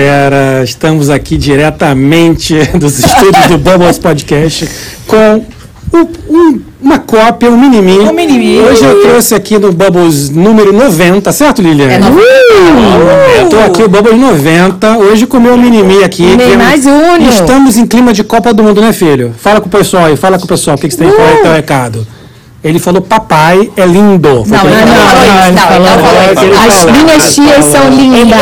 Galera, estamos aqui diretamente dos estúdios do Bubbles Podcast com um- um- uma cópia, um mini Um mini-me. Hoje eu trouxe aqui no Bubbles número 90, certo, Liliane? É 90. Eu tô aqui, o Bubbles 90. Hoje com o meu mini aqui. Nem mais uno. Estamos em clima de Copa do Mundo, né, filho? Fala com o pessoal aí, fala com o pessoal. O que, que você tem para teu recado? Ele falou, papai é lindo. Não, não. Não, não É, As minhas tias são lindas.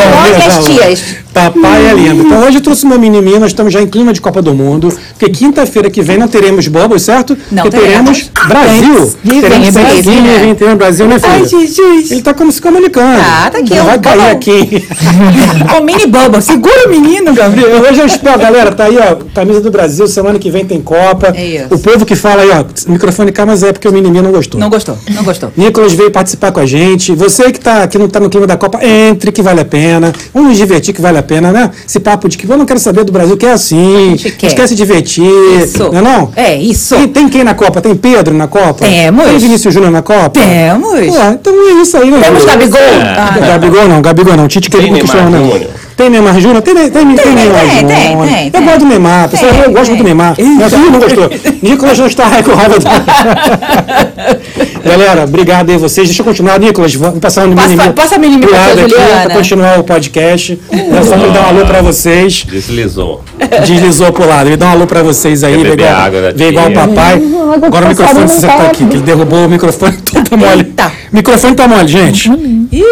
As falou. tias. Papai é lindo. Então hoje eu trouxe uma mini nós estamos já em clima de Copa do Mundo, porque quinta-feira que vem não teremos bobos, certo? Não porque teremos. teremos Brasil. Thanksgiving, teremos Brasil, né? teremos Brasil, né, filho? Ai, Jesus. Ele tá como se comunicando. Ah, tá aqui, Não vai cair bubble. aqui. Ô, mini bubble, segura o menino, Gabriel. Hoje eu espero, galera, tá aí, ó, camisa do Brasil, semana que vem tem Copa. É isso. O povo que fala aí, ó, o microfone cai, mas é porque o menininho não gostou. Não gostou, não gostou. Nicolas veio participar com a gente. Você que, tá, que não está no clima da Copa, entre que vale a pena. Vamos divertir que vale a pena, né? Esse papo de que eu não quero saber do Brasil, que é assim. gente quer. quer se divertir. Isso. Não é não? É, isso. Tem, tem quem na Copa? Tem Pedro na Copa? Temos. Tem Vinícius Júnior na Copa? Temos. Pô, então é isso aí, né? Temos? Gabigol? Ah. Gabigol não, Gabigol não. Tite o Neymar não. Tem Neymar Júnior? Tem, tem, tem, tem Neymar tem, Júnior. tem, tem, Eu tem. gosto do Neymar, pessoal. Tem, eu gosto muito do Neymar. Meu filho não gostou. Nicolas não está com raiva. Galera, obrigado aí vocês. Deixa eu continuar, Nicolas. Vou passar um Passa- mini passa a mini para continuar o podcast. É só me dar um alô para vocês. Deslizou. Deslizou pro lado. Me dá um alô pra vocês aí. Vê igual, vê igual o papai. Agora o microfone você tá aqui, que ele derrubou o microfone todo tá mole. Eita. Microfone tá mole, gente. Ih,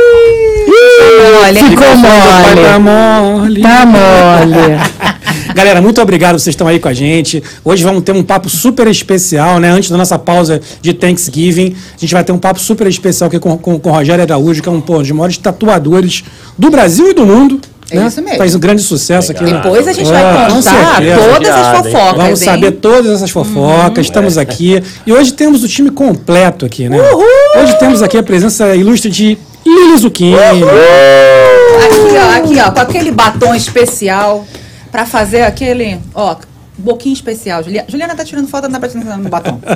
olha, Ficou Papai tá mole. mole. Tá mole. Galera, muito obrigado vocês estão aí com a gente. Hoje vamos ter um papo super especial, né? Antes da nossa pausa de Thanksgiving, a gente vai ter um papo super especial aqui com, com, com o Rogério Araújo, que é um pô, dos maiores tatuadores do Brasil e do mundo. É né? isso mesmo. Faz um grande sucesso aqui. né? Depois a gente Ah, vai com contar certeza. todas as fofocas, Vamos hein? saber todas essas fofocas, estamos aqui. E hoje temos o time completo aqui, né? Hoje temos aqui a presença ilustre de Lili Zucchini. Aqui, ó, aqui, ó, com aquele batom especial pra fazer aquele, ó, boquinho especial. Juliana, Juliana tá tirando foto, não dá pra tirar no batom.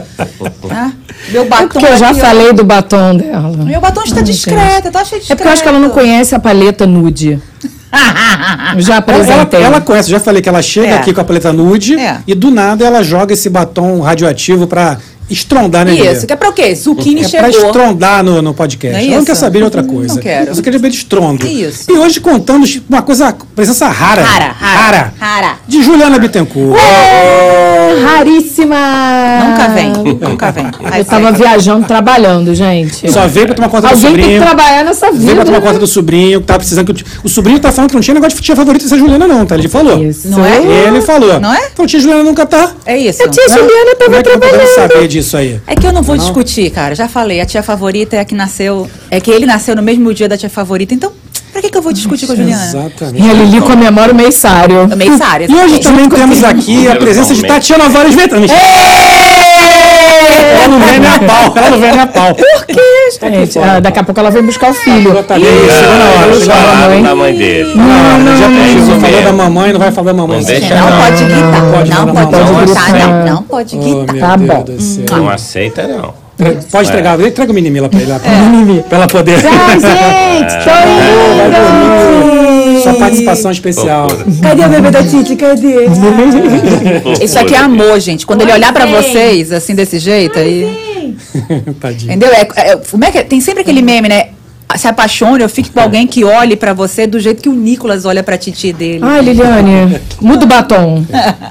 Tá? Meu batom É porque eu já aqui, ó. falei do batom dela. Meu batom está discreta, tá cheio de É porque eu acho que ela não conhece a paleta nude. Já Ela, apresentei. ela conhece, já falei que ela chega É. aqui com a paleta nude É. e do nada ela joga esse batom radioativo pra estrondar, né? Isso, que é pra o quê? Zucchini É pra chegou. estrondar no, no podcast. Não é Ela não isso? quer saber de outra coisa. Não quero. Eu só queria saber de estrondo. Isso. E hoje contamos uma coisa, presença rara. Rara, rara, rara. De Juliana Bittencourt. É, raríssima. Nunca vem, nunca vem. Aí Eu tava viajando, trabalhando, gente. Só veio pra tomar conta do Alguém tem sobrinho. que trabalhar nessa Veio pra tomar vida. conta do sobrinho, que tava precisando que. O, o sobrinho tá falando que não tinha negócio de tia favorita dessa Juliana, não, tá? Ele falou. Isso. Não é? Ele falou. Não é? Falou, tia Juliana nunca tá. É isso. A tia Juliana tava é eu podemos trabalhando. saber disso aí? É que eu não vou discutir, cara. Já falei, a tia favorita é a que nasceu. É que ele nasceu no mesmo dia da tia favorita, então, pra que, que eu vou discutir com a Juliana? Exatamente. E a Lili comemora o mêsário. É Meisária. E hoje também temos aqui a presença de Tatiana Vares Ventana. Ela não vem nem a pau, ela não vem nem a pau. Por quê? Gente, ah, daqui a pouco ela vai buscar o filho. Já tá bem, chegou na hora, chegou na hora. Falaram da mãe dele. Não, não, já é pediu, isso falou da mamãe, não vai falar da mamãe. Não deixa Não, não. pode gritar. Não pode Não, pode não, gritar. não. Não, não pode Oh, gritar. Tá bom. Não aceita, não. Pode entregar, entrega o mini lá pra ele, lá, pra, pra ela poder. Ai, gente, tô indo. Sua participação especial. Cadê o bebê da Titi? Cadê? Isso aqui é amor, gente. Quando ele olhar pra vocês, assim, desse jeito, aí. Tadinho. Entendeu? É, é- como é que é? Tem sempre aquele meme, né? Se apaixone ou fique com alguém que olhe pra você do jeito que o Nicolas olha pra Titi dele. Ai, Liliane, muda o batom.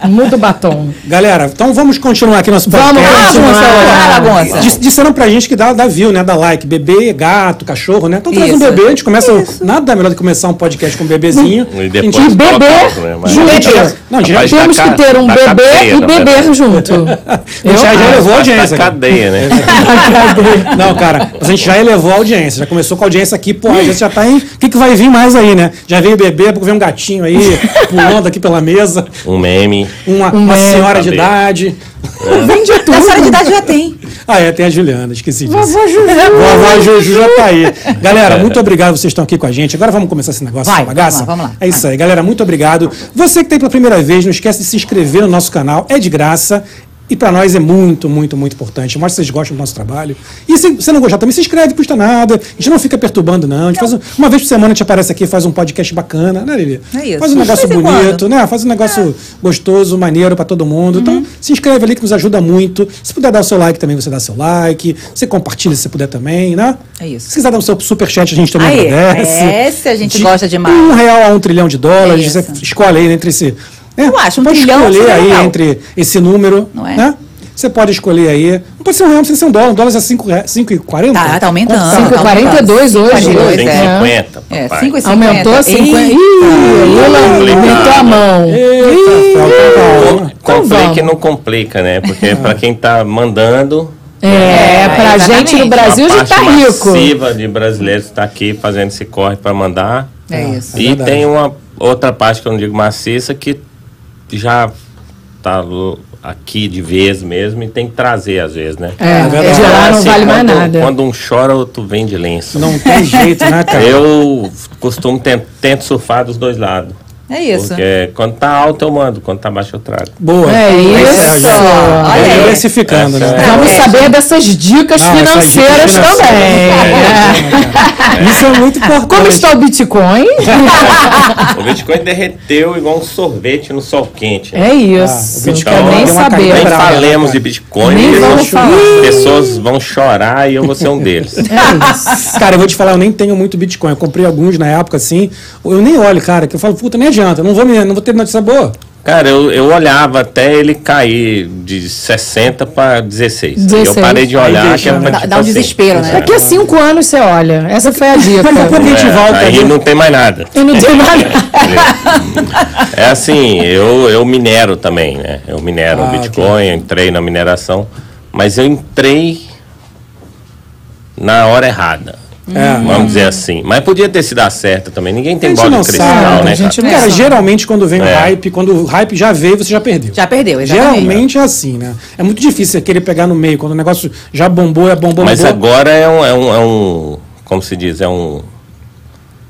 Muda o batom. Galera, então vamos continuar aqui nosso Vamos podcast. continuar. Ah, bagunça. Dis- Disseram pra gente que dá, dá view, né? Dá like. Bebê, gato, cachorro, né? Então traz um Isso. bebê, a gente começa. Nada melhor do que começar um podcast com um bebezinho. E A depois gente- De coloca beber né? Junto. Não, já- Temos da que ter um da bebê cadeia, e na beber junto. A gente já, já elevou a audiência. cara. cadeia, né? Não, cara, mas a gente já elevou a audiência. Já começou com a audiência aqui, pô, a gente já tá em. O que, que vai vir mais aí, né? Já veio o bebê, porque veio um gatinho aí pulando aqui pela mesa. Um meme. Uma, uma meme. senhora de idade. Vende Da tudo. senhora de idade já tem. Ah, é, tem a Juliana, esqueci disso. Vovó Juju. Vovó Juju já tá aí. Galera, muito obrigado, vocês estão aqui com a gente. Agora vamos começar esse negócio, Vai, essa bagaça? vamos lá, vamos lá. É isso aí, galera, muito obrigado. Você que tem pela primeira vez, não esquece de se inscrever no nosso canal, é de graça. E para nós é muito, muito, muito importante. Mostra que vocês gostam do nosso trabalho. E se você não gostar também, se inscreve, custa nada. A gente não fica perturbando, não. A gente faz um- uma vez por semana a gente aparece aqui, faz um podcast bacana, né, Lili? É isso. Faz um negócio bonito, quando. né? Faz um negócio gostoso, maneiro para todo mundo. Então, se inscreve ali que nos ajuda muito. Se puder dar o seu like também, você dá seu like. Você compartilha se você puder também, né? É isso. Se quiser dar o seu superchat, a gente também Aí, agradece. esse a gente De gosta demais. Um real a um trilhão de dólares. É você escolhe aí entre esse. Né? Eu acho, um pode trilhão escolher aí legal. entre esse número. Não é? Né? Você pode escolher aí. Não pode ser um real, não precisa ser um dólar. Um dólar é 5,40. Tá, tá aumentando. Quanto Cinco e tá? quarenta dois hoje. 42, Tem é. 50, É, papai. 5,50. Aumentou 50. Ih, Lula meteu a mão. Eita, Com- Complica e não complica, né? Porque pra quem tá mandando, É, pra exatamente. gente no Brasil a já tá rico. massiva de brasileiros está aqui fazendo esse corre para mandar. É isso. É e verdade. tem uma outra parte que eu não digo maciça que já tá aqui de vez mesmo e tem que trazer às vezes, né? É, verdade. de lá não Assim, vale mais quando- nada. Quando um chora, outro vem de lenço. Não tem jeito, né, cara? Eu costumo ten- tento surfar dos dois lados. É isso. Porque quando tá alto eu mando, quando tá baixo eu trago. Boa. É isso. Olha É, aí. Diversificando, né? é- Vamos É, saber dessas dicas Não, financeiras dicas também. Isso é muito importante. Como está o Bitcoin? O Bitcoin derreteu igual um sorvete no sol quente. né? É Ah, o isso. Bitcoin Quer nem saber. Nem brava, falemos de Bitcoin, Nem porque vamos as falar. pessoas vão chorar e eu vou ser um deles. É isso. Cara, eu vou te falar, eu nem tenho muito Bitcoin. Eu comprei alguns na época, assim. Eu nem olho, cara, que eu falo, puta, nem adianta. Não vou, me, não vou ter notícia boa. Cara, eu, eu olhava até ele cair de 60 para 16. Aí Eu 16. parei de olhar. Aí que deixa, era né? Dá- tipo dá um assim, desespero, né? Daqui a cinco anos você olha. Essa foi a dica. Daqui a pouco a gente é, volta. aí não tem mais nada. Eu não tenho nada. É assim, eu, eu minero também, né? Eu minero Ah, Bitcoin, eu entrei na mineração, mas eu entrei na hora errada. É. Vamos dizer assim. Mas podia ter sido a certa também. Ninguém tem bola de cristal, sabe, né? a gente cara? não Cara, geralmente quando vem o É. hype, quando o hype já veio, você já perdeu. Já perdeu, exatamente. Geralmente é assim, né? É muito difícil você querer pegar no meio. Quando o negócio já bombou, é bombou, Mas bombou. agora é um, é um, é um- como se diz, é um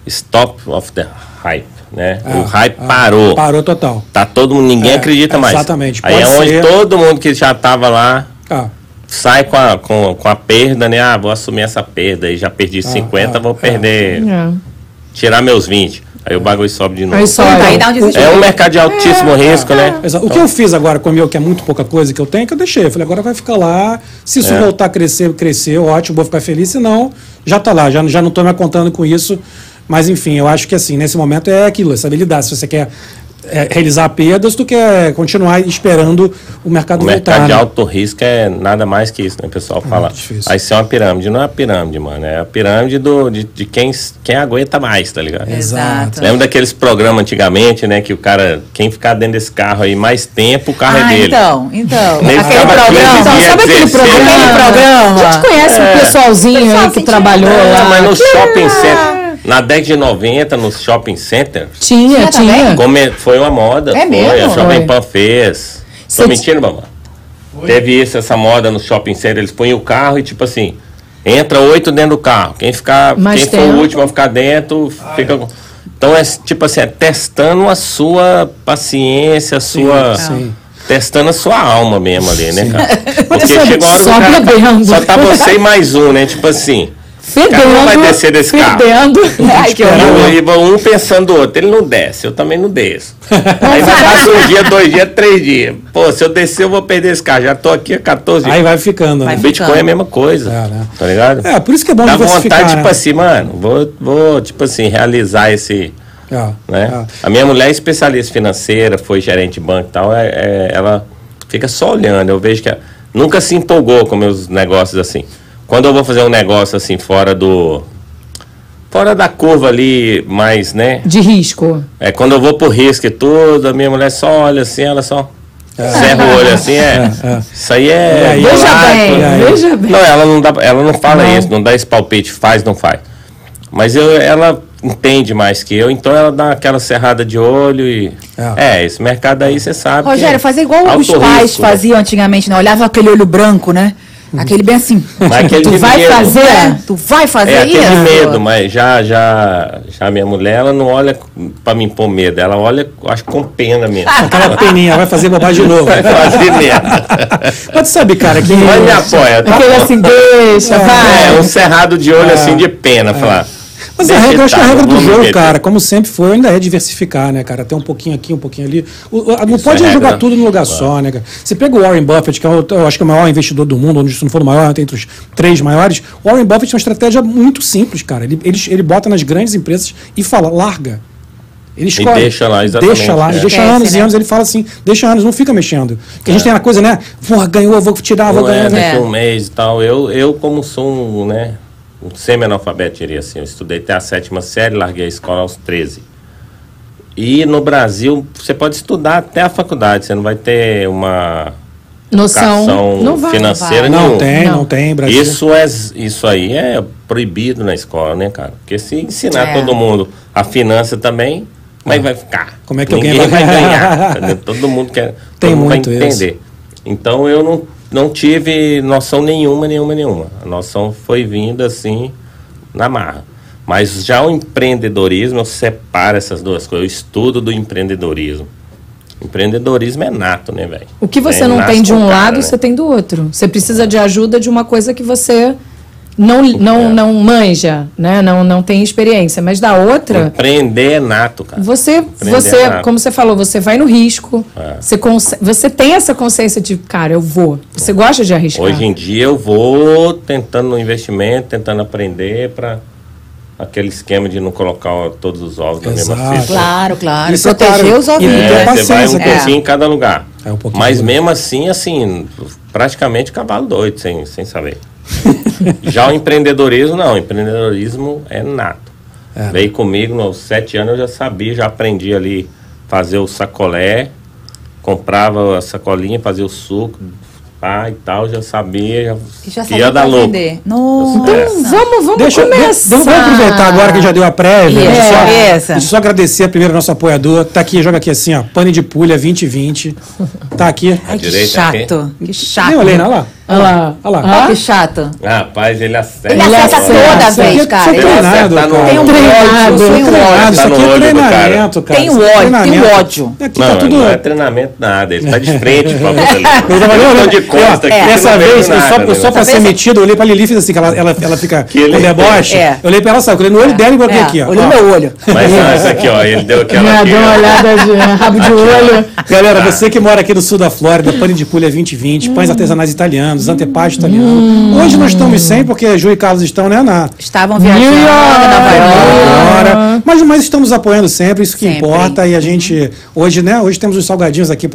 stop of the hype, né? Ah, o hype ah, parou. Parou total. Tá todo mundo, ninguém É, acredita mais. exatamente, Aí é onde ser. todo mundo que já tava lá Ah, sai com a, com, com a perda, né? Ah, vou assumir essa perda e já perdi 50, ah, vou ah. perder, É. tirar meus 20. Aí o bagulho sobe de novo. Aí só Aí dá um É um mercado de altíssimo risco, né? Exato. O que eu fiz agora com o meu, que é muito pouca coisa que eu tenho, que eu deixei. Eu falei, agora vai ficar lá. Se isso É. voltar a crescer, crescer, ótimo, vou ficar feliz. Se não, já tá lá. Já, já não tô me contando com isso. Mas, enfim, eu acho que assim, nesse momento é aquilo, essa habilidade. Se você quer é, realizar perdas, tu quer continuar esperando o mercado O voltar. mercado de né? alto risco é nada mais que isso, né? O pessoal fala. difícil. Aí isso é uma pirâmide. Não é a pirâmide, mano. É a pirâmide do, de, de quem, quem aguenta mais, tá ligado? Exato. Lembra daqueles programas antigamente, né? Que o cara, quem ficar dentro desse carro aí mais tempo, o carro é Ah, dele. então, então. Nem Aquele programa. 15 Então, sabe aquele 16. programa? Aquele programa. A gente conhece É. o pessoalzinho aí Pessoal que que trabalhou lá. Ah, mas no Que shopping center, na década de 90, nos shopping centers, Tinha, Tinha come- foi uma moda. É foi, mesmo? A Jovem Foi. Pan fez. Cê Tô mentindo, mamãe? Teve isso, essa moda no shopping center, eles põem o carro e tipo assim, entra oito dentro do carro. Quem ficar, quem for o último a ficar dentro, fica. com- Então é tipo assim, é testando a sua paciência, a sua. sim. Testando a sua alma mesmo ali, né, cara? Porque chegou a hora só o cara só tá você e mais um, né? Tipo assim. Fedendo. cara não vai descer desse carro. fedendo. Ai, que E e um pensando do outro, ele não desce, eu também não desço. Aí vai passar um dia, dois dias, três dias. Pô, se eu descer, eu vou perder esse carro. Já tô aqui há 14 Aí dias. vai ficando, Vai né? O Bitcoin é a mesma coisa. É, né? Tá ligado? É, por isso que é bom Dá vontade, né? tipo assim, mano, vou, vou, tipo assim, realizar esse. É, Né? é. A minha mulher é especialista financeira, foi gerente de banco e tal, é, é- ela fica só olhando. Eu vejo que ela nunca se empolgou com meus negócios assim. Quando eu vou fazer um negócio assim fora do. Fora da curva ali, mais, né? De risco. É, quando eu vou pro risco e tudo, a minha mulher só olha assim, ela só cerra o olho assim, é. É, é. Isso aí é. aí? Veja barato. bem, aí? veja bem. Não, ela não dá, ela não fala Não. isso, não dá esse palpite, faz, não faz. Mas eu, ela entende mais que eu, então ela dá aquela cerrada de olho e. É. É, esse mercado aí você sabe. Rogério, que é fazer igual os pais risco, né? faziam antigamente, né? Olhava aquele olho branco, né? Aquele bem assim. Mas aquele Tu vai medo. fazer? É, tu vai fazer É aquele isso? medo, mas já, já, já minha mulher, ela não olha pra me impor medo, ela olha, acho que com pena mesmo. Aquela peninha, vai fazer bobagem de novo. Vai fazer merda. Mas tu sabe, cara, que. Mas me apoia, tá Aquele bom. assim, deixa, vai. É, um cerrado de olho assim de pena, falar. Mas a regra, acho que a regra do vou jogo, cara, como sempre foi, ainda é diversificar, né, cara? Ter um pouquinho aqui, um pouquinho ali. O- o- não pode é jogar regra. tudo num lugar só, né, cara? Você pega o Warren Buffett, que é o, eu acho que é o maior investidor do mundo, onde se não for o maior, tem entre os três maiores. O Warren Buffett tem uma estratégia muito simples, cara. Ele, ele, ele bota nas grandes empresas e fala, larga. Ele escolhe. deixa lá, exatamente, Deixa lá, é. deixa Esquece, anos e né? anos. Ele fala assim, deixa anos, não fica mexendo. Porque a gente tem a coisa, né? Porra, ganhou, vou tirar, vou Não é, ganhar. né? daqui a É. um mês e tal. Eu, eu como sou um, né, um semi-analfabeto, diria assim. Eu estudei até a sétima série, larguei a escola aos 13. E no Brasil, você pode estudar até a faculdade, você não vai ter uma Noção. Não vai. financeira Não nenhuma. tem, não, Não. tem, Brasil. Isso, é, isso aí é proibido na escola, né, cara? Porque se ensinar É. todo mundo a finança também, como é que vai ficar? Como é que Ninguém alguém vai- vai ganhar? todo mundo quer Tem todo mundo vai muito entender. Então eu não, não tive noção nenhuma, nenhuma, nenhuma. A noção foi vinda assim na marra. Mas já o empreendedorismo, eu separo essas duas coisas. Eu estudo do empreendedorismo. Empreendedorismo é nato, né, velho? O que você É, não tem de um cara, lado, né? você tem do outro. Você precisa de ajuda de uma coisa que você não, não, É. não manja, né? Não, não tem experiência. Mas da outra, Empreender é nato, cara. você, você a- como você falou, você vai no risco. É. Você, você tem essa consciência de, cara, eu vou. Você gosta de arriscar. Hoje em dia eu vou tentando no investimento, tentando aprender para aquele esquema de não colocar todos os ovos na mesma cesta. Claro, claro. Isso é Proteger claro. os ovinhos. E É, né? você vai um paciência, é. pouquinho em cada lugar. É, um pouquinho Mas mesmo assim, assim, praticamente cavalo doido, sem, sem saber. já o empreendedorismo, não. O empreendedorismo é nato. É. Veio comigo, aos sete anos eu já sabia, já aprendi ali fazer o sacolé, comprava a sacolinha, fazia o suco, pá e tal, já sabia, já já sabia ia dar louco. Nossa. Então, vamos, vamos Deixa, começar. de- vamos aproveitar agora que já deu a prévia. Isso, deixa, eu só, isso. deixa eu só agradecer primeiro ao nosso apoiador. Tá aqui, joga aqui assim, ó. Pane de Pulha 2020. Tá aqui. Ai, que direita chato. Que chato. Nem olhei, não, olha lá. Olha lá. Olha lá. Olha que chato. Rapaz, ele acerta. Ele acerta acerta. toda vez, é- cara. é Ele treinado, acerta no- cara. Tem um Treinado. ódio, tem um Treinado, ódio. isso aqui é treinamento, cara. Tem é ódio, tem treinamento. ódio. Aqui Não, tá tudo. não é treinamento nada, ele tá de frente pra você. Eu tava olhando, de costa aqui, Dessa vez, eu só, eu só pra ser metido, eu olhei pra Lili e fiz assim, que ela, ela, ela fica com deboche. É. Eu olhei pra ela, sabe? Eu olhei no olho dela e É, aqui, ó. olhou Ó. no meu olho. Mas não, isso aqui, ó, ele deu aquela deu uma olhada de rabo de olho. Galera, você que mora aqui no sul da Flórida, Pane de Pulha 2020, pães artesanais italianos, antepastos italianos. Hoje nós estamos sem, porque Ju e Carlos estão, né, na, Estavam viajando Nova York. Mas, mas estamos apoiando sempre, isso que Sempre. importa. E a gente, hoje, né? Hoje temos os salgadinhos aqui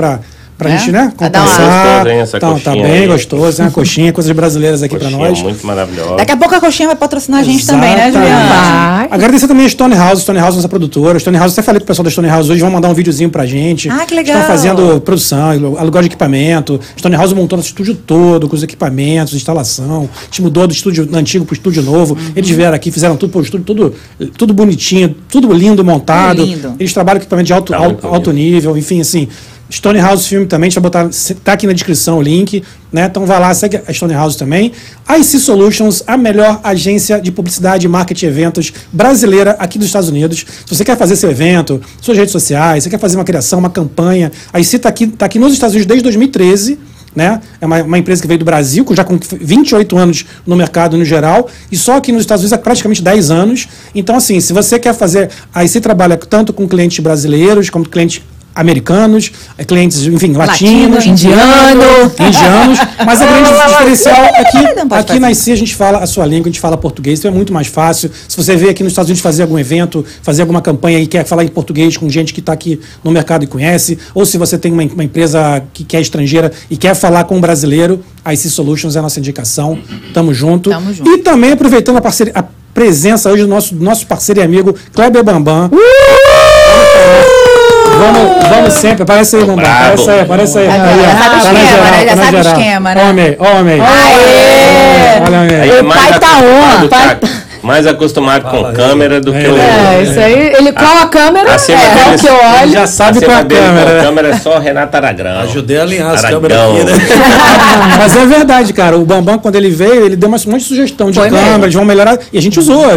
pra, pra É? gente, né? Dar uma- Compensar. Essa Tá, tá bem aí. gostoso, né? Uma coxinha, coisas brasileiras aqui Coxinha pra nós. muito maravilhosa. Daqui a pouco a coxinha vai patrocinar a gente também, né, Exatamente. Juliana? Vai. Agradecer também a Stone House, Stone House, nossa produtora. Stone House, até falei pro pessoal da Stone House hoje, vão mandar um videozinho pra gente. Ah, que legal. Estão fazendo produção, aluguel de equipamento. Stone House montou nosso estúdio todo, com os equipamentos, instalação. A gente mudou do estúdio antigo pro estúdio novo. Uhum. Eles vieram aqui, fizeram tudo pro estúdio, tudo, tudo bonitinho, tudo lindo, montado. Lindo. Eles trabalham com equipamento de alto, Tá alto, alto nível, enfim, assim. Stone House Filme também, a gente vai botar, tá aqui na descrição o link, né? Então vai lá, segue a Stone House também. A IC Solutions, a melhor agência de publicidade, marketing e eventos brasileira aqui dos Estados Unidos. Se você quer fazer seu evento, suas redes sociais, você quer fazer uma criação, uma campanha, a IC tá aqui, tá aqui nos Estados Unidos desde 2013. Né? É uma, uma empresa que veio do Brasil, já com 28 anos no mercado no geral, e só aqui nos Estados Unidos há praticamente 10 anos. Então, assim, se você quer fazer. A IC trabalha tanto com clientes brasileiros, como clientes americanos, eh, clientes, enfim, latinos, Latino, indiano. indianos, mas a grande diferencial é que aqui na. IC a gente fala a sua língua, a gente fala português, então é muito mais fácil. Se você veio aqui nos Estados Unidos fazer algum evento, fazer alguma campanha e quer falar em português com gente que está aqui no mercado e conhece, ou se você tem uma, uma empresa que, que é estrangeira e quer falar com um brasileiro, a IC Solutions é a nossa indicação. Tamo junto. Tamo junto. E também aproveitando a, parceria, a presença hoje do nosso, nosso parceiro e amigo Kleber Bambam. Vamos, vamos sempre, aparece aí. Bravo. Aparece aí, aparece aí. Ele Aí, ó. já sabe esquema, geral, né? Já sabe o geral. esquema, né? Homem, homem. Aê! Olha aí. Aí O mais pai tá on, pai. Mais acostumado Fala com aí. câmera do que É, o. É, isso aí. Ele qual a câmera? acima é, é o que eu olho. Já sabe qual é a câmera, com né? câmera é só Renata Aragrão. Ajudei a alinhar as Aragão. câmeras aqui, né? Mas é verdade, cara. O Bambam, quando ele veio, ele deu uma, um monte de sugestão de Foi câmera, mesmo. de vão melhorar. E a gente usou. É.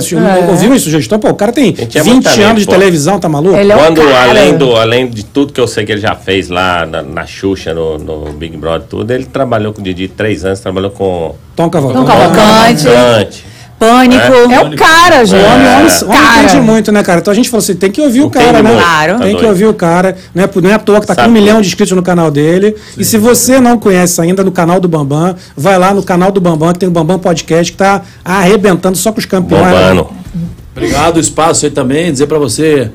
Ouviu uma sugestão. Pô, o cara tem Gente, é 20 muito talento, anos de pô. televisão, tá maluco? Ele é um Quando, cara. além, do, além de tudo que eu sei que ele já fez lá na, na Xuxa, no, no Big Brother, tudo, ele trabalhou com o Didi três anos, trabalhou com Tom Cavalcante. Tom Cavalcante. Pânico. É o cara, gente. O homem, É. homem, homem Cara. entende muito, né, cara? Então a gente falou assim, tem que ouvir o Entende cara, né? Claro. tá Tem que doido. ouvir o cara. Não é, não é à toa que tá com Sabe um milhão de inscritos no canal dele. E se você não conhece ainda no canal do Bambam, vai lá no canal do Bambam, que tem o Bambam Podcast, que tá arrebentando só com os campeões. Bombando. Obrigado, o espaço aí também. Dizer pra você,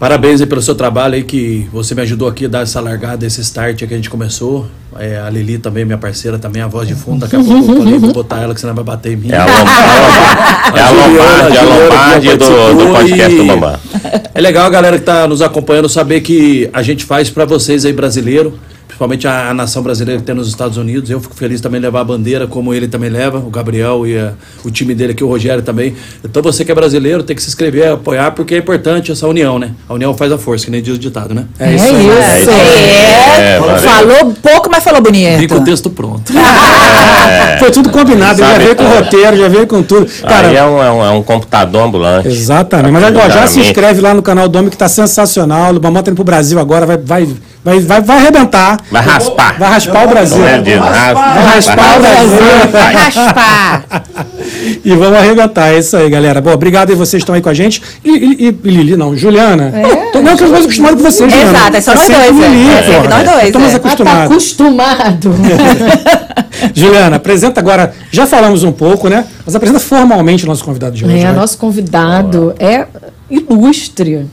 parabéns aí pelo seu trabalho aí, que você me ajudou aqui a dar essa largada, esse start que a gente começou. É, a Lili também, minha parceira, também, a voz de fundo. Daqui a pouco eu falei, vou botar ela, que senão vai bater em mim. É a Lombardi, é a Lombardi, a Lombardi do, do podcast do Bambam. É legal a galera que tá nos acompanhando saber que a gente faz pra vocês aí, brasileiro, principalmente a, a nação brasileira que tem nos Estados Unidos. Eu fico feliz também levar a bandeira, como ele também leva, o Gabriel e a- o time dele aqui, o Rogério também. Então você que é brasileiro tem que se inscrever, apoiar, porque é importante essa união, né? A união faz a força, que nem diz o ditado, né? É isso. É isso aí. É, valeu. Falou pouco, mas falou bonito. Vim com o texto pronto. Foi tudo combinado, ele já Sabe, veio com cara. roteiro, já veio com tudo. Cara, Aí é um, é um, é um computador ambulante. Exatamente. Mas agora já se inscreve lá no canal do Homem que tá sensacional. O tá indo pro Brasil agora, vai, vai, vai, vai, vai arrebentar. Vai raspar. Vai raspar o Brasil. Raspa, Vai raspar o Brasil. Vai raspar. E vamos arrebentar, é isso aí, galera. Bom, obrigado aí, vocês estão aí com a gente. E, e, e- Lili, não, Juliana. Tô, não, que eu tô mais acostumado com vocês, Juliana. Exato, é só nós sempre dois, é. Lili, É sempre porra. nós dois, tô mais é. Tá acostumado. Juliana, apresenta agora. Já falamos um pouco, né? Mas apresenta formalmente o nosso convidado de hoje. É, nosso convidado é ilustre.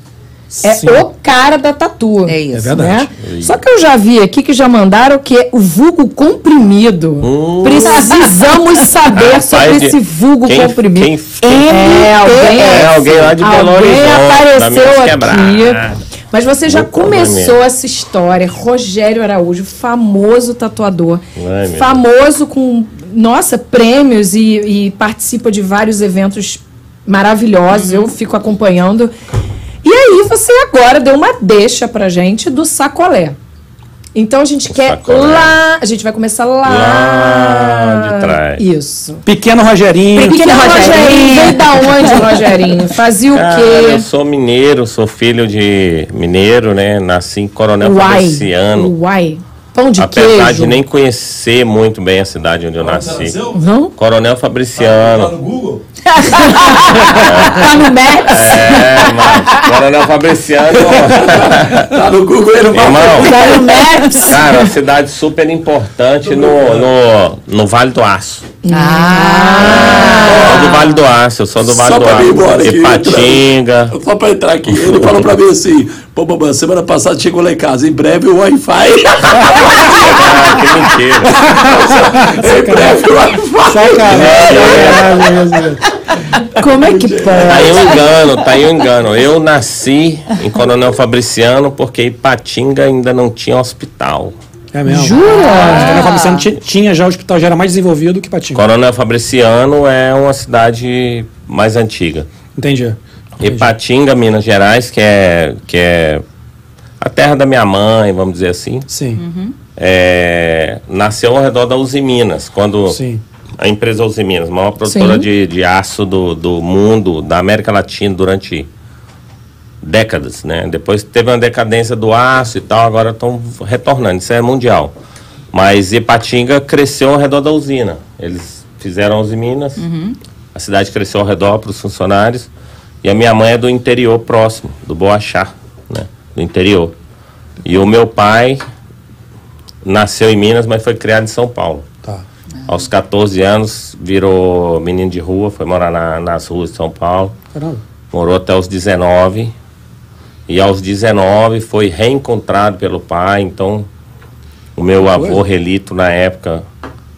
É Sim. o cara da tatu. É isso. É verdade. né? Só que eu já vi aqui que já mandaram que é o vulgo comprimido. Precisamos saber sobre Rapaz, esse vulgo quem- comprimido. quem- é, alguém, É, alguém lá de Belo alguém Horizonte, apareceu aqui. Mas você já começou essa história. Rogério Araújo, famoso tatuador. Ai, famoso com, nossa, prêmios e, e participa de vários eventos maravilhosos. Uhum. Eu fico acompanhando. E aí você agora deu uma deixa pra gente do sacolé. Então a gente O quer sacolé. lá. A gente vai começar lá. Lá de trás. Isso. Pequeno Rogerinho. Pequeno Pequeno Rogerinho. Veio da onde, Rogerinho? Fazia o Cara, eu quê? sou mineiro, sou filho de mineiro, né? Nasci em Coronel Uai. Fabriciano. Uai. Pão de Apesar queijo. de nem conhecer muito bem a cidade onde eu nasci. Não? Coronel Fabriciano. Google? Tá no Maps? É, mas Coronel Fabriciano. Tá no Google ele não Irmão, Tá no Maps? cara, uma cidade super importante no, no, no Vale do Aço. Ah. Eu sou do Vale do Aço, eu sou do Vale Só do pra mim embora Aço. aqui, Ipatinga. Só pra entrar aqui, ele falou pra mim assim: pô, Bambam, semana passada chegou lá em casa, em breve o Wi-Fi. Ah, que mentira. em breve o Wi-Fi. Sacanagem. Como é que Tá aí pode? um engano, tá aí um engano. Eu nasci em Coronel Fabriciano porque Ipatinga ainda não tinha hospital. É mesmo. Jura? Coronel Fabriciano ti- tinha já o hospital, já era mais desenvolvido que Patinho. Coronel Fabriciano é uma cidade mais antiga. Entendi. Ipatinga, Minas Gerais, que é, que é a terra da minha mãe, vamos dizer assim, Sim, é, nasceu ao redor da Uzi Minas, quando sim. a empresa Uzi Minas, maior produtora de, de aço do, do mundo, da América Latina durante décadas, né? Depois teve uma decadência do aço e tal, agora estão retornando, isso é mundial. Mas Ipatinga cresceu ao redor da usina. Eles fizeram a Uzi Minas, a cidade cresceu ao redor para os funcionários, e a minha mãe é do interior próximo, do Boachá, né? Do interior. E o meu pai nasceu em Minas, mas foi criado em São Paulo. Tá. Aos 14 anos, virou menino de rua, foi morar na- nas ruas de São Paulo. Caramba. Morou até os 19. E aos 19 foi reencontrado pelo pai. Então, o meu avô Relito, na época,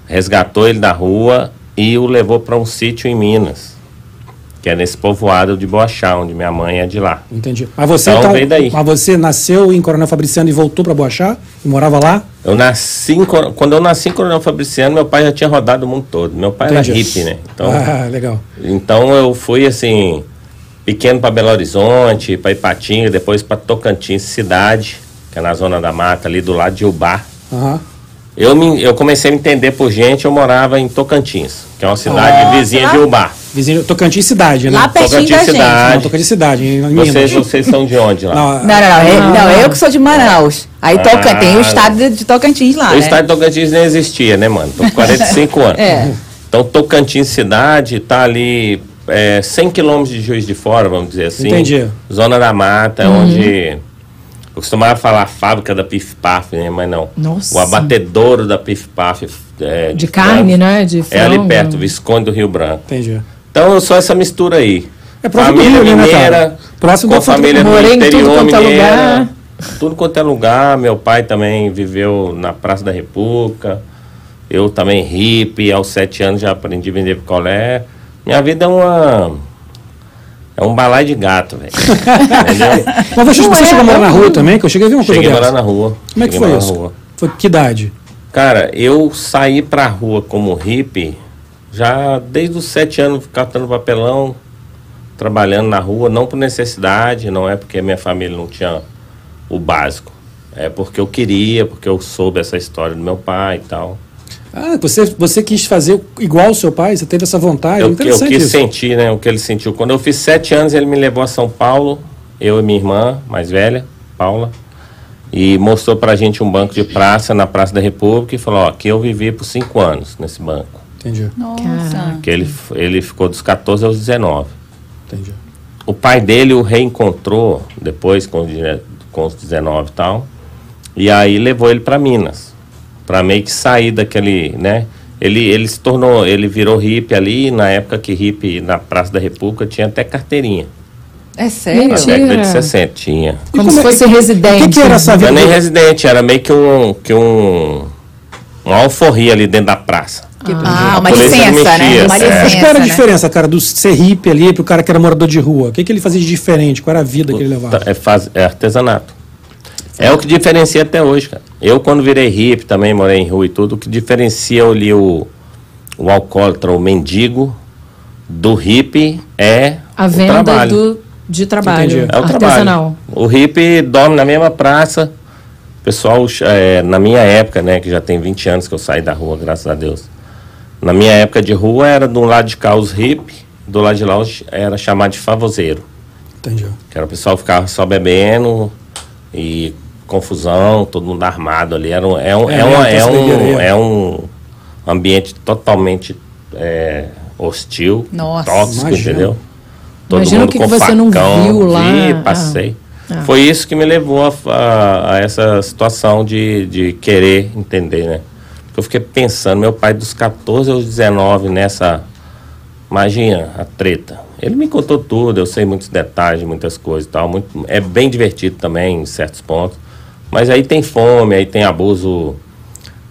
resgatou ele da rua e o levou para um sítio em Minas. que é nesse povoado de Boachá, onde minha mãe é de lá. Entendi. Mas você, Então, então, daí. mas você nasceu em Coronel Fabriciano e voltou para Boachá? E morava lá? Eu nasci em, quando eu nasci em Coronel Fabriciano, meu pai já tinha rodado o mundo todo. Meu pai Entendi. era hippie, né? Então, Ah, legal. então eu fui assim, pequeno para Belo Horizonte, para Ipatinga, depois para Tocantins, cidade, que é na zona da mata, ali do lado de Ubá. Aham. Eu, me, eu comecei a me entender por gente, eu morava em Tocantins, que é uma cidade Nossa, vizinha lá- de Ubá. Vizinho, Tocantins cidade, né? Lá pertinho Tocantins da gente. cidade. Não, Tocantins cidade, em em Vocês, Minas. vocês são de onde lá? Não, Não, não, não. Eu, não, eu que sou de Manaus. Aí Toca, Ah. tem o estado de, de Tocantins lá, o né? estado de Tocantins nem existia, né, mano? Tô com 45 anos. É. Então, Tocantins cidade tá ali é, 100 quilômetros de Juiz de Fora, vamos dizer assim. Entendi. Zona da Mata, onde... Eu costumava falar fábrica da Pif Paf, né? Mas não. Nossa. O abatedouro da Pif Paf. É, De carne, frango, né? De É ali frango. perto, Visconde do Rio Branco. Entendi. Então eu sou essa mistura aí. É próximo do família Rio, né, mineira, cara? Próximo com família do Morei tudo interior quanto é mineira. lugar. Tudo quanto é lugar. Meu pai também viveu na Praça da República. Eu também hippie. Aos sete anos já aprendi a vender picolé. Minha vida é uma... É um balai de gato, velho. Entendeu? Mas você, é, chegou a morar é na um- rua também? Que eu cheguei a ver uma coisa Cheguei a morar na rua. Como é que Cheguei foi morar isso? na. Foi que idade? Cara, eu saí pra rua como hippie já desde os sete anos catando papelão, trabalhando na rua, não por necessidade, não é porque minha família não tinha o básico. É porque eu queria, porque eu soube essa história do meu pai e tal. Ah, você, você quis fazer igual o seu pai? Você teve essa vontade? eu, eu Interessante quis isso. sentir, né, o que ele sentiu. Quando eu fiz sete anos, ele me levou a São Paulo, eu e minha irmã mais velha, Paula, e mostrou pra gente um banco de praça na Praça da República e falou, ó, aqui eu vivi por cinco anos nesse banco. Entendi, Nossa. Que ele, ele ficou dos 14 aos 19. entendi. O pai dele o reencontrou depois com, com os 19 e tal. E aí levou ele para Minas. Para meio que sair daquele, né? Ele, ele se tornou, ele virou hippie ali, na época que hippie na Praça da República tinha até carteirinha. É sério? Na Mentira. década de 60 tinha. Como E se como é- fosse O residente. que, que era essa Não vida? era nem residente, era meio que um, que um, uma alforria ali dentro da praça. Ah, uma licença, não né? Uma é. licença, Mas qual era a né? diferença, cara, do ser hippie ali pro cara que era morador de rua? O que, que ele fazia de diferente? Qual era a vida que ele levava? É, faz, é artesanato. É o que diferencia até hoje, cara. Eu, quando virei hippie, também morei em rua e tudo, o que diferencia ali o, o alcoólatra, o mendigo, do hippie é A o venda trabalho. do, de trabalho Entendi. É o artesanal. trabalho. O hippie dorme na mesma praça. O pessoal, é, na minha época, né, que já tem 20 anos que eu saí da rua, graças a Deus. Na minha época de rua, era do lado de cá os hippie, do lado de lá era chamado de favoseiro. Entendi. Que era o pessoal que ficava só bebendo e confusão, todo mundo armado ali. Era um, é, um, É, é, uma- é, essa doideira um, é um ambiente totalmente é, hostil, Nossa. tóxico, Imagino. entendeu? Todo Imagina o mundo que com que você não facão. viu lá. Vi, Ah. passei. Ah. Foi isso que me levou a, a- a essa situação de, de querer entender, né? Porque eu fiquei pensando, meu pai dos 14 aos 19 nessa. Imagina a treta. Ele me contou tudo, eu sei muitos detalhes, muitas coisas e tal. Muito, é bem divertido também em certos pontos. Mas aí tem fome, aí tem abuso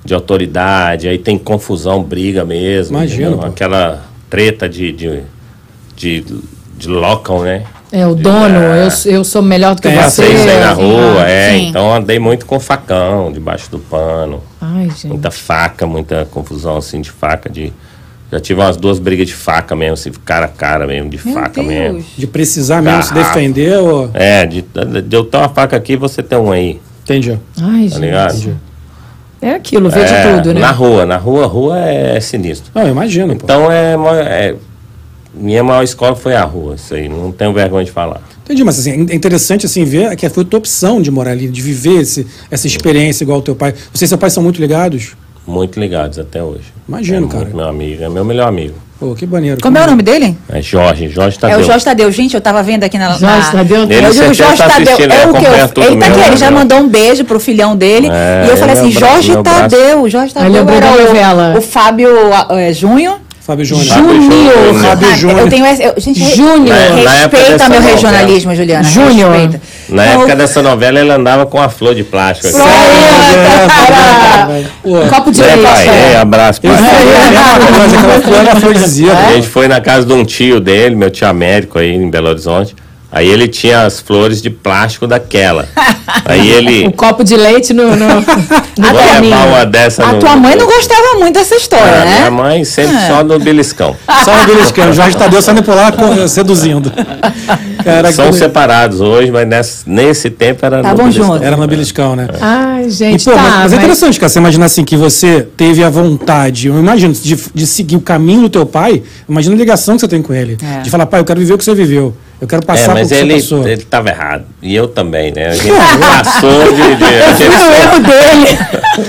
de autoridade, aí tem confusão, briga mesmo. Entendeu? pô. Aquela treta de, de, de, de local, né? É, o dono, eu, eu sou melhor do que É, você. Isso aí na rua, Ah, é. sim. Então andei muito com facão debaixo do pano. Ai, gente. Muita faca, muita confusão assim de faca. De... Já tive umas duas brigas de faca mesmo, assim, cara a cara mesmo, de Meu faca Deus. mesmo. De precisar mesmo se Garrafa. defender ou... É, de, de eu ter uma faca aqui você tem um aí, Entendi. Ai, tá gente. ligado? É aquilo, vê É, de tudo, né? Na rua, na rua, rua é sinistro. Não, eu imagino. Então é, é. Minha maior escola foi a rua, isso aí, não tenho vergonha de falar. Entendi, mas assim, é interessante assim ver que foi tua opção de morar ali, de viver esse, essa experiência igual o teu pai. Você e seu pai são muito ligados? Muito ligados até hoje. Imagino, é cara. Muito meu amigo, é meu melhor amigo. Pô, que maneiro. Como é o nome dele? É Jorge, Jorge Tadeu. É o Jorge Tadeu. Gente, eu tava vendo aqui na. Jorge na... Tadeu. Ele Eu digo certeza Jorge tá Tadeu. É ele o que eu, ele tá mesmo, aqui, ele já né? mandou um beijo pro filhão dele. É, e eu falei é assim: Jorge. Tadeu. Jorge Tadeu lembrou era o, o Fábio é, Junho. Fábio Júnior. Fábio Júnior. Fábio Ah, Júnior. Eu tenho essa. eu- gente, Júnior. Respeita meu regionalismo, Juliana. Júnior. respeita. Na época dessa novela, ele andava com a flor de plástico. aqui. Era copo de É, leite. é, abraço, pai. É a aquela flor era afrodisíaca. A gente foi na casa de um tio dele, meu tio Américo aí em Belo Horizonte. Aí ele tinha as flores de plástico daquela. Aí ele. Um copo de leite no, no, no Vou levar uma dessa A no- tua mãe não gostava muito dessa história, Ah, né? Minha mãe sempre É. só no beliscão. Só no beliscão. Jorge Tadeu saindo por lá co- seduzindo. Caraca, São que- separados hoje, mas nesse, nesse tempo era Estavam no beliscão. juntos. Era no beliscão, né? Ai, E, gente, pô, tá. mas, mas é mas- interessante, cara, você imaginar assim que você teve a vontade, eu imagino, de, de seguir o caminho do teu pai, imagina a ligação que você tem com ele. É. De falar, pai, eu quero viver o que você viveu. Eu quero É, passar mas por que ele, ele tava errado. E eu também, né? A gente passou de. de a gente- o erro dele.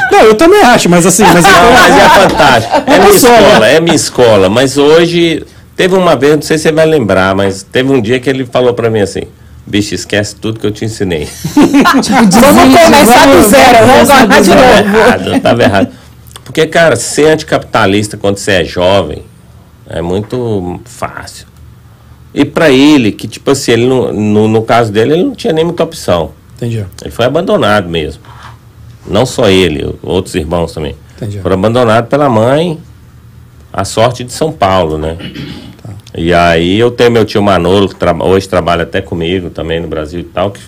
Não, eu também acho, mas assim, mas, Não, mas é fantástico. É minha Passou, né? escola, é minha escola. Mas hoje, teve uma vez, não sei se você vai lembrar, mas teve um dia que ele falou pra mim assim: bicho, esquece tudo que eu te ensinei. Vamos começar do zero, vamos começar de novo. errado, tava errado. Porque, cara, ser anticapitalista quando você é jovem é muito fácil. E pra ele, que tipo assim, ele não- no, no caso dele, ele não tinha nem muita opção. Entendi. Ele foi abandonado mesmo. Não só ele, outros irmãos também. Entendi. Foram abandonados pela mãe, a sorte de São Paulo, né? E aí eu tenho meu tio Manolo, que traba- hoje trabalha até comigo também no Brasil e tal, que,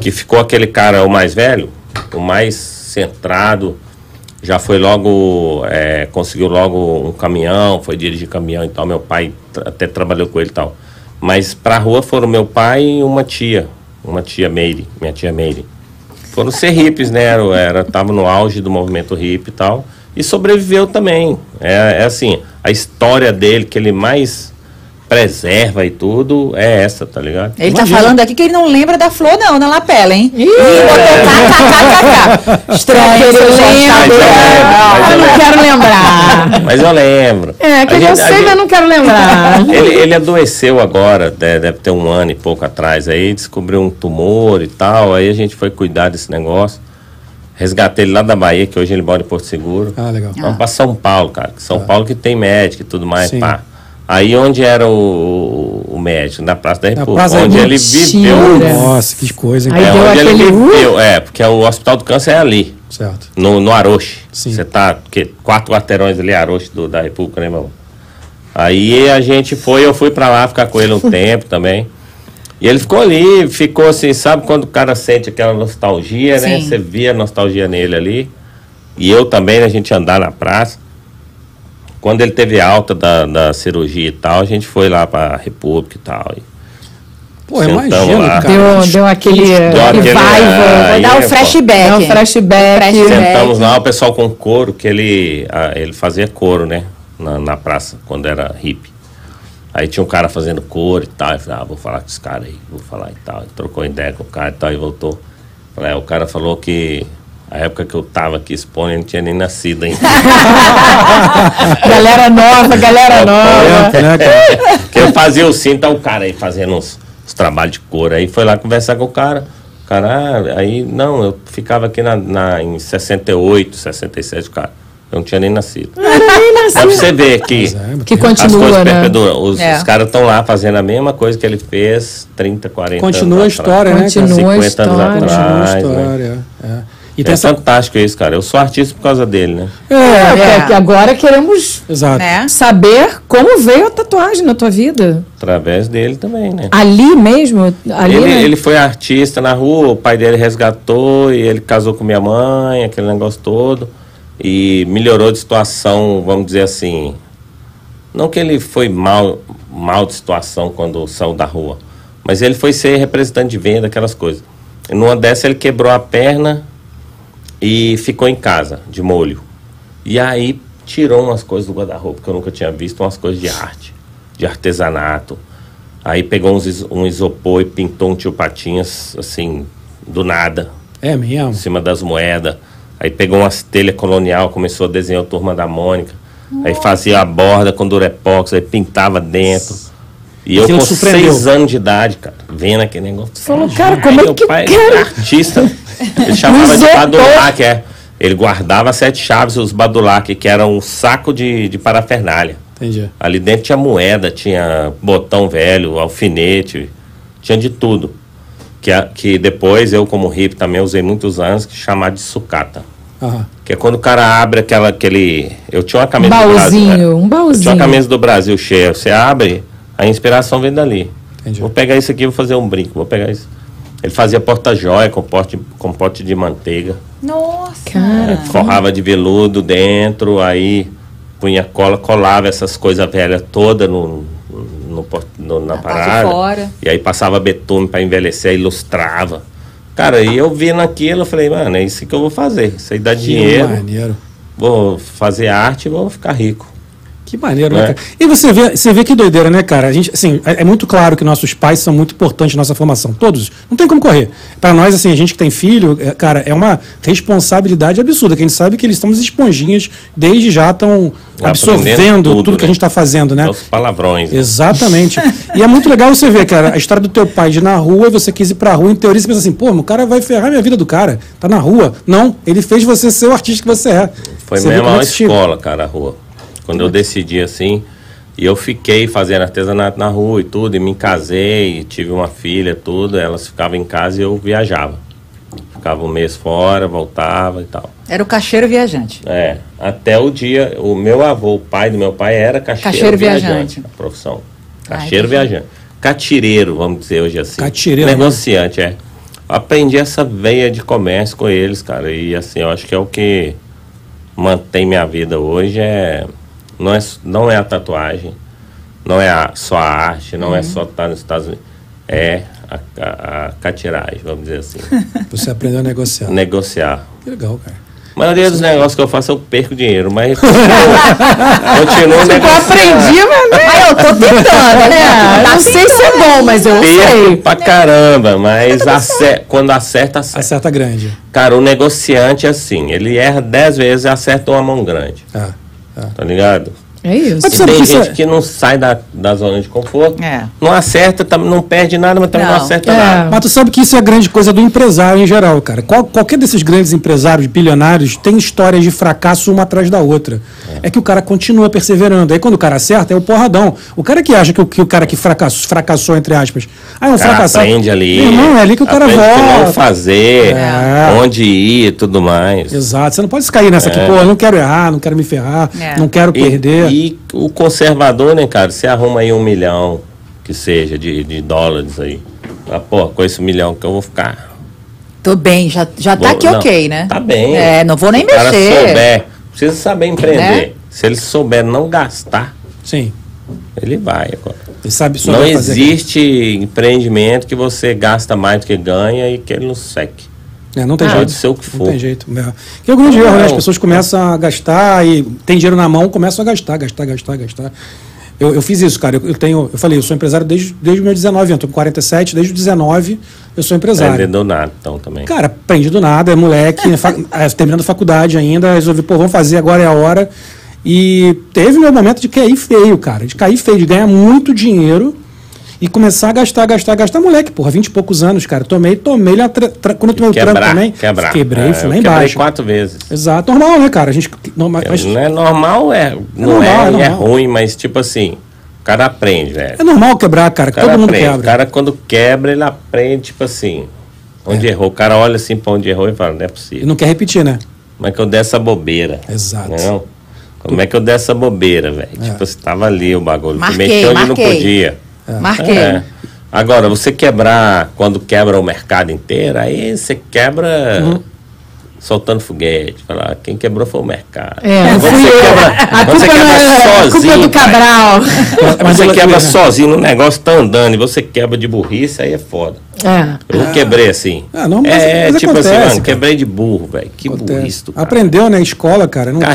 que ficou aquele cara, o mais velho, o mais centrado, já foi logo, é, conseguiu logo um caminhão, foi dirigir caminhão e tal, meu pai tra- até trabalhou com ele e tal. Mas pra rua foram meu pai e uma tia, uma tia Meire, minha tia Meire. Foram ser hippies, né? Era, era, tava no auge do movimento hippie e tal. E sobreviveu também. É, é assim, a história dele que ele mais preserva e tudo é essa, tá ligado? Ele tá Imagina. falando aqui que ele não lembra da flor, não, na lapela, hein? Ih, Ih, botou kkkk. Estranho, eu lembro, eu Eu não quero lembrar. Mas eu lembro. É, que A eu gente- sei, gente- mas não quero lembrar. Ele, ele adoeceu agora, de- deve ter um ano e pouco atrás, aí descobriu um tumor e tal, aí a gente foi cuidar desse negócio. Resgatei ele lá da Bahia, que hoje ele mora em Porto Seguro. Ah, legal. Vamos pra São Paulo, cara. São Paulo que tem médico e tudo mais, Sim. pá. Aí onde era o, o médico? Na Praça da República. Praça da onde ele Mentira. viveu. Nossa, que coisa? Aí É, deu onde ele aquele, uh! viveu. É, porque o Hospital do Câncer é ali, Certo. no, no Aroche. Sim. Você tá, que, quatro quarteirões ali, Aroche do, da República, né, meu irmão? Aí a gente foi, eu fui pra lá ficar com ele um tempo também. E ele ficou ali, ficou assim, sabe quando o cara sente aquela nostalgia, né? Sim. Você via a nostalgia nele ali. E eu também, né, a gente andar na praça. Quando ele teve alta da, da cirurgia e tal, a gente foi lá pra República e tal. E Pô, Sentamos imagina, lá. cara. Deu, deu aquele Deu aquele- revival. Vou dar pô. flashback. Deu um flashback. Flashback. Sentamos lá, o pessoal com couro, que ele, ele fazia couro, né? Na, na praça, quando era hippie. Aí tinha um cara fazendo couro e tal. Eu falei, ah, vou falar com esse cara aí, vou falar e tal. Ele trocou ideia com o cara e tal, e voltou. Falei, é, o cara falou que a época que eu tava aqui expondo, ele não tinha nem nascido ainda. Galera nova, galera nova. É, né, cara? que eu fazia o cinto, tá o cara aí fazendo uns, uns trabalhos de couro. Aí foi lá conversar com o cara. O cara, ah, aí, não, eu ficava aqui na, na, em 68, 67, cara. Eu não tinha nem nascido. Dá pra você ver que, Que as coisas continua, né? Os, É. os caras estão lá fazendo a mesma coisa que ele fez 30, 40 Continua a anos história, né, cara? Continua a 50 anos história. Continua a atrás. né? história. é. E É essa. fantástico isso, cara. Eu sou artista por causa dele, né? É, É. porque agora queremos Exato. Né? saber como veio a tatuagem na tua vida. Através dele também, né? Ali mesmo? Ali, ele, né? ele foi artista na rua, o pai dele resgatou e ele casou com minha mãe, aquele negócio todo. E melhorou de situação, vamos dizer assim. Não que ele foi mal, mal de situação quando saiu da rua, mas ele foi ser representante de venda, aquelas coisas. E numa dessa ele quebrou a perna e ficou em casa, de molho. E aí tirou umas coisas do guarda-roupa que eu nunca tinha visto, umas coisas de arte, de artesanato. Aí pegou uns, um isopor e pintou um tio Patinhas, assim, do nada, É mesmo. em cima das moedas. Aí pegou umas telhas colonial, começou a desenhar o Turma da Mônica. Aí fazia a borda com durepox, aí pintava dentro. E eu Aquilo com surpreendeu. seis anos de idade, cara, vendo aquele negócio. Falou, cara, como é meu que pai cara- era artista. Ele chamava de badulac, é. Ele guardava sete chaves, os badulac, que eram um saco de, de parafernália. Entendi. Ali dentro tinha moeda, tinha botão velho, alfinete, tinha de tudo. que, a- que depois eu, como hippie, também usei muitos anos, que chamar de sucata. Aham. Que é quando o cara abre aquela, aquele. Eu tinha uma camisa do Baúzinho, Brasil. um Eu tinha uma baúzinho. camisa do Brasil cheia. Você abre, a inspiração vem dali. Entendi. Vou pegar isso aqui e vou fazer um brinco. Vou pegar isso. Ele fazia porta-joia com pote, com pote de manteiga. Nossa. Cara, Forrava de veludo dentro, aí punha cola, colava essas coisas velhas todas no, no, no- na parada. fora. E aí passava betume para envelhecer, ilustrava. Cara, e eu vendo aquilo, eu falei, mano, é isso que eu vou fazer. Isso aí dá Que dinheiro, maneiro. vou fazer arte e vou ficar rico. Que maneiro, né, É. cara? E você vê, você vê que doideira, né, cara? A gente, assim, é, é muito claro que nossos pais são muito importantes na nossa formação. Todos. Não tem como correr. Para nós, assim, a gente que tem filho, é, cara, é uma responsabilidade absurda, que a gente sabe que eles estão as esponjinhas, desde já estão absorvendo tudo, tudo, que a né? gente está fazendo, né? Os palavrões. Exatamente. e é muito legal você ver, cara, a história do teu pai de ir na rua e você quis ir pra rua, em teoria você pensa assim, pô, o cara vai ferrar minha vida do cara, tá na rua. Não, ele fez você ser o artista que você é. Foi Você mesmo como é escola, cara, a rua. Quando eu decidi assim, e eu fiquei fazendo artesanato na rua e tudo, e me casei, e tive uma filha, tudo, elas ficavam em casa e eu viajava. Ficava um mês fora, voltava e tal. Era o cacheiro viajante. É, até o dia, o meu avô, o pai do meu pai era cacheiro, Cacheiro viajante, viajante. a profissão. Ah, Cacheiro entendi. viajante. Catireiro, vamos dizer hoje assim. Catireiro, né? Negociante, é. Aprendi essa veia de comércio com eles, cara, e assim, eu acho que é o que mantém minha vida hoje, é não é, não é a tatuagem, não é a- só a arte, não Uhum. é só estar nos Estados Unidos, é a, a, a catiragem, vamos dizer assim. Você aprendeu a negociar. negociar. Que legal, cara. A maioria dos negócios que eu faço eu perco dinheiro, mas continuo, continuo eu negociando. aprendi, mas né? Ah, eu tô tentando, né? É, Tá não sei se é bom, mas eu Perco sei. pra caramba, mas acer- quando acerta, acerta. Acerta grande. Cara, o negociante é assim, ele erra 10 vezes e acerta uma mão grande, ah. Tá ligado? É isso. Mas tem isso gente é- que não sai da, da zona de conforto, É. não acerta, tam- não perde nada, mas também não, Não. acerta É. nada. Mas tu sabe que isso é a grande coisa do empresário em geral, cara. Qual- qualquer desses grandes empresários bilionários tem histórias de fracasso uma atrás da outra. É. que o cara continua perseverando. Aí quando o cara acerta, é o porradão. O cara que acha que o, que o cara que fracassou, fracassou, entre aspas, ah, é um fracassado. aprende ali. Não, é ali que o cara aprende o que volta. não fazer, É. onde ir e tudo mais. Exato. Você não pode cair nessa aqui, pô, eu não quero errar, não quero me ferrar, É. não quero E- perder. E, o conservador, né, cara? Você arruma aí um milhão, que seja, de, de dólares aí. Ah, pô, com esse milhão que eu vou ficar. Tô bem, já, já tá Vou- aqui não, ok, né? Tá bem. É, não vou nem Se o cara mexer. souber, precisa saber empreender. Né? Se ele souber não gastar, Sim. ele vai. agora. Ele sabe só Não existe empreendimento que você gasta mais do que ganha e que ele não seque. É, não tem Ah, jeito. pode ser o que Não for. tem jeito. É. Que é o grande Não, erro, né? As não. pessoas começam a gastar e tem dinheiro na mão, começam a gastar, gastar, gastar, gastar. Eu, eu fiz isso, cara. Eu, eu tenho, eu falei, eu sou empresário desde, desde os meus 19 anos. Tô com 47, desde os 19 eu sou empresário. Vendedor nada, então também. Cara, aprendi do nada, é moleque, fa- é, terminando faculdade ainda, resolvi, pô, vamos fazer, agora é a hora. E teve meu momento de cair feio, cara, de cair feio, de ganhar muito dinheiro e começar a gastar, gastar, gastar. Moleque, porra, 20 e poucos anos, cara. Tomei, tomei, lá, tra- tra- quando eu tomei o trampo Quebrar, também, quebrar. quebrei, É, fui lá quebrei embaixo. quatro vezes. Exato, normal, né, cara? A gente, normal, mas Não é normal, é. Não normal, é, é é, normal. ruim, mas tipo assim, o cara aprende, velho. é normal quebrar, cara, cara todo mundo aprende. quebra. O cara, quando quebra, ele aprende, tipo assim, onde errou. O cara olha assim pra onde errou e fala, não é E possível. não quer repetir, né? Como é que eu dei essa bobeira? Exato. Não. Como é que eu dei essa bobeira, velho? Tipo, você tava ali o bagulho. Marquei, mexeu onde não marquei. Podia. Marquei. É. Agora, você quebrar, quando quebra o mercado inteiro, aí você quebra Uhum. soltando foguete. Falar, quem quebrou foi o mercado. É, fui você eu. quebra, A quando culpa você não quebra é, a culpa é sozinho. do pai, Cabral. Mas você quebra sozinho, no negócio tá andando e você quebra de burrice, aí é foda. É. Eu quebrei assim. Ah, não, mas- é, mas tipo acontece, assim, mano, quebrei de burro, velho. Que Acontece. burrice, do cara. Aprendeu, né? Escola, cara. Não tem.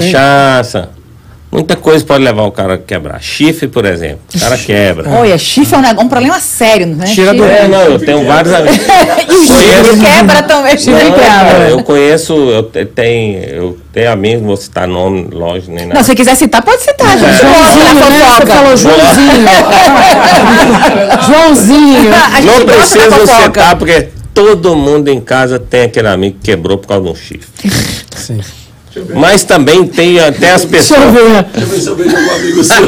Muita coisa pode levar o cara a quebrar. Chifre, por exemplo. O cara quebra. Olha, chifre é um, negócio- um problema sério, né? Tira do- Chifre- É, não, eu tenho vários amigos. E o chifre quebra também. Chifre Não, quebra. cara, eu conheço, eu te- tenho, eu tenho amigos, não vou citar nome, lógico, nem nada. Não, se quiser citar, pode citar, É. gente. Joãozinho, da né? Você falou Joãozinho. Joãozinho. Não precisa citar, porque todo mundo em casa tem aquele amigo que quebrou por causa de um chifre. Sim. Mas também tem até as Deixa eu pessoas. ver. Deixa eu ver se eu vejo algum amigo seu.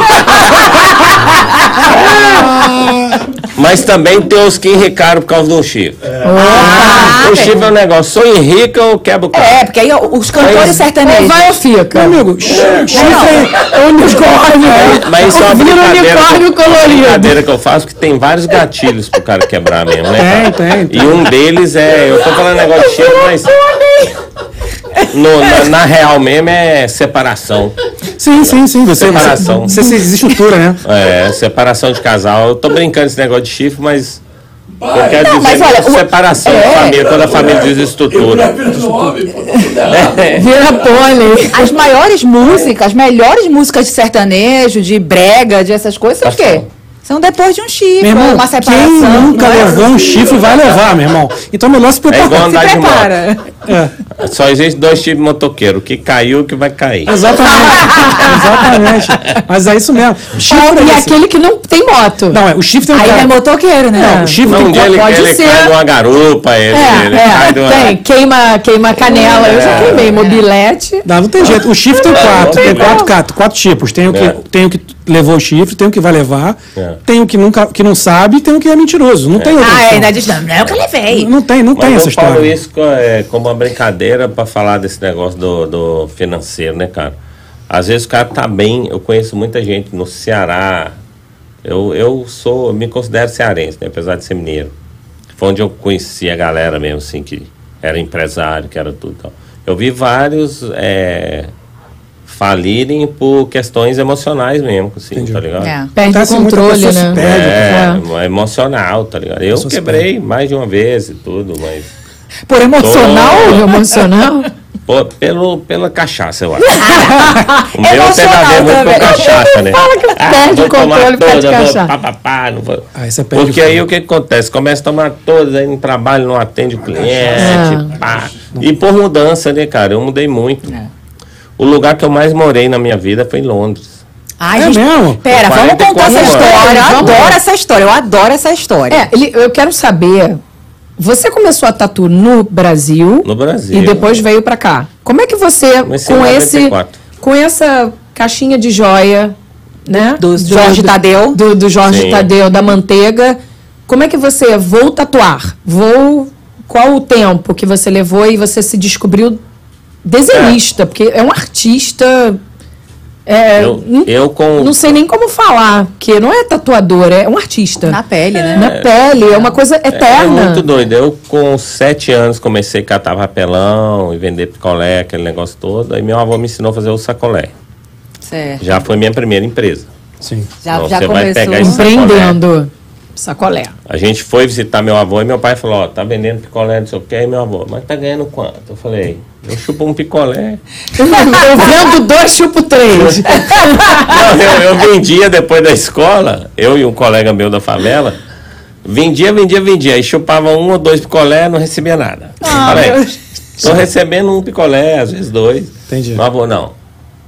Mas também tem os que enricaram por causa do chifre. Ah, o chifre é um negócio, sou enrica ou quebra o carro. É, porque aí os cantores Mas- sertanejos. Ou vai ou fica? Meu amigo, chi- chifre É unicórnio. Mas isso é uma brincadeira. unicórnio que- colorido. brincadeira que eu faço que tem vários gatilhos pro cara quebrar mesmo, né? Tem, cara? tem, E um deles é. Eu tô falando negócio de chifre, mas. No- na, na real mesmo é separação. Sim, sim, sim. Você, Separação. você, você existe estrutura, né? É, separação de casal. Eu tô brincando esse negócio de chifre, mas. Eu quero Não, dizer mas olha, separação de é. família, quando a família desestrutura. Vira pônei. As maiores músicas, as melhores músicas de sertanejo, de brega, de essas coisas, são o quê? São depois de um chifre, Meu irmão, uma quem separação. nunca não é? levou um chifre vai levar, meu irmão. Então, melhor se É igual preparar. andar de moto. Prepara. É, Só existe dois tipos de motoqueiro: o que caiu e o que vai cair. exatamente. exatamente. Mas é isso mesmo. Chifre E é esse. aquele que não tem moto. Não, é, o chifre tem um Aí cara. é motoqueiro, né? Não, o chifre Não, tem um dia ele, pode ele ser. cai de uma garupa, ele, ele cai de É, uma. é, tem. Queima, queima canela. Eu já queimei mobilete. Não, não tem jeito. O chifre tem quatro, tem quatro, quatro, quatro tipos. Tem o, que, É. tem o que levou o chifre, tem o que vai levar, É. tem o que, nunca, que não sabe e tem o que é mentiroso. Não tem outra Ah, ainda diz, não, não é o que eu levei. Não tem, não tem Mas essa eu falo história. isso é, como uma brincadeira para falar desse negócio do, do financeiro, né, cara? Às vezes o cara tá bem, eu conheço muita gente no Ceará. Eu, eu sou, eu me considero cearense, né, apesar de ser mineiro. Foi onde eu conheci a galera mesmo, assim, que era empresário, que era tudo. e tal. Eu vi vários é, falirem por questões emocionais mesmo, assim, tá ligado? É. Perde o controle, né? perde. É, emocional, tá ligado? Eu quebrei mais de uma vez e tudo, mas. Por emocional? Perde o emocional. Pô, pelo, pela cachaça, eu acho. Ah, o meu tem a ver muito com cachaça, né? Fala que perde vou o controle tomar por causa de todas, vou cachaça. pá, pá, pá, não vou- Aí você perde Porque o aí o que acontece? Começa a tomar todas, aí no trabalho não atende o cliente, É. pá. E por mudança, né, cara? Eu mudei muito. É. O lugar que eu mais morei na minha vida foi em Londres. Ai, É gente, mesmo? Pera, vamos 44 contar essa anos. história. Eu adoro essa história. Eu adoro essa história. É, ele- eu quero saber. Você começou a tatu no Brasil. No Brasil. E depois veio pra cá. Como é que você, Comecei com esse, 94. com essa caixinha de joia, né? Do Jorge Tadeu. Do, do Jorge Sim. Tadeu, da manteiga. Como é que você, vou tatuar, vou... Qual o tempo que você levou e você se descobriu desenhista? Porque é um artista... É, Eu, eu com. não sei nem como falar, que não é tatuador, é um artista. Na pele, né? Na pele, é uma coisa É eterna. muito doido. Eu, com sete anos, comecei a catar papelão e vender picolé, aquele negócio todo. Aí meu avô me ensinou a fazer o sacolé. Certo. Já foi minha primeira empresa. Sim. Já, Então, já você vai começou. pegar esse- Empreendendo. Sacolé. A gente foi visitar meu avô e meu pai falou, ó, tá vendendo picolé, não sei o que, e meu avô, mas tá ganhando quanto? Eu falei, eu chupo um picolé. Eu vendo dois, chupo três. Não, eu, eu vendia depois da escola, eu e um colega meu da favela, vendia, vendia, vendia. Aí chupava um ou dois picolé, não recebia nada. Ah, Falei, meu tô recebendo um picolé, às vezes dois. Entendi. Meu avô, não,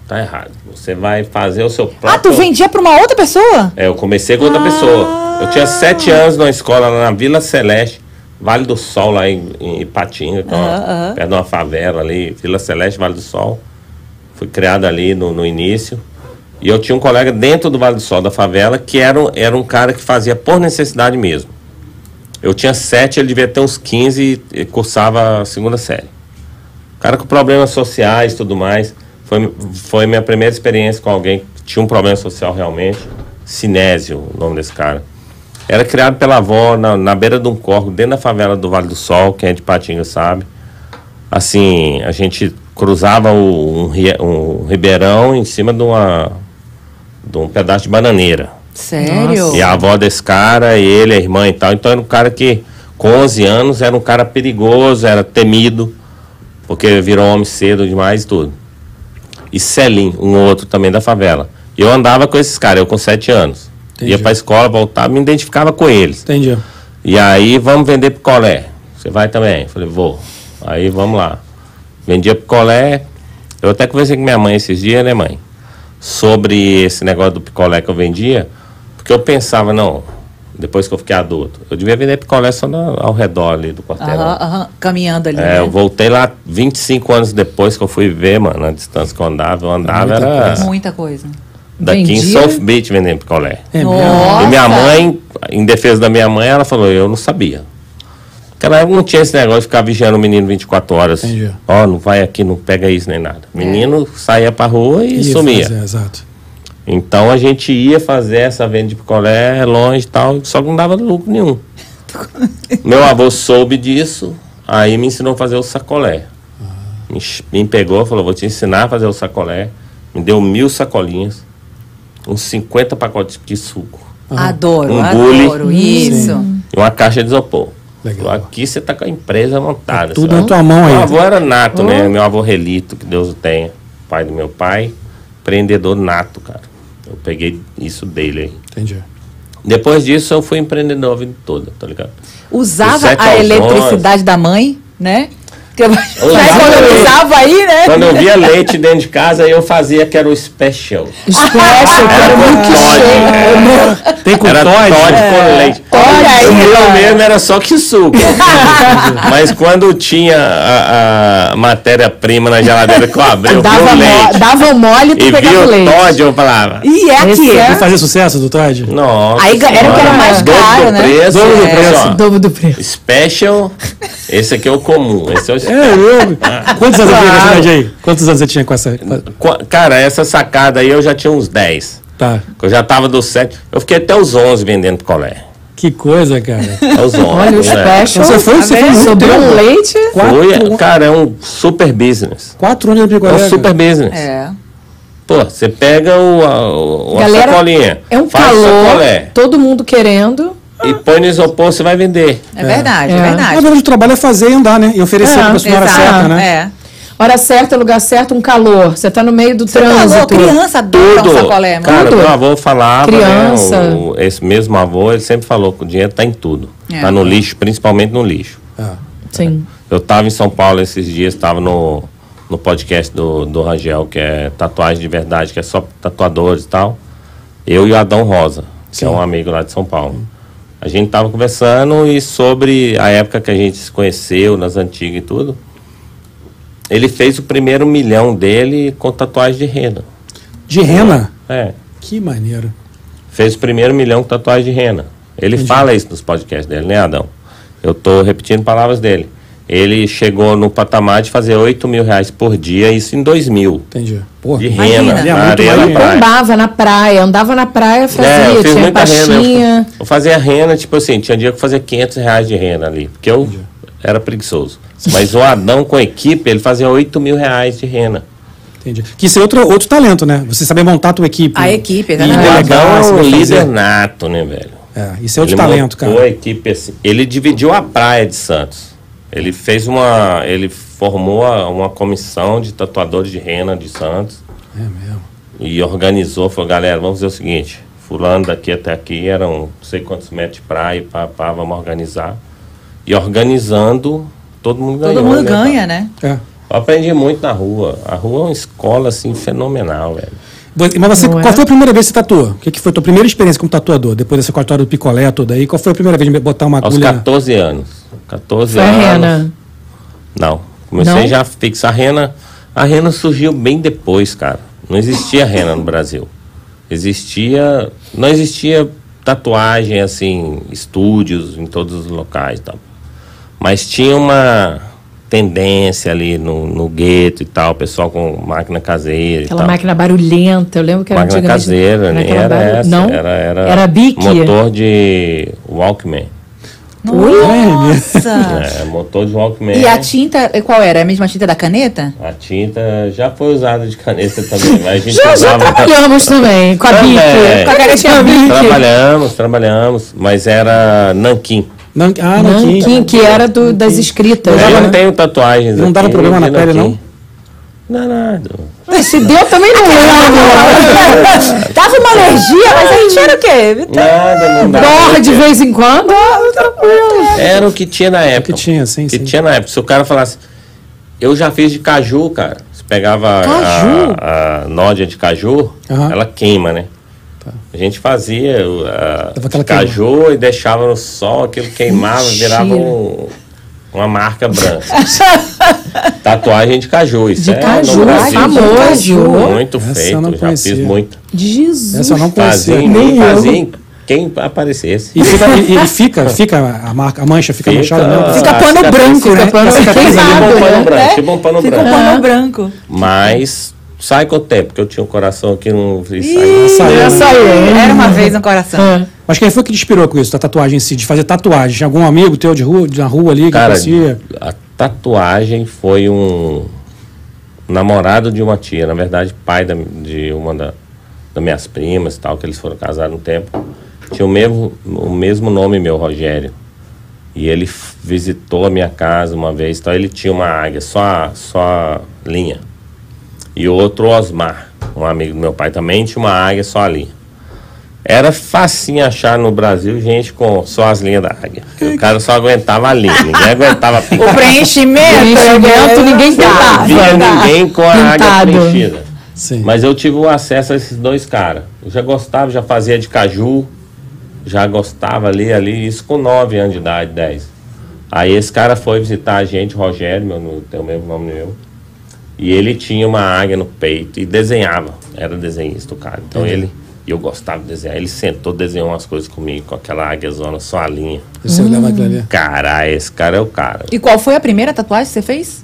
tá errado. Você vai fazer o seu Ah, próprio... tu vendia pra uma outra pessoa? É, eu comecei com outra pessoa. Eu tinha sete anos na escola lá na Vila Celeste, Vale do Sol, lá em, em Ipatinga, que é aham. perto de uma favela ali, Vila Celeste, Vale do Sol. Fui criado ali no, no início. E eu tinha um colega dentro do Vale do Sol, da favela, que era, um- era um cara que fazia por necessidade mesmo. Eu tinha sete, ele devia ter uns 15 e cursava a segunda série. Cara com problemas sociais e tudo mais. Foi, foi minha primeira experiência com alguém que tinha um problema social realmente. Sinésio, o nome desse cara. Era criado pela avó na, na beira de um córrego, dentro da favela do Vale do Sol, quem é de Patinga sabe. Assim, a gente cruzava o- um, um ribeirão em cima de, uma, de um pedaço de bananeira. Sério? E a avó desse cara, e ele, a irmã e tal. Então era um cara que, com 11 anos, era um cara perigoso, era temido, porque virou homem cedo demais e tudo. E Celim, um outro também da favela. E eu andava com esses caras, eu com 7 anos. Entendi. Ia pra escola, voltava, me identificava com eles. Entendi. E aí, vamos vender picolé. Você vai também? Eu falei, vou. Aí, vamos lá. Vendia picolé. Eu até conversei com minha mãe esses dias, né, mãe? Sobre esse negócio do picolé que eu vendia. Porque eu pensava, não, depois que eu fiquei adulto. Eu devia vender picolé só na- ao redor ali do quarteirão. Aham, aham, caminhando ali. É, né? eu voltei lá 25 anos depois que eu fui ver, mano, a distância que eu andava. Eu andava Muita era Muita coisa. daqui em? South Beach vendendo picolé. É mesmo? Nossa. E minha mãe, em defesa da minha mãe, ela falou, eu não sabia. Naquela época não tinha esse negócio de ficar vigiando o menino 24 horas. Entendi. Ó, não vai aqui, não pega isso nem nada. Menino saía pra rua e Ia sumia. fazer, exato. Então a gente ia fazer essa venda de picolé longe e tal, só que não dava lucro nenhum. Meu avô soube disso, aí me ensinou a fazer o sacolé. Me, me pegou, falou, vou te ensinar a fazer o sacolé. Me deu mil sacolinhas, uns 50 pacotes de suco Adoro, Um adoro. Isso. e uma caixa de isopor. Legal. Aqui você tá com a empresa montada. Tudo sabe? na tua mão aí. Meu avô era nato, né? Meu avô relito, que Deus o tenha. Pai do meu pai, empreendedor nato, cara. Eu peguei isso dele aí. Entendi. Depois disso, eu fui empreendedor a vida toda, tá ligado? Usava a eletricidade da mãe, né? Que eu Usava. economizava aí, né? Quando eu via leite dentro de casa, eu fazia que era o special. Special, Era muito Todd. Tem com Era Todd? Todd com leite. Olha aí, o meu mesmo era só que suco. Mas quando tinha a, a matéria-prima na geladeira que eu abri, eu vi Dava, o mo leite. dava mole e tu E pegava o o leite. Todd, eu falava. E é Esse aqui. é- Vai fazer sucesso do Todd? Nossa. Aí ga- era o que era senhora, mais caro, do né? Preço, Dobro do é, preço. Dobro do preço. Special, esse aqui é o comum. Esse é o É mesmo? Quantos anos você tinha aí? Quantos anos você tinha com essa... Cara, essa sacada aí eu já tinha uns 10. Tá. Eu já tava dos 7. Eu fiquei até os 11 vendendo picolé. Que coisa, cara. Os 11. Olha o né? special. Você foi- você Tá foi Sobrou tempo. um leite. Foi, Quatro, cara, é um super business. quatro anos de É picolé. um cara. super business. É. Pô, você pega o, a, o- a Galera, sacolinha, é um faz calor. sacolé Todo mundo querendo. E põe no isopor, você vai vender. É verdade, é, É. Na verdade. verdade, o trabalho é fazer e andar, né? E oferecer É, pra pessoa na hora Exato, certa, né? É. Hora certa, lugar certo, um calor. Você tá no meio do Você falou, trânsito. criança adora Tudo. um sacolé, mano. Cara, Tudo. meu avô falava, Criança. né? o- esse mesmo avô, ele sempre falou que o dinheiro tá em tudo. É. Tá no lixo, principalmente no lixo. Ah, Sim. Eu tava em São Paulo esses dias, tava no, no podcast do, do Rangel, que é Tatuagem de Verdade, que é só tatuadores e tal. Eu e o Adão Rosa, que é Sim. um amigo lá de São Paulo. A gente tava conversando e sobre a época que a gente se conheceu, nas antigas e tudo. Ele fez o primeiro milhão dele com tatuagem de rena. De rena? É. Que maneiro. Fez o primeiro milhão com tatuagem de rena. Ele fala isso nos podcasts dele, né, Adão? Eu tô repetindo palavras dele. Ele chegou no patamar de fazer 8 mil reais por dia, isso em 2000. Entendi. Pô, De Imagina. rena, É na areia da maneiro. praia. Bombava na praia, andava na praia, fazia, É, eu fiz tinha muita rena. Eu, eu fazia rena, tipo assim, tinha dia que eu fazia 500 reais de rena ali, porque eu era preguiçoso. Mas o Adão com a equipe, ele fazia 8 mil reais de rena. entendi. Que isso é outro, outro talento, né? Você saber montar a tua equipe. A equipe, E O exatamente. Adão é um líder nato, né, velho? É, isso é outro ele talento, cara. a equipe assim. Ele dividiu a praia de Santos. Ele fez uma. Ele formou uma comissão de tatuadores de rena de Santos É mesmo. e organizou. Falou, galera, vamos fazer o seguinte: Fulano daqui até aqui eram não sei quantos metros de praia, pá, pá, vamos organizar. E organizando, todo mundo ganhou. Todo mundo né, ganha, né? É. Eu aprendi muito na rua. A rua é uma escola assim fenomenal, velho. Mas você, Não qual é? foi a primeira vez que você tatuou? O que, que foi a tua primeira experiência como tatuador? Depois dessa história do picolé toda aí, qual foi a primeira vez de botar uma Aos agulha? 14 anos. 14 Foi a anos. rena. Não. Comecei Não? já a fixar a rena. A rena surgiu bem depois, cara. Não existia rena no Brasil. Existia. Não existia tatuagem, assim, estúdios em todos os locais e tal. Mas tinha uma tendência ali no, no gueto e tal, pessoal com máquina caseira Aquela e tal. máquina barulhenta, eu lembro que era máquina caseira, era barulho- essa. Não? Era, era, Era Bic? motor de Walkman. Nossa! É, motor de Walkman. E a tinta, qual era? A mesma tinta da caneta? A tinta já foi usada de caneta também, mas a gente Já, já trabalhamos também com a Também. Bic. Com a canetinha Bic. Trabalhamos, trabalhamos, mas era nanquim. Nan... Ah, Nanquim. Nanquim, que era do, das escritas. Eu não tenho tatuagens Não dava problema na pele, nanquim. Não, nada. Se deu, também não lembro. Dava uma alergia, mas aí tinha o quê? Nada, não dava. Borra de vez em quando. ah. Era o que tinha na época. que tinha, sim, que sim. tinha na época. Se o cara falasse... Eu já fiz de caju, cara. Você pegava Caju? a, a nódia de caju, Aham. ela queima, né? A gente fazia o, a, caju e deixava no sol, aquilo queimava, Mentira. virava um- uma marca branca. Tatuagem de caju, isso De é caju, famoso. Muito Essa feito, não já conhecia. fiz muito. Jesus. Essa eu não conhecia. Fazia, Nem fazia quem aparecesse. E fica, e, e fica, fica a, marca, a mancha fica, Fica- manchada mesmo. Fica Ah, pano branco, né? Fica pano Fica um branco, tipo um pano Fica um branco. pano branco. Mas sai com o tempo, porque eu tinha um coração que não e Ih, saiu. Era uma vez no coração. Mas quem foi que te inspirou com isso, da tatuagem em si, de fazer tatuagem? Algum amigo teu de rua, na rua ali que Cara, conhecia? a tatuagem foi um namorado de uma tia, na verdade, pai da- de uma da, das minhas primas e tal, que eles foram casados um tempo. Tinha o mesmo, o mesmo nome meu, Rogério. E ele visitou a minha casa uma vez, então ele tinha uma águia, só, só linha. E outro Osmar, um amigo do meu pai também tinha uma águia, só linha. Era facinho achar no Brasil gente com só as linhas da águia. O cara só aguentava a linha, ninguém aguentava a pinta. O preenchimento. Preenchimento, ninguém tentava. Via ninguém com a águia Pintado. preenchida. Sim. Mas eu tive o acesso a esses dois caras. Eu já gostava, já fazia de caju, já gostava ali, ali, isso com 9 anos de idade, 10. Aí esse cara foi visitar a gente, Rogério, meu, não tem o mesmo nome meu. E ele tinha uma águia no peito e desenhava. Era desenhista o cara. Então ele, e eu gostava de desenhar. Ele sentou, desenhou umas coisas comigo, com aquela águia zona, só a linha. Você olhava aquilo ali. Caralho, esse cara é o cara. E qual foi a primeira tatuagem que você fez?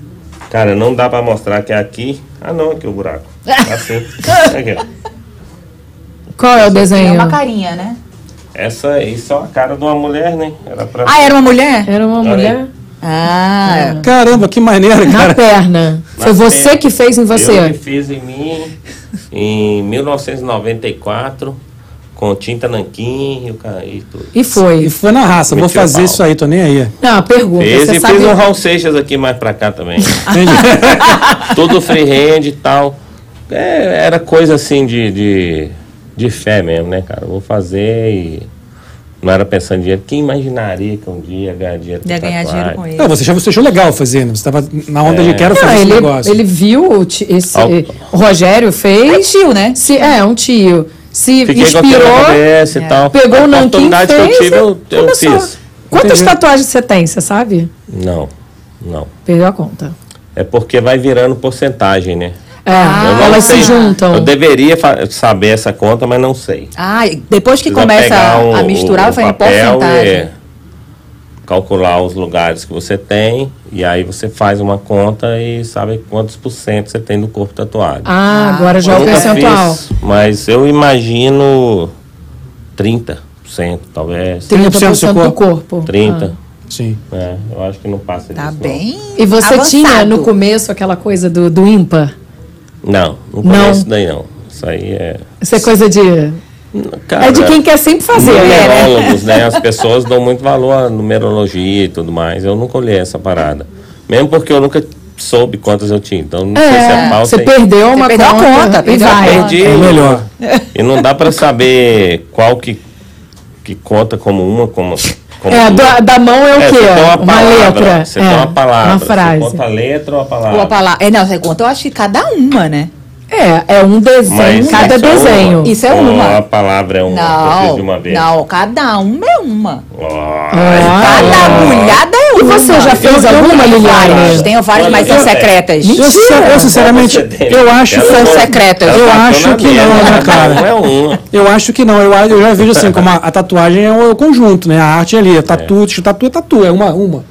Cara, não dá pra mostrar que é aqui. Ah, não, aqui o buraco. Assim. Aqui, ó. Qual é o desenho? É uma carinha, né? Essa aí só a cara de uma mulher, né? Era pra. Ah, era uma mulher? Era uma Olha mulher? Ah, Caramba, que maneiro, Na cara. perna. Foi Na você perna. que fez em Eu que você. fiz em mim em 1994, com tinta nanquim e o cara e tudo. E foi. E foi na raça, vou fazer isso aí, tô nem aí. Não, pergunta. Fez você e sabe... fiz um Raul Seixas aqui mais pra cá também. Entendi. Tudo freehand e tal. É, era coisa assim de, de, de fé mesmo, né, cara? Vou fazer e. Não era pensando em dinheiro. Quem imaginaria que um dia ia ganhar dinheiro com ia ganhar tatuagem? dinheiro com ele. Não, você, achou, você achou legal fazer, né? Você estava na onda de quero Não, fazer esse ele, negócio. ele viu o esse. Ao- O Rogério É fez. tio, né? Se, é, um tio. Se Fiquei com inspirou, cabeça e tal. pegou o a nanquim, oportunidade fez. que eu tive, eu, e eu começou. fiz. Quantas Entendi. tatuagens você tem, você sabe? Não, não. Perdeu a conta. É porque vai virando porcentagem, né? É, Ah, não elas sei. se juntam. Eu deveria saber essa conta, mas não sei. Ah, depois que Precisa começa um- a misturar, o vai em papel porcentagem. e calcular os lugares que você tem e aí você faz uma conta e sabe quantos por cento você tem do corpo tatuado. Ah, agora já é o percentual. fiz, mas eu imagino 30%, talvez. 30% do 30% seu do corpo. corpo. 30. Sim. É, eu acho que não passa Tá disso. bem. E você avançado. tinha no começo aquela coisa do, do ímpar? Não, não Não. conheço isso daí não. Isso aí é. Isso é coisa de. Cara, é de quem quer sempre fazer, né? numerólogos, né? As pessoas dão muito valor à numerologia e tudo mais. Eu nunca olhei essa parada. Mesmo porque eu nunca soube quantas eu tinha. Então não sei se é É, pau você perdeu uma perdeu a conta, conta, e perdeu vai. Perdi. É melhor. E não dá pra saber qual que, que conta como uma, como. Como É, da, da mão é o É, quê? Você uma, uma palavra, letra. Você é, uma palavra. Uma Você frase. conta a letra ou a palavra? Ou a palavra. É, não, você conta, eu acho que cada uma, né? É, é um desenho, Mas cada isso é desenho. uma. Isso é uma. a palavra é uma. eu Não, de uma vez. não, cada uma é uma. Ó, Cada mulherada é E uma. você já fez Eu- eu alguma, Liliane? tenho várias, mas são Olha, secretas. Eu, sincer- eu, sinceramente, tem? eu acho Ela que são secretas. Eu tá acho na que não, né, cara? Não é uma. Eu acho que não. Eu, eu já vejo assim, como a, a tatuagem é o, o conjunto, né? A arte é ali, é tatu, tatu é tatu, é uma, uma.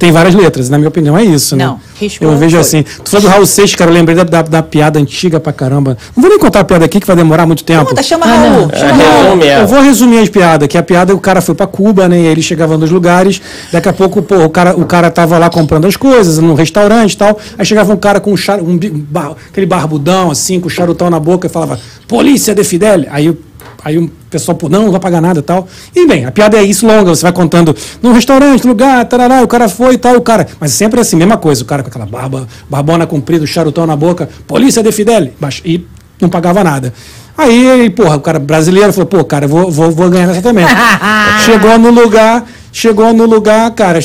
Tem várias letras, na minha opinião, é isso, né? Não, Eu vejo foi. assim. Tu falou do Raul Seixas, cara, eu lembrei da, da, da piada antiga pra caramba. Não vou nem contar a piada aqui, que vai demorar muito tempo. Conta, chama Ah, Raul. não. É, Chama Raul. resume ela. Eu vou resumir as piadas, que a piada, o cara foi pra Cuba, né? E ele chegava nos lugares, daqui a pouco, pô, o cara, o cara tava lá comprando as coisas, num restaurante e tal. Aí chegava um cara com um char, um, bar- aquele barbudão, assim, com o charutão na boca e falava, polícia de Fidel. Aí, o- aí o pessoal, pô, não, não vai pagar nada e tal. E bem, a piada é isso longa, você vai contando num restaurante, lugar, tarará, o cara foi e tal, o cara. Mas sempre assim, mesma coisa, o cara com aquela barba, barbona comprida, charutão na boca, polícia de Fidel. E não pagava nada. Aí, porra, o cara brasileiro falou, pô, cara, vou, vou, vou ganhar nessa também. Chegou no lugar, Chegou no lugar, cara,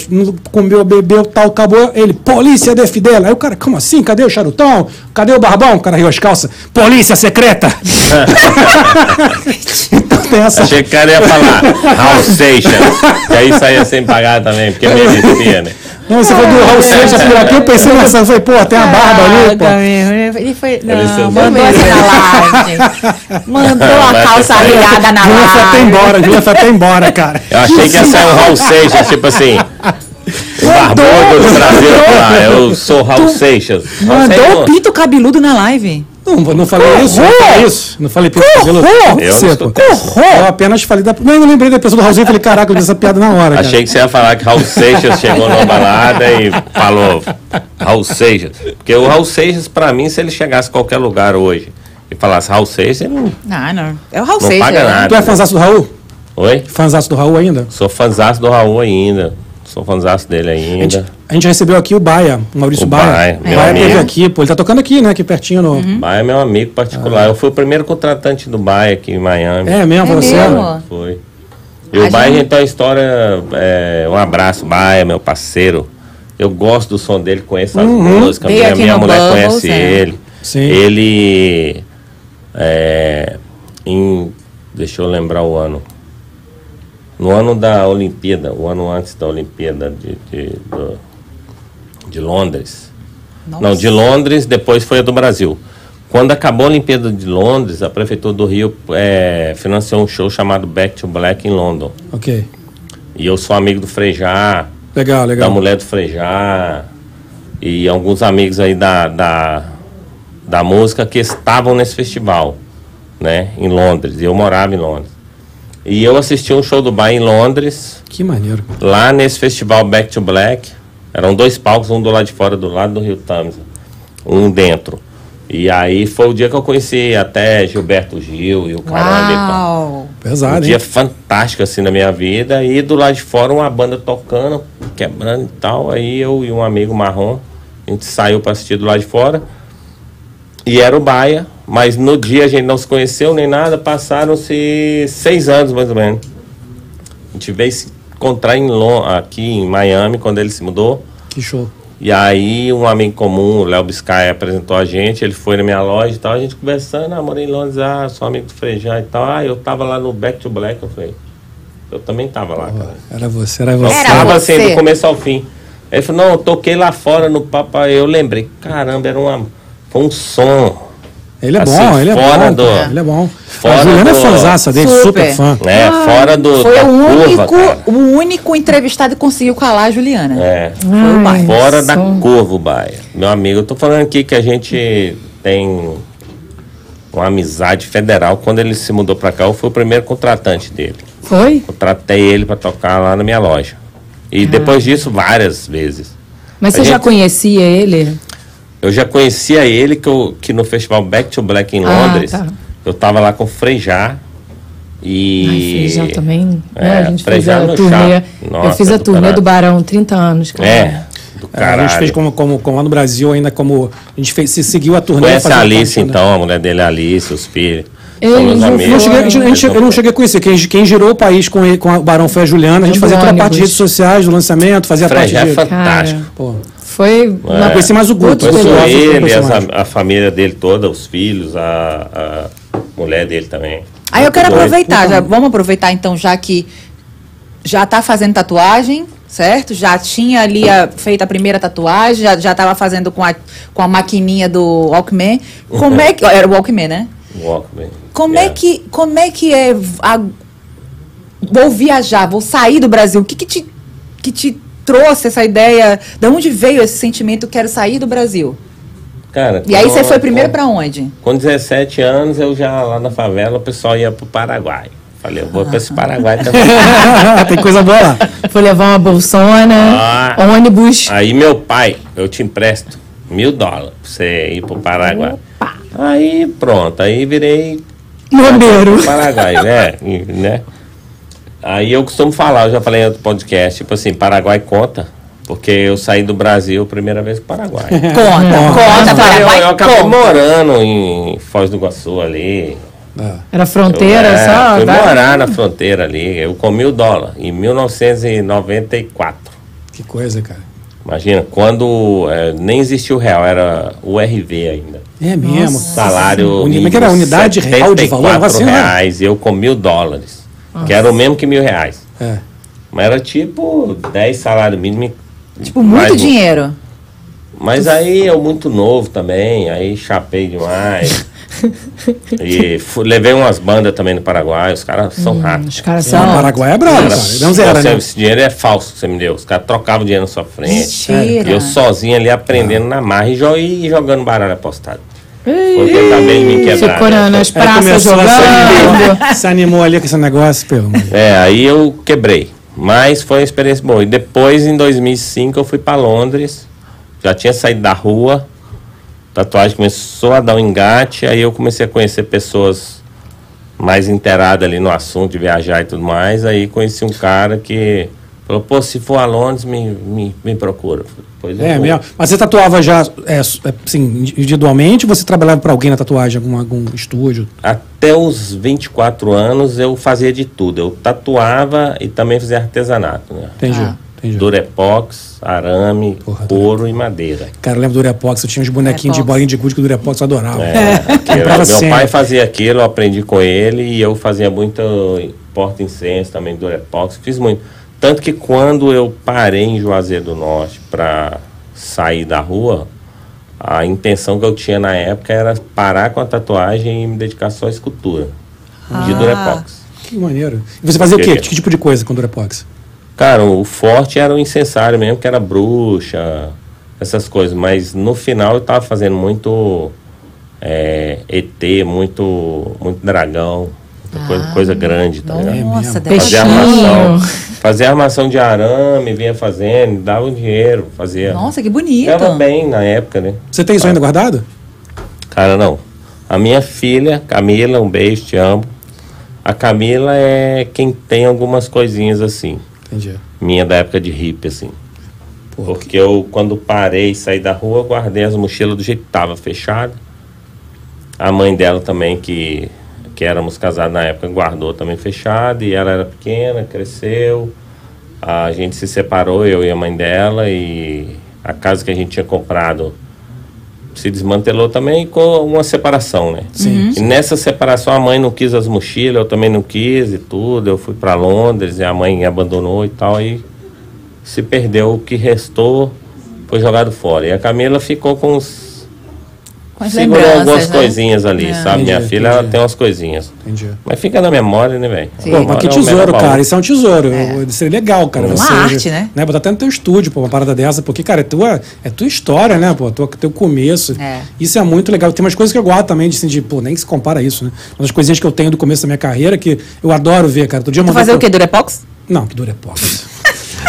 comeu, bebeu, tal, acabou. Ele, polícia de Fidel. Aí o cara, como assim? Cadê o charutão? Cadê o barbão? O cara riu as calças. Polícia secreta! então tem essa. Achei que o cara ia falar Raul Seixas. Que aí saía sem pagar também, porque merecia, né? Não, você foi do Raul Seixas por aqui, eu pensei nessa, eu falei, pô, tem a barba ali, pô. Ele foi. Não, mandou assim na live. Mandou a calça virada na Júlia foi até live. embora, Júlia foi até embora, cara. Eu achei que ia sair um Raul Seixas, tipo assim. O barbudo do Brasil. Ah, eu sou Raul Seixas. Raul Mandou Seixas, o pinto cabeludo na live. Não, não falei isso, não falei isso. Não falei pinto estou pô. Eu apenas falei da. Não, eu não lembrei da pessoa do Raulzinho e falei, caraca, eu dei essa piada na hora. cara. Achei que você ia falar que Raul Seixas chegou numa balada e falou Raul Seixas. Porque o Raul Seixas, pra mim, se ele chegasse a qualquer lugar hoje e falasse Raul Seixas, ele não, Não, não. É o Raul não Seixas. paga né? nada. Tu é fãzaço do Raul? Oi? Fãzaço do Raul ainda? Sou fãzaço do Raul ainda. Sou fãzaço dele A gente, ainda. a gente recebeu aqui o Baia, o Maurício O Baia. Baia, O meu Baia amigo. teve aqui, pô. Ele tá tocando aqui, né? Aqui pertinho no. Baia é meu amigo particular. Eu fui o primeiro contratante do Baia aqui em Miami. É mesmo, É você? mesmo? Foi. E A o Baia, gente- gente, tem uma história. é, um abraço, Baia, meu parceiro. Eu gosto do som dele, conheço as músicas. Veio Minha, minha mulher Bubbles, conhece é. ele. Sim. Ele. é, em, deixa eu lembrar o ano. No ano da Olimpíada, o ano antes da Olimpíada de, de, do- de Londres. Não, de Londres, depois foi a do Brasil. Quando acabou a Olimpíada de Londres, a Prefeitura do Rio é, financiou um show chamado Back to Black em London. Ok. E eu sou amigo do Frejá, Legal, da legal. mulher do Frejá, e alguns amigos aí da, da, da música que estavam nesse festival, né, em Londres. E eu morava em Londres. E eu assisti um show do Bar em Londres, Que maneiro. lá nesse festival Back to Black. Eram dois palcos, um do lado de fora, do lado do Rio Thames, um dentro. E aí foi o dia que eu conheci até Gilberto Gil e o caramba. Uau. Um Pesado, dia hein? fantástico assim na minha vida. E do lado de fora uma banda tocando, quebrando e tal. Aí eu e um amigo marrom, a gente saiu para assistir do lado de fora. E era o Baia, mas no dia a gente não se conheceu nem nada. Passaram-se seis anos mais ou menos. A gente veio se encontrar em Lon aqui em Miami quando ele se mudou. Que show. E aí um amigo comum, o Léo Biscay, apresentou a gente, ele foi na minha loja e tal, a gente conversando, ah, morei em Londres, ah, sou amigo do Frejá e tal. Ah, eu tava lá no Back to Black, eu falei, eu também tava lá, cara. Era você, era Eu você. Era tava você. assim, do começo ao fim. Aí ele falou, não, eu toquei lá fora no papo, aí eu lembrei, caramba, era uma, foi um som. Ele é Assim, bom, ele é fora bom. do- cara, Ele é bom. fora a Juliana do- é fãzaça dele, Super. super fã. É, fora do, Foi da o curva, único, cara. o único entrevistado que conseguiu calar a Juliana. É. Foi o Baia. Fora da som. curva, o Baia. Meu amigo, eu tô falando aqui que a gente tem uma amizade federal. Quando ele se mudou pra cá, eu fui o primeiro contratante dele. Foi? Contratei ele pra tocar lá na minha loja. E depois disso, várias vezes. Mas A você já gente- conhecia ele? Eu já conhecia ele que, eu, que no festival Back to Black em Ah, Londres, tá. eu tava lá com o Frejá. E. Ai, também. É, né? A gente fez Frejá a no turnê. chá. eu Nossa, fiz a do turnê do Barão, 30 anos, cara. É, do É, a caralho. gente fez como, como, como lá no Brasil, ainda como. A gente fez, se seguiu a turnê. Conhece a Alice, parte, né? então, a mulher dele é a Alice, os filhos. Eu amigos. não, cheguei, a gente- a eu não cheguei a conhecer. Quem, quem girou o país com, ele- com o Barão foi a Juliana. A gente Do fazia toda a parte de redes sociais, do lançamento, fazia parte Frejá é de. fantástico. Pô, Foi. É. não conheci mais o Guto. Do ele, essa- a família dele toda, os filhos, a, a mulher dele também. Aí eu quero aproveitar, já, vamos aproveitar então, já que já tá fazendo tatuagem, certo? Já tinha ali a- feito a primeira tatuagem, já, já tava fazendo com a, com a maquininha do Walkman. Como é que. Era o Walkman, né? Walkman. Como é Yeah. que, como é, que é a- vou viajar, vou sair do Brasil? O que, que, te, que te trouxe essa ideia? De onde veio esse sentimento, quero sair do Brasil? Cara, E aí você foi primeiro pra onde? Com 17 anos, eu já lá na favela, o pessoal ia pro Paraguai. Falei, eu vou pra esse Paraguai também. Tem coisa boa lá. Foi levar uma bolsona, Ah. ônibus. Aí meu pai, eu te empresto mil dólares pra você ir pro Paraguai. Aí pronto, aí virei Bombeiro. Paraguai, né? Né? Aí eu costumo falar, eu já falei em outro podcast, tipo assim, Paraguai conta, porque eu saí do Brasil a primeira vez pro Paraguai. Conta, conta, eu, Paraguai, eu acabei conta. morando em Foz do Iguaçu ali. Ah. Era fronteira eu, é, só? Fui tá? morar na fronteira ali. Eu comi o dólar em 1994. Que coisa, cara. Imagina, quando é, nem existia o real, era o RV ainda. É mesmo. Salário. Uni- Como é que era? mínimo, Unidade real de valor? Um 74 negócio assim, né? reais. E eu com mil dólares. Que era o mesmo que mil reais. É. Mas era tipo 10 salários mínimos. Tipo, muito mais um. dinheiro. Mas aí eu muito novo também, aí chapei demais. e fui- levei umas bandas também no Paraguai, os caras são ratos. Os caras O são. Paraguai é bravo, cara. Não zera, Você- né? Esse dinheiro é falso que você me deu. Os caras trocavam dinheiro na sua frente. Mentira. E eu sozinho ali aprendendo na marra e, e jogando baralho apostado. Porque também me quebraram. Ficou na- nas Aí praças começou lá, se jogando. animou, se animou ali com esse negócio, pelo amor de Deus. É, aí eu quebrei. Mas foi uma experiência boa. E depois, em 2005, eu fui para Londres. Já tinha saído da rua. Tatuagem começou a dar um engate. Aí eu comecei a conhecer pessoas mais inteiradas ali no assunto de viajar e tudo mais. Aí conheci um cara que falou: pô, se for a Londres, me, me, me procura. Pois É vou. mesmo. Mas você tatuava já é, é, assim, individualmente ou você trabalhava para alguém na tatuagem, algum, algum estúdio? Até os 24 anos eu fazia de tudo. Eu tatuava e também fazia artesanato. Né? Entendi. Ah. entendi. Durepox, arame, Porra, couro e madeira. Cara, eu lembro do Durepox, eu tinha uns bonequinhos de Durepox. bolinha de gude que o Durepox eu adorava. É, aquilo, meu sempre. pai fazia aquilo, eu aprendi com ele e eu fazia muito porta-incenso também, Durepox, fiz muito. Tanto que quando eu parei em Juazeiro do Norte para sair da rua, a intenção que eu tinha na época era parar com a tatuagem e me dedicar só à escultura de Ah. Durepox. Que maneiro. E você fazia o quê? Que- Que tipo de coisa com o Durepox? Cara, o forte era o incensário mesmo, que era bruxa, essas coisas. Mas no final eu tava fazendo muito é, ET, muito, muito dragão, muita coisa, coisa grande, tá ligado? Nossa, É deve Fazia Peixinho. armação. Fazia armação de arame, vinha fazendo, dava um dinheiro, fazia. Nossa, que bonito. Ganhava bem na época, né? Você tem isso ainda guardado? Cara, não. A minha filha, Camila, um beijo, te amo. A Camila é quem tem algumas coisinhas assim. Entendi. Minha da época de hippie, assim. Porque eu, quando parei e saí da rua, eu guardei as mochilas do jeito que tava fechada. A mãe dela também, que, que éramos casados na época, guardou também fechada. E ela era pequena, cresceu. A gente se separou, eu e a mãe dela. E a casa que a gente tinha comprado se desmantelou também com uma separação, né? Sim. E nessa separação a mãe não quis as mochilas, eu também não quis e tudo. Eu fui para Londres e a mãe abandonou e tal. Aí se perdeu o que restou, foi jogado fora. E a Camila ficou com os. Com Segurou algumas né? coisinhas ali, É. sabe? Minha Entendi, filha ela tem umas coisinhas. Entendi. Mas fica na memória, né, velho? Pô, mas que é o tesouro, baú. cara. Isso é um tesouro. Eu- Seria legal, cara. É uma você, arte, né? Botar até no teu estúdio, pô, uma parada dessa, porque, cara, é tua, é tua história, né, pô? Tua, teu começo. É. Isso é muito legal. Tem umas coisas que eu guardo também, de, assim, de, pô, nem se compara a isso, né? Umas coisinhas que eu tenho do começo da minha carreira que eu adoro ver, cara. Todo dia eu Tu fazer o pro- quê? Durepox? Não, que dura é pouco.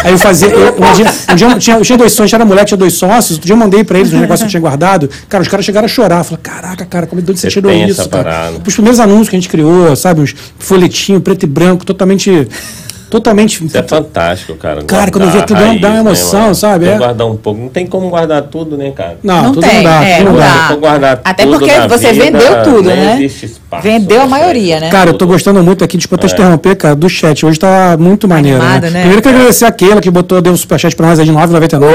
Aí eu fazia. Eu, um dia, um dia eu, tinha, eu tinha dois sócios, era moleque, tinha dois sócios. Outro dia eu mandei pra eles um negócio que eu tinha guardado. Cara, os caras chegaram a chorar. Falaram, caraca, cara, como é de onde você Você tirou isso? Cara? Os primeiros anúncios que a gente criou, sabe? Uns folhetinhos preto e branco, totalmente. Totalmente. Isso é fantástico, cara. Cara, quando eu vi Guardar aquilo, dá- uma raiz, né, emoção, mano? sabe? Tem que É. guardar um pouco. Não tem como guardar tudo, né, cara? Não, Não tudo tem, não dá. é, tudo não dá. guardar Até tudo porque você vida, vendeu tudo, nem né? existe espaço, Vendeu a né, maioria, né? Cara, eu tô gostando muito aqui, tipo, até interromper, cara, do chat. Hoje tá muito maneiro. Animado, né? né? Primeiro quero agradecer a Keila que botou, deu um superchat pra nós aí de 9,99.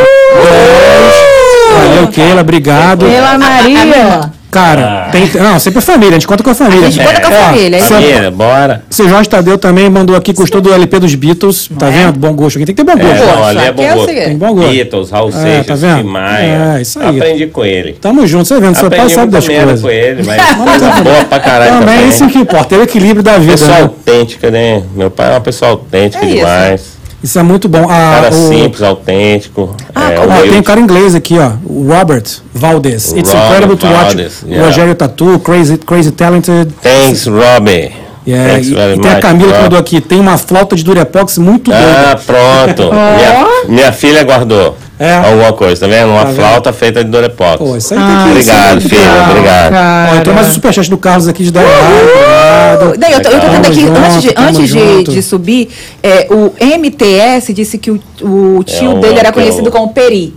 Valeu, Keila, obrigado. Pela Maria. Cara, Ah. tem. Não, sempre a família, a gente conta com a família. A gente conta com a família, é seu- Família, bora. Seu Jorge Tadeu também mandou aqui, gostou do LP dos Beatles. Tá é? vendo? Bom gosto. Aqui tem que ter bom É, gosto. não, Poxa, ali é bom é gosto. segredo. Tem bom gosto. Beatles, Raul É, Seixas, tá vendo? Maia. É, isso aí. Aprendi com ele. Tamo junto, você vendo? Seu pai Aprendi sabe das coisas. com ele, mas coisa boa pra caralho Também, também. isso que importa, é o equilíbrio da vida. Pessoa né? autêntica, né? Meu pai é uma pessoa autêntica É isso. Isso é muito bom. Ah, Cara o- simples, autêntico. Ah, é, Ó, tem um cara inglês aqui, ó. O Robert Valdez. It's Robert incredible to watch Valdez, yeah. Rogério Tatu, crazy, crazy talented. Thanks, Robbie. Yeah, Thanks e, very e tem a much, Camila que Rob. mandou aqui. Tem uma flauta de Durepox muito Ah, doida. pronto. minha, minha filha guardou É. alguma coisa, tá vendo? Uma Tá vendo? flauta feita de Dorepox. Pô, isso aí Ah, tem que Obrigado, tem que- filha. Obrigado. Ó, então mais um superchat do Carlos aqui de 10 reais. Obrigado. Não, eu tô, eu tô vendo Tamo aqui, junto, antes, de, antes de, de subir, é, o MTS disse que o, o tio É dele era que é conhecido como Peri.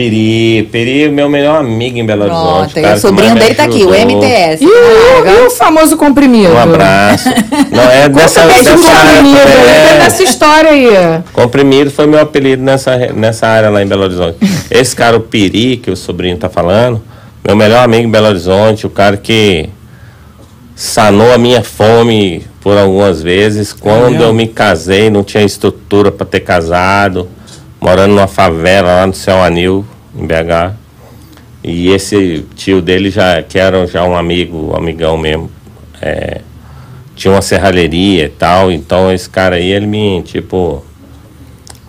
Peri. Peri é meu melhor amigo em Belo Horizonte. Pronto, o sobrinho dele tá aqui, o. MTS. E o, e o famoso comprimido? Um abraço. Não, é dessa, dessa o comprimido é. tem essa história aí. Comprimido foi meu apelido nessa, nessa área lá em Belo Horizonte. Esse cara, o Piri, que o sobrinho tá falando, meu melhor amigo em Belo Horizonte, o cara que sanou a minha fome por algumas vezes. Quando mesmo? eu me casei, não tinha estrutura para ter casado, morando numa favela lá no Céu Anil, em BH. E esse tio dele, já, que era já um amigo, um amigão mesmo, é, tinha uma serralheria e tal, então esse cara aí, ele me, tipo,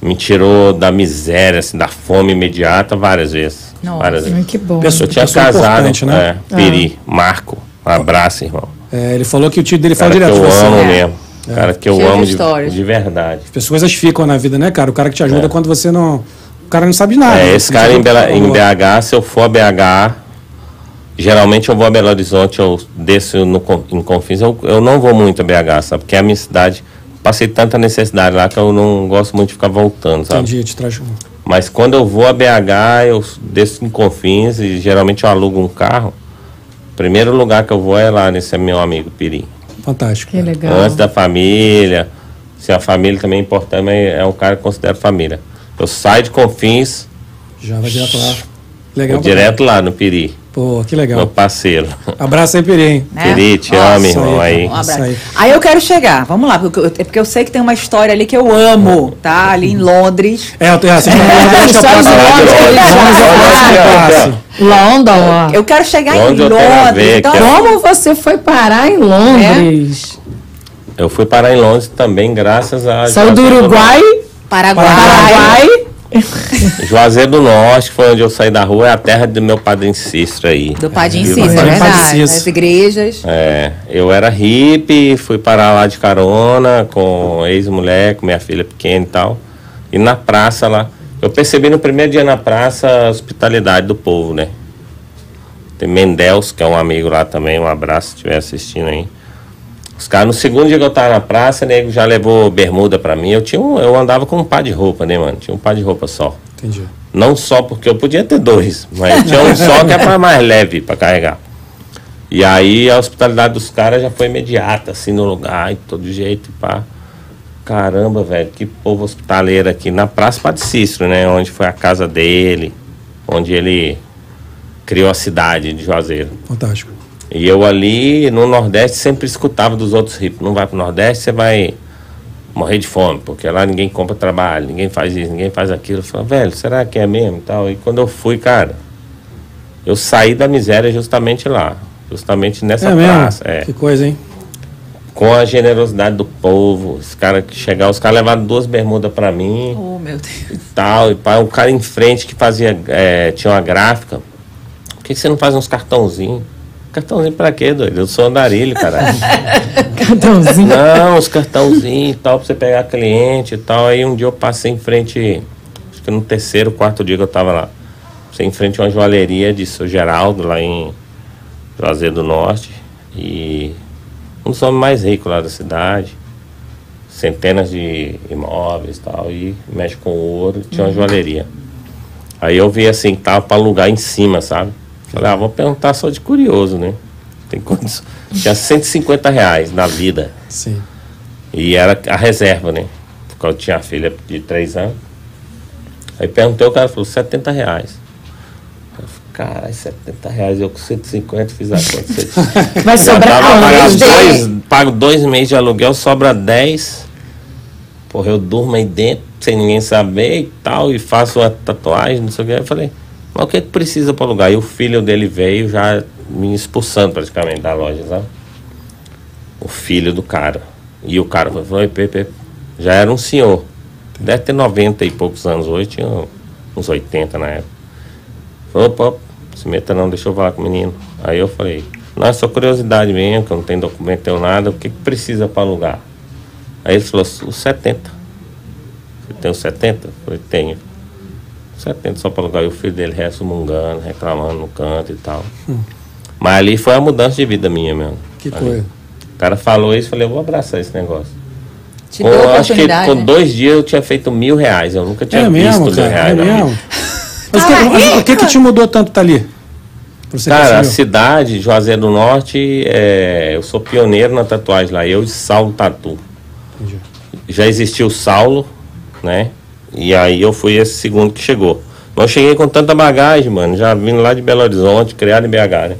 me tirou da miséria, assim, da fome imediata várias vezes. Nossa. Várias vezes. Que bom. Pessoa- Eu tinha pessoa casado, né? é, Peri, Marco, um abraço, irmão. É, ele falou que o tio dele fala que direto eu você. amo É. mesmo. Cara que eu Cheio de amo de, histórias. de verdade. As coisas ficam na vida, né, cara? O cara que te ajuda É. quando você não. O cara não sabe de nada. É, esse Você cara em, Bela- em. BH, se eu for a BH, geralmente eu vou a Belo Horizonte, eu desço no, em Confins, eu, eu não vou muito a BH, sabe? Porque é a minha cidade, passei tanta necessidade lá que eu não gosto muito de ficar voltando, sabe? Entendi, te traz. Mas quando eu vou a BH, eu desço em Confins e geralmente eu alugo um carro. O primeiro lugar que eu vou é lá nesse meu amigo Piri. Fantástico. Que legal. Antes da família. Se a família também é importante, mas é um cara que eu considero família. Eu saio de Confins, Já vai direto lá. Legal. vou direto lá no Piri. Pô, que Meu legal. parceiro. Abraço aí, hein? né? Piri, te amo, irmão. aí. Um abraço. Aí. Aí. eu quero chegar, vamos lá, porque eu, é porque eu sei que tem uma história ali que eu amo, tá? Ali em Londres. É, eu tenho os Londres London. Eu quero chegar Londres em Londres. ver, Então, é- Como você foi parar em Londres? Eu fui parar em Londres também, graças a. Saiu do Uruguai, Paraguai. Paraguai. Juazeiro do Norte, que foi onde eu saí da rua, é a terra do meu padrinho Cícero aí. Do Viva Cícero, é Padre verdade. As igrejas. É, eu era hippie, fui parar lá de carona com ex-mulher, com minha filha pequena e tal. E na praça lá, eu percebi no primeiro dia na praça a hospitalidade do povo, né? Tem Mendels, que é um amigo lá também, um abraço se estiver assistindo aí. Os caras, no segundo dia que eu tava na praça, nego já levou bermuda pra mim. Eu tinha um, eu andava com um par de roupa, né, mano? Tinha um par de roupa só. Entendi. Não só porque eu podia ter dois, mas tinha um só que é para mais leve para carregar. E aí a hospitalidade dos caras já foi imediata, assim, no lugar, e todo jeito, e pá. Caramba, velho, que povo hospitaleiro aqui na Praça Padre Cícero, né? Onde foi a casa dele, onde ele criou a cidade de Juazeiro. Fantástico. E eu ali no Nordeste sempre escutava dos outros ricos. Não vai pro Nordeste, você vai morrer de fome, porque lá ninguém compra trabalho, ninguém faz isso, ninguém faz aquilo. Eu falei, velho, será que é mesmo e tal? E quando eu fui, cara, eu saí da miséria justamente lá. Justamente nessa é mesmo? praça. É. Que coisa, hein? Com a generosidade do povo. Os caras que chegaram, os caras levaram duas bermudas pra mim Oh, meu Deus. e tal. E pá, um cara em frente que fazia. é, tinha uma gráfica. Por que que você não faz uns cartãozinhos? Cartãozinho pra quê, doido? Eu sou andarilho, caralho. Cartãozinho. Não, os cartãozinhos e tal, pra você pegar cliente e tal. Aí um dia eu passei em frente, acho que no terceiro, quarto dia que eu tava lá. Passei em frente a uma joalheria de seu Geraldo, lá em Juazeiro do Norte. E um dos homens mais ricos lá da cidade. Centenas de imóveis e tal. E mexe com ouro, tinha uma joalheria. Aí eu vi assim, tava pra alugar em cima, sabe? Falei, ah, vou perguntar só de curioso, né? Tem quantos? Tinha 150 reais na vida. Sim. E era a reserva, né? Porque eu tinha a filha de 3 anos. Aí perguntei, o cara falou, 70 reais. Eu falei, caralho, 70 reais, eu com 150 fiz a conta. Vai sobrar aonde? dois, pago dois meses de aluguel, sobra 10. Porra, eu durmo aí dentro, sem ninguém saber e tal, e faço uma tatuagem, não sei o que. Eu falei, mas o que é que precisa para alugar? E o filho dele veio já me expulsando praticamente da loja, sabe? O filho do cara. E o cara falou, "Oi, Pepe, já era um senhor. Deve ter 90 e poucos anos hoje, tinha uns 80 na época. Falou, opa, se meta não, deixa eu falar com o menino. Aí eu falei, não, é só curiosidade mesmo, que eu não tenho documento, tenho nada, o que, que precisa para alugar? Aí ele falou, os 70. Você tem os 70? Eu falei, tenho. 70 só para alugar. E o filho dele resmungando, reclamando no canto e tal. Mas ali foi a mudança de vida minha mesmo. Que Ali. coisa. O cara falou isso, falei, eu vou abraçar esse negócio. Te Com- acho que com né? dois dias eu tinha feito mil reais. Eu nunca tinha É visto mesmo, mil cara. reais. É mesmo. Mas o que, Cara, mas o que que te mudou tanto, você Cara, a cidade, Juazeiro do Norte, é, eu sou pioneiro na tatuagem lá. Eu e Saulo Tatu. Já existiu o Saulo, né? E aí eu fui esse segundo que chegou. Mas eu cheguei com tanta bagagem, mano. Já vindo lá de Belo Horizonte, criado em BH, né?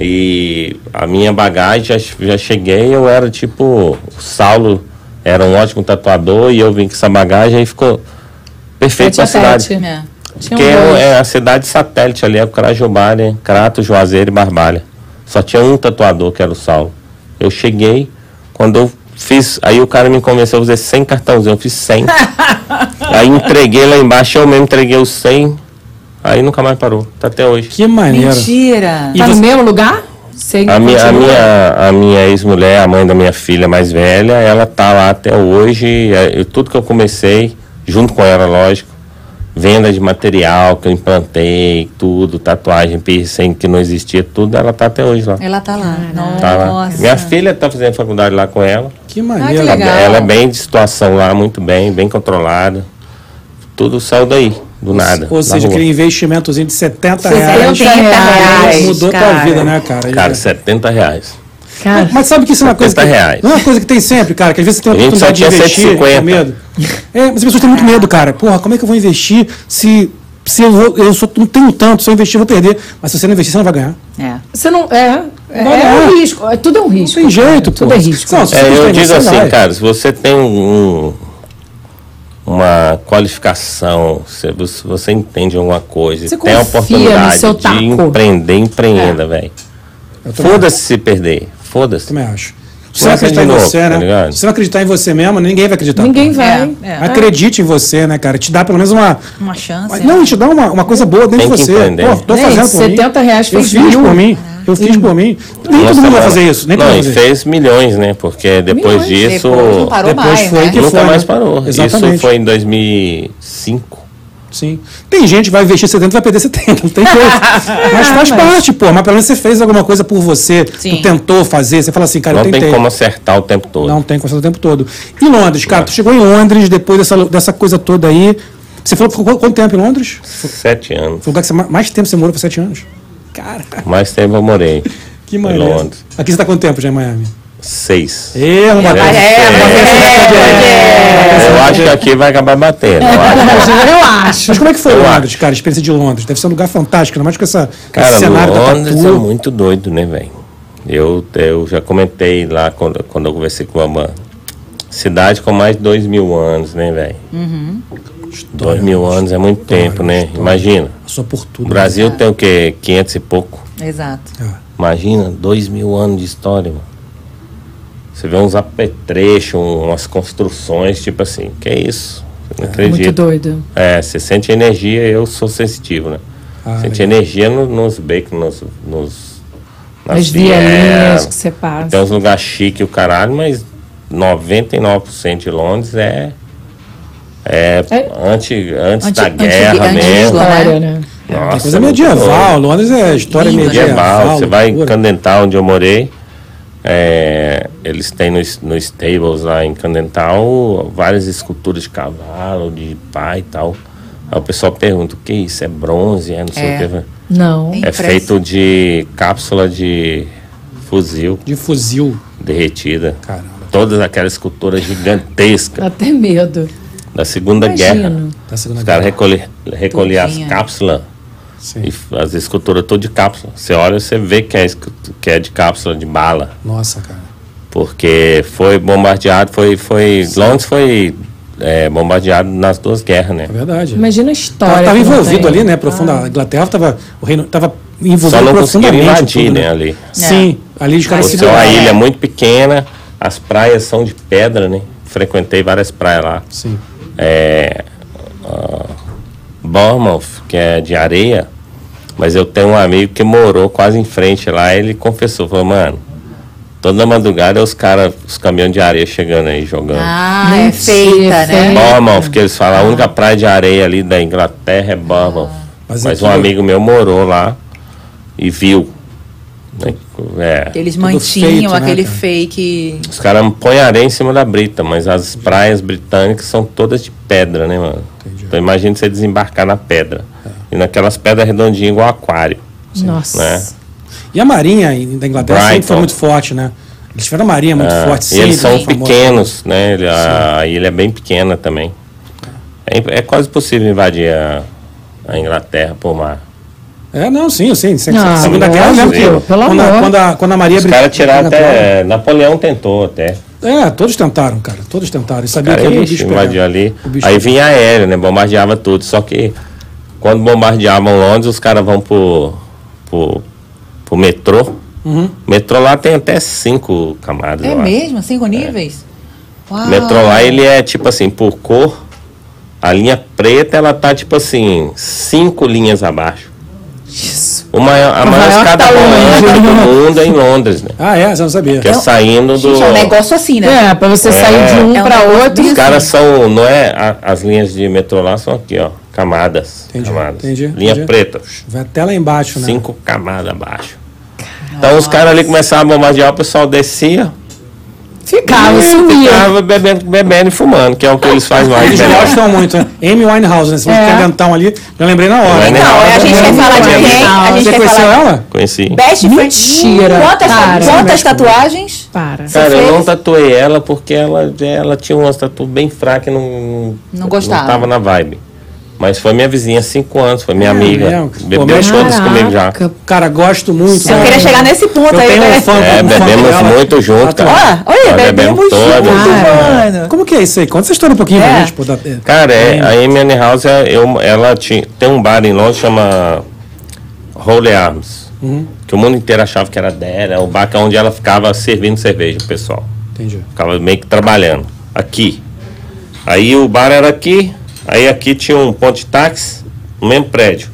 E a minha bagagem, já, já cheguei, eu era tipo... O Saulo era um ótimo tatuador e eu vim com essa bagagem e ficou perfeito pra cidade. É. Tinha Porque um é, é a cidade satélite ali, é o Crajobá, né? Crato, Juazeiro e Barbalha. Só tinha um tatuador, que era o Saulo. Eu cheguei, quando eu fiz, aí o cara me convenceu a fazer 100 cartãozinhos, eu fiz 100. aí entreguei lá embaixo, eu mesmo entreguei os 100, aí nunca mais parou, tá até hoje. Que maneiro. Mentira. E Tá você- no mesmo lugar? Você A minha, a minha, a minha ex-mulher, a mãe da minha filha mais velha, ela tá lá até hoje. é, eu- tudo que eu comecei, junto com ela, lógico, venda de material que eu implantei, tudo, tatuagem, piercing que não existia, tudo, ela tá até hoje lá. Ela tá lá. Tá lá. Nossa. Minha filha tá fazendo faculdade lá com ela. Que maneiro. que legal. bem- Ela é bem de situação lá, muito bem, bem controlada. Tudo saiu daí, do nada. Ou seja, rua. aquele investimentozinho de 70 60 reais. reais, mudou tua cara. vida, né, cara? Cara, 70 reais. Cara, Mas sabe que isso é uma coisa que, 70 reais. não é uma coisa que tem sempre, cara, que às vezes você tem a A gente só oportunidade de tinha investir 150. com medo. É, mas as pessoas têm muito medo, cara. Porra, como é que eu vou investir se, se eu, vou, eu só não tenho tanto, se eu investir eu vou perder. Mas se você não investir, você não vai ganhar. É. você não. É. É, Vai é um risco. é- Tudo é um risco. tem cara, jeito, Tudo pô. é risco. Não, É, eu digo assim, vai. cara, se você tem um, uma qualificação, se você, você entende alguma coisa, Você tem a oportunidade de taco. empreender, empreenda, velho. Eu também Foda-se se perder, foda-se. Também acho. Se você acreditar em novo, você, tá né? ligado? Se você não acreditar em você mesmo, ninguém vai acreditar. Ninguém pô. vai. É, é. Acredite em você, né, cara? Te dá pelo menos uma. Uma chance. Não, te dá uma, uma coisa boa dentro Tem de você. Pô, tô fazendo por mim. 70 reais Eu fiz mil. por mim. Eu fiz por mim. Nem Nossa, todo mundo vai fazer isso. Nem Não, e fez milhões, né? Porque depois Milhões. disso. Depois não parou Depois mais, foi né? que- Nunca foi, mais né? parou. Exatamente. Isso foi em 2005. Sim. Tem gente que vai investir 70 e vai perder 70. Não tem jeito. mas faz mas- parte, pô. Mas pelo menos você fez alguma coisa por você. Sim. Tu tentou fazer. Você fala assim, cara, Não eu tem tentei. como acertar o tempo todo. Não tem como fazer o tempo todo. E Londres, cara, tu chegou em Londres depois dessa, dessa coisa toda aí. Você falou que ficou quanto tempo em Londres? Sete anos. Foi o lugar que você ma- mais tempo você morou por sete anos. Cara, Mais tempo eu morei. que Em maneiro. Londres. Aqui você tá quanto tempo já em Miami? Seis. Ê, vamos bater. É, Eu acho que aqui vai acabar batendo. eu acho. Eu acho. Mas como é que foi Eu Londres, cara? A experiência de Londres. Deve ser um lugar fantástico, ainda mais com essa, Cara, esse cenário da Londres é muito doido, né, velho? Eu, eu já comentei lá quando, quando eu conversei com uma cidade com mais de dois mil anos, né, velho? Dois mil anos é muito tempo, né? Imagina. Passou por tudo. O Brasil tem o quê? 500 e pouco. Exato. Imagina, dois mil anos de história, mano. Você vê uns apetrechos, umas construções, tipo assim, que é isso? Não Muito acredita. doido. É, você sente energia, eu sou sensitivo, né? Ah, sente legal. energia no- nos becos, nos, nos, nas As vielinhas que você passa. Tem uns lugares chiques o caralho, mas 99% de Londres é. É, É. Antes, antes Anti- da guerra anti- mesmo. História, né? Nossa, Tem coisa é muito medieval. Londres é história Lindo, né? medieval. medieval. Você vai em. Candental, onde eu morei. É, eles têm nos no stables lá em Candental várias esculturas de cavalo, de pai e tal. Aí o pessoal pergunta: o que é isso? É bronze? É não sei É. o que. Não. É Impressa. feito de cápsula de fuzil De fuzil. derretida. Caramba. Todas aquelas esculturas gigantescas Dá até medo. da Segunda Guerra. Imagino. Da Segunda Os caras Guerra. recolher, recolher as cápsulas Sim. e as esculturas todas de cápsula. Você olha, você vê que é, que é de cápsula de bala. Nossa, cara. Porque foi bombardeado, foi. foi Londres foi é, bombardeado nas duas guerras, né? É verdade. Imagina a história. Tava que não envolvido tem. ali, né? Profunda. A Inglaterra tava. O reino tava envolvido Só não conseguiram profundamente. invadir, tudo, né, ali. Sim, ali os caras se é uma ilha muito pequena, as praias são de pedra, né? Frequentei várias praias lá. Sim. é, ah, Bournemouth, que é de areia, mas eu tenho um amigo que morou quase em frente lá, ele confessou, falou, mano, toda madrugada é os caras, os caminhões de areia chegando aí, jogando. Ah, é feita, né? feita. Bournemouth, que eles falam, a única praia de areia ali da Inglaterra é Bournemouth. Mas Mas, aquilo- um amigo meu morou lá e viu. né, É, Eles mantinham feito, né, aquele cara? fake. os caras põem areia em cima da brita, mas as praias britânicas são todas de pedra, né, mano? Então imagina você desembarcar na pedra. E naquelas pedras redondinhas igual aquário. Nossa. né? E a Marinha da Inglaterra sempre foi Brighton. muito forte, né? Eles tiveram a Marinha muito Ah, forte, e eles sempre são pequenos, né? Ele- a, a ilha é bem pequena também. É, é quase possível invadir a, a Inglaterra por mar. É, não, sim, sim. sim Ah, Segunda Guerra, eu lembro que quando, quando, a, quando a Maria Os caras tiraram até. Napoleão tentou até. É, todos tentaram, cara. Todos tentaram. E sabia Cara, que o bicho ali. O bicho Aí pegava. vinha aéreo, né? Bombardeava tudo. Só que quando bombardeavam Londres, os caras vão pro, pro, pro metrô. Uhum. Metrô lá tem até cinco camadas. É mesmo? Cinco níveis? Uau. Metrô lá, ele é tipo assim, por cor. A linha preta, ela tá tipo assim, cinco linhas abaixo. O maior, a O maior maior escada tá rolante do mundo é em Londres, né? Ah, é? Você não sabia. Que é saindo do. Gente, é um negócio assim, né? É, pra você sair de um É um pra outro. Os caras são, não é? a- as linhas de metrô lá são aqui, ó. Camadas. Entendi, camadas. entendi, Linha entendi. preta. Vai até lá embaixo, né? Cinco camadas abaixo. Então os caras ali começavam a bombardear, o pessoal descia. Ficava, e sumia. Ficava bebendo, bebendo e fumando, que é o que eles fazem mais. Eles né? gostam muito, né? Amy Winehouse, né? Você É. dentão ali, já lembrei na hora. Winehouse. Não, a gente vai não, falar de quem? A gente Você vai conheceu falar. ela? Conheci. Best. Mentira. Quantas, Para. quantas tatuagens? Para. Cara, eu não tatuei ela porque ela, ela tinha umas tatu bem fracas e não, Não gostava. Não tava na vibe. Mas foi minha vizinha há cinco anos, foi minha amiga. mesmo? Pô, Bebeu todas comigo já. Cara, gosto muito. Eu né? queria chegar nesse ponto Eu aí, tenho um né? fã, É, um fã bebemos dela. muito junto, cara. Olha, olha, Nós bebemos junto, mano. Como que é isso aí? Conta essa história um pouquinho pra É. gente. Pô, da- é. Cara, é, a Amy House, é, eu, ela tinha, tem um bar em Londres que chama Holy Arms. Uhum. Que o mundo inteiro achava que era dela. É o bar que é onde ela ficava servindo cerveja pro pessoal. Entendi. Ficava meio que trabalhando. Aqui. Aí o bar era aqui. Aí aqui tinha um ponto de táxi, no mesmo prédio.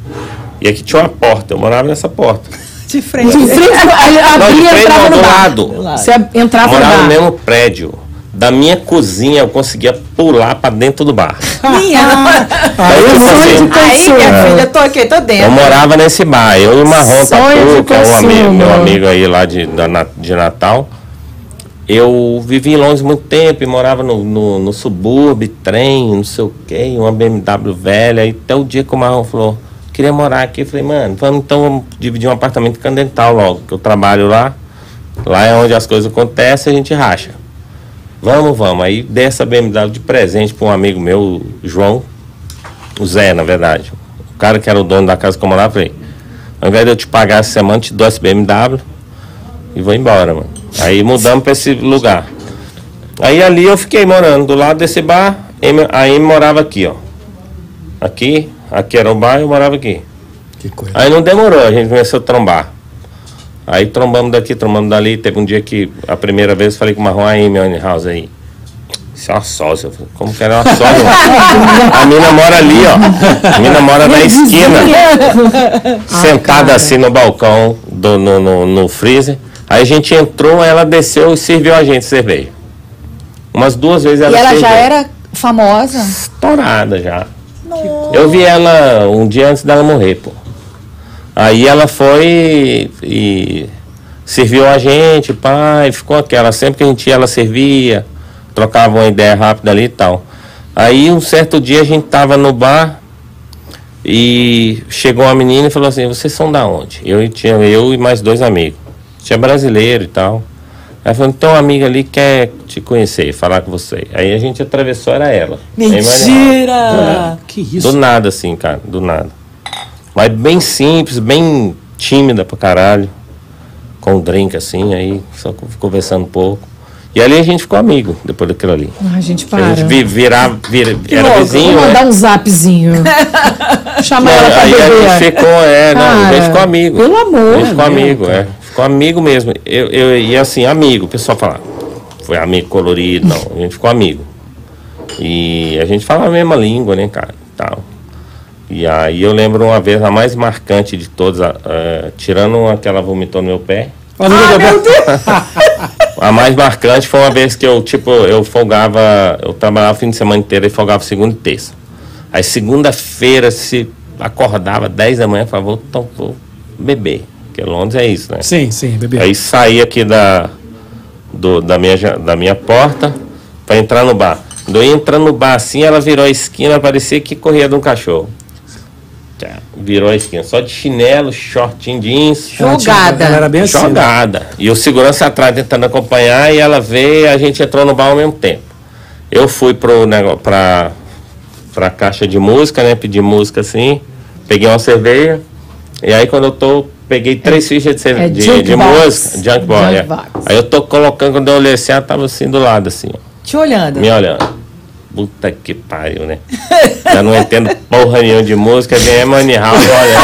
E aqui tinha uma porta. Eu morava nessa porta. De frente. De frente, aí Não, de abria e frente entrava não, no do bar. lado. Você Eu entrava morava no bar. mesmo prédio. Da minha cozinha eu conseguia pular pra dentro do bar. Minha. Aí eu eu fazer. Aí, minha filha, tô aqui, tô Eu dentro. morava nesse bar, eu e o Marrom Tatu, que é um amigo, meu amigo aí lá de, da de Natal. Eu vivi em Londres muito tempo e morava no, no, no subúrbio, trem, não sei o quê, uma BMW velha. E até o dia que o Marrom falou, queria morar aqui, eu falei, mano, vamos então dividir um apartamento Candental logo, que eu trabalho lá. Lá é onde as coisas acontecem, a gente racha. Vamos, vamos. Aí dei essa BMW de presente para um amigo meu, João, o Zé, na verdade. O cara que era o dono da casa que eu morava, falei, ao invés de eu te pagar essa semana, te dou esse BMW e vou embora, mano. Aí mudamos para esse lugar. Aí ali eu fiquei morando do lado desse bar, Amy- a Amy morava aqui, ó. Aqui, aqui era o bar, eu morava aqui. Que coisa. Aí não demorou, a gente começou a trombar. Aí trombamos daqui, trombamos dali. Teve um dia que, a primeira vez, eu falei com o Marrom, aí, meu house aí. Isso é uma falei, Como que era uma sócia? a mina mora ali, ó. A mina mora na esquina. sentada assim no balcão, do, no, no, no freezer. Aí a gente entrou, ela desceu e serviu a gente cerveja. Umas duas vezes ela E ela já era famosa. estourada já. Eu vi ela um dia antes dela morrer, pô. Aí ela foi e serviu a gente, pai, ficou aquela. Sempre que a gente ia, ela servia, trocava uma ideia rápida ali e tal. Aí um certo dia a gente tava no bar e chegou uma menina e falou assim, vocês são da onde? Eu tinha eu e mais dois amigos. Tinha brasileiro e tal. Aí falou, então uma amiga ali quer te conhecer, falar com você. Aí a gente atravessou, era ela. Mentira! Que isso? Do nada, assim, cara, do nada. Mas bem simples, bem tímida pra caralho. Com um drink, assim, aí só co- conversando um pouco. E ali a gente ficou amigo, depois daquilo ali. Ai, gente, A para. gente vi- virava, vira, era louco, vizinho, Vou mandar né? um zapzinho. Chama Não, ela pra aí a gente ficou, é, não, a gente ficou amigo. pelo amor. A gente ficou amigo, é. Ficou amigo mesmo. Eu, eu, e assim, amigo, o pessoal fala, foi amigo colorido, não, a gente ficou amigo. E a gente fala a mesma língua, né, cara, tal. E aí eu lembro uma vez, a mais marcante de todas, a- a- tirando aquela vomitou no meu pé, Ó, não deu bem. a mais marcante foi uma vez que eu, tipo, eu folgava, eu trabalhava o fim de semana inteiro e folgava segunda e terça. Aí segunda-feira, se acordava 10 da manhã, falava, vou, vou beber. Porque Londres é isso, né? Sim, sim, bebê. Aí saí aqui da, do- da, minha, da minha porta pra entrar no bar. Quando eu ia entrando no bar assim, ela virou a esquina, parecia que corria de um cachorro. Virou a esquina. Só de chinelo, shortinho jeans. Jogada. Ela era bem assim. né? Jogada. E o segurança atrás tentando acompanhar e ela veio e a gente entrou no bar ao mesmo tempo. Eu fui pro negócio, pra, pra caixa de música, né? Pedi música assim, peguei uma cerveja. E aí quando eu tô, peguei três fichas de, cerve- é de, junk de música, junk box. Junk é. box. Aí eu tô colocando, quando eu olhei assim, ela tava assim do lado, assim, ó, Te olhando. me olhando. Puta que pariu, né? Já não entendo porra nenhuma de música, vem a Money House, olha.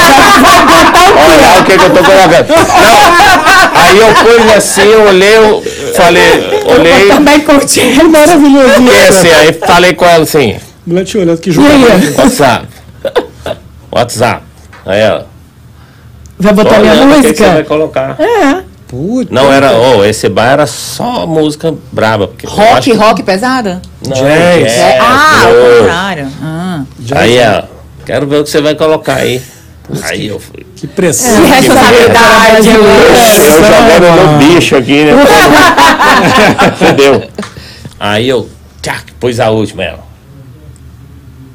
Olha o que, que eu tô colocando. Não. Aí eu pus assim, eu olhei, eu falei, olhei, Também curti. É maravilhoso. e assim, aí falei com ela assim, Mulher te olhando, que jogo. WhatsApp. WhatsApp. Aí ela. Vai botar minha olhando, o que, que você vai música? colocar? É. Puta. Não era, oh, esse bar era só música braba. Porque Rock, que- rock pesada? Não, Jazz. É, ah, ao contrário. Ah. Aí ela, quero ver o que você vai colocar aí. Aí eu fui. Que pressão. É. Responsabilidade. Eu jogando no bicho aqui, né? Fudeu. Aí eu, tchac, pus a última ela.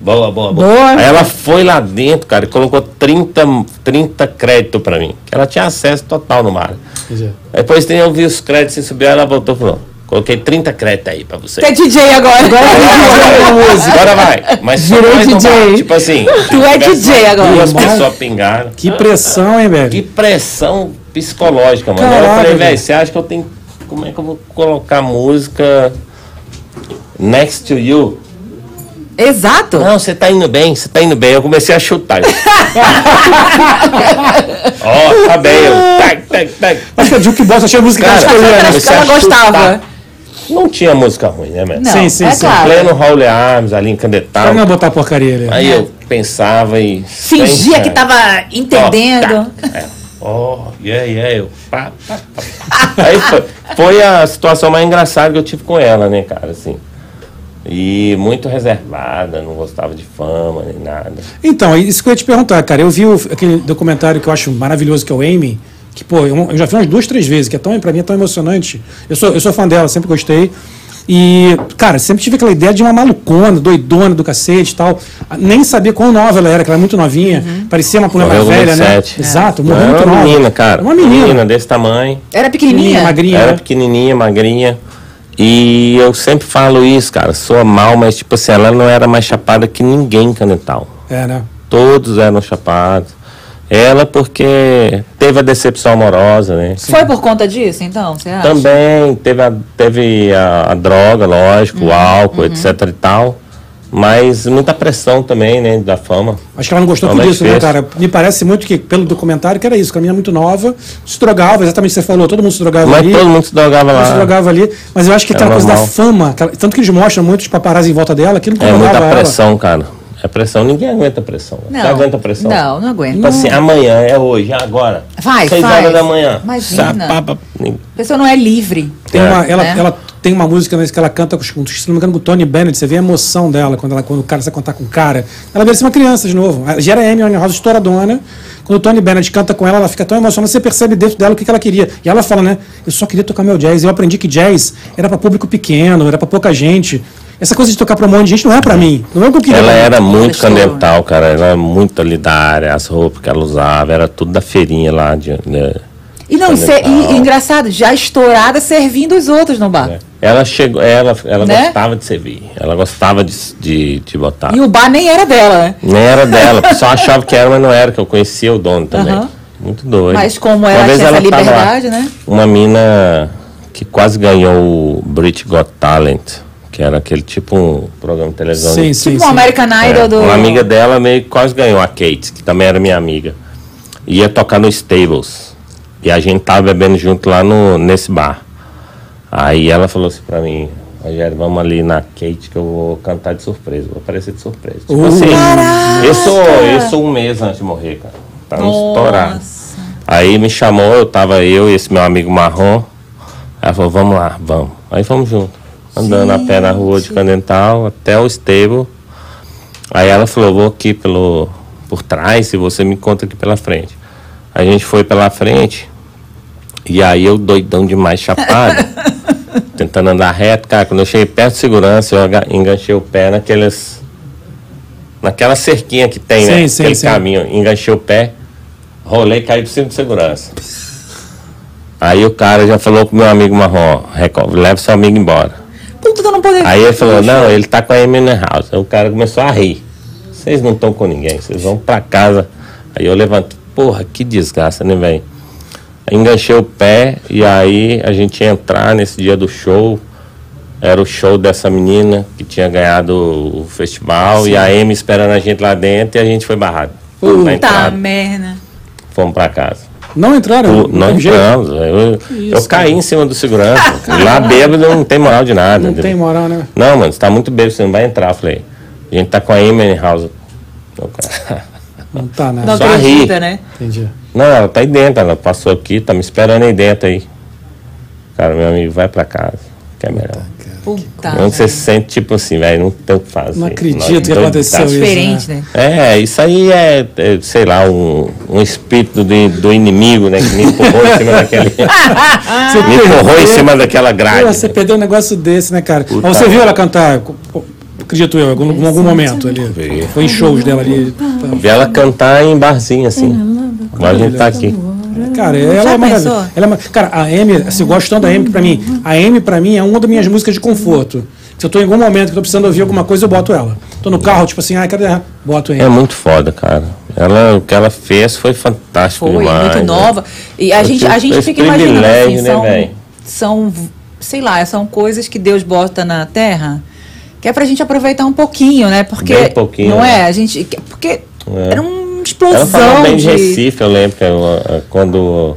Boa, boa, boa. Boa. Aí ela foi lá dentro, cara, e colocou 30, 30 créditos pra mim. Que ela tinha acesso total no mar. É. Depois tem, eu vi os créditos e subiu, ela voltou e falou: coloquei 30 créditos aí pra você. Tu é DJ agora. Agora vai. Mas só Virou mais DJ. Tipo assim. Tu é DJ agora. Duas pessoas pingaram. Que pressão, hein, velho? Que pressão psicológica, mano. Aí eu Caraca, falei, velho. velho, você acha que eu tenho. Como é que eu vou colocar música next to you? Exato. Não, você tá indo bem, você tá indo bem. Eu comecei a chutar. Ó, tá bem. Eu, tac, tac, tac. Acho que a Jukebox achei a música que ela Cara, escolheu, né? Acho que ela gostava. Não tinha música ruim, né? Não, Sim, sim, é sim. claro. Pleno Raul Arms ali em Pra Candetal. não botar porcaria ali. Aí eu pensava e. Fingia que tava entendendo. Ó, tá. É. Oh, yeah, yeah. Eu, pá, pá, pá, pá. Aí foi, foi a situação mais engraçada que eu tive com ela, né, cara, assim. E muito reservada, não gostava de fama nem nada. Então, isso que eu ia te perguntar, cara. Eu vi o- aquele documentário que eu acho maravilhoso, que é o Amy, que, pô, eu, eu já vi umas duas, três vezes, que é tão, pra mim é tão emocionante. Eu sou, eu sou fã dela, sempre gostei. E, cara, sempre tive aquela ideia de uma malucona, doidona do cacete e tal. Nem sabia quão nova ela era, que ela era muito novinha. Parecia uma mulher mais velha, né? 27. Exato, Não, morreu era muito uma nova. menina, cara. Uma menina. desse tamanho. Era Menina, pequenininha? magrinha. Era né? pequenininha, magrinha. E eu sempre falo isso, cara. Soa mal, mas tipo assim, ela não era mais chapada que ninguém em Canetal. É, né? Todos eram chapados. Ela porque teve a decepção amorosa, né? Foi por conta disso, então? Você acha? Também teve a, teve a, a droga, lógico, Uhum, o álcool, etc e tal. Mas muita pressão também, né, da fama. Acho que ela não gostou tudo mas disso, né, cara? Me parece muito que, pelo documentário, que era isso, que a menina muito nova, se drogava, exatamente o que você falou, todo mundo se drogava Mas ali. todo mundo se drogava mundo se lá. drogava ali. Mas eu acho que É aquela coisa da fama, tanto que eles mostram muitos paparazzi em volta dela, aquilo É muita incomodava ela. pressão, cara. É pressão, ninguém aguenta pressão. Não. Você aguenta pressão? Não, não aguento. Tipo assim, amanhã, é hoje, é agora. Vai, Seis faz. horas da manhã. Imagina. Sa- pá, pá. A pessoa não é livre. Tem É. uma, ela, Né? ela tem uma música nesse que ela canta, se não me engano, com o Tony Bennett. Você vê a emoção dela quando, ela, quando o cara sai contar com o cara. Ela vira uma criança de novo. Ela gera Amy House estouradona. Quando o Tony Bennett canta com ela, ela fica tão emocionada. Você percebe dentro dela o que, que ela queria. E ela fala, né? Eu só queria tocar meu jazz. Eu aprendi que jazz era para público pequeno, era para pouca gente. Essa coisa de tocar para um monte de gente não é para mim. Não é o que eu queria. Ela era muito candental, cara. Ela era muito ali da área, as roupas que ela usava, era tudo da feirinha lá. De, né? E não, ser- e- e engraçado, já estourada servindo os outros no bar. Ela chegou, ela, ela Né? gostava de servir, ela gostava de, de, de botar. E o bar nem era dela, né? Nem era dela, o pessoal achava que era, mas não era, que eu conhecia o dono também. Muito doido. Mas como Uma ela vez tinha lá, liberdade, né? Uma mina que quase ganhou o British Got Talent, que era aquele tipo um programa de televisão. Sim, sim, Tipo um sim. American É, Idol do. Uma amiga dela meio que quase ganhou, a Kate, que também era minha amiga. Ia tocar no Stables. E a gente tava bebendo junto lá no, nesse bar. Aí ela falou assim pra mim, Rogério, vamos ali na Kate que eu vou cantar de surpresa, vou aparecer de surpresa. Tipo Uh. assim, Caraca! isso, isso um mês antes de morrer, cara. Pra não estourar. Aí me chamou, eu tava eu e esse meu amigo marrom. Ela falou, vamos lá, vamos. Aí fomos juntos. Andando a pé na rua de Candental até o stable. Aí ela falou, vou aqui pelo, por trás e você me encontra aqui pela frente. A gente foi pela frente. E aí eu doidão demais, chapado. tentando andar reto. Cara, quando eu cheguei perto de segurança, eu enganchei o pé naqueles... naquela cerquinha que tem, Sim, né? sim, Aquele sim. caminho, enganchei o pé, rolei e caí por cima de segurança. Aí o cara já falou com meu amigo marrom, "Reco- leva seu amigo embora. Puta, não poder. Aí ele falou, não, ele tá com a Eminem House. Aí o cara começou a rir. Vocês não estão com ninguém, vocês vão pra casa. Aí eu levanto, porra, que desgraça, né, velho? Enganchei o pé e aí a gente ia entrar nesse dia do show. Era o show dessa menina que tinha ganhado o festival e a Amy esperando a gente lá dentro e a gente foi barrado. Puta merda. Fomos pra casa. Não entraram? Pô, Não entramos. Eu, eu caí em cima do segurança. lá bêbado não tem moral de nada. Não tem moral, né? Não, mano, você tá muito bêbado, você não vai entrar. Eu falei, a gente tá com a Emily House. Não tá nada. Não Só acredita, ri. né? Entendi. Não, ela tá aí dentro, ela passou aqui, tá me esperando aí dentro aí. Cara, meu amigo, vai pra casa, que é melhor. Puta. Onde você se sente tipo assim, velho, não tem o que fazer. Não acredito Nós que aconteceu tá- isso. Diferente, né? É, isso aí é, é, sei lá, um, um espírito do, do inimigo, né? Que me empurrou em cima daquele. Você me empurrou em cima daquela Pô, grade. você né? perdeu um negócio desse, né, cara? Puta Mas você viu ela cantar, pô, acredito eu, em algum, em algum momento ali. Foi em shows dela ali. Vi ela cantar em barzinho, assim. Igual a gente tá aqui. Cara, ela é maravilhosa. Ela é Cara, a Amy, você gosta tanto da Amy pra mim, a Amy pra mim é uma das minhas músicas de conforto. Se eu tô em algum momento que eu tô precisando ouvir alguma coisa, eu boto ela. Tô no carro, tipo assim, ah, cadê? ela? Boto É muito foda, cara. Ela, o que ela fez foi fantástico Foi, demais. muito né? nova. E a Eu gente, a gente fica imaginando assim, né, são, véi? são, sei lá, são coisas que Deus bota na terra que é pra gente aproveitar um pouquinho, né? Porque Bem pouquinho, não né? é, a gente, que- porque É. era uma Ela explosão falou bem de Recife, eu lembro que eu, eh, quando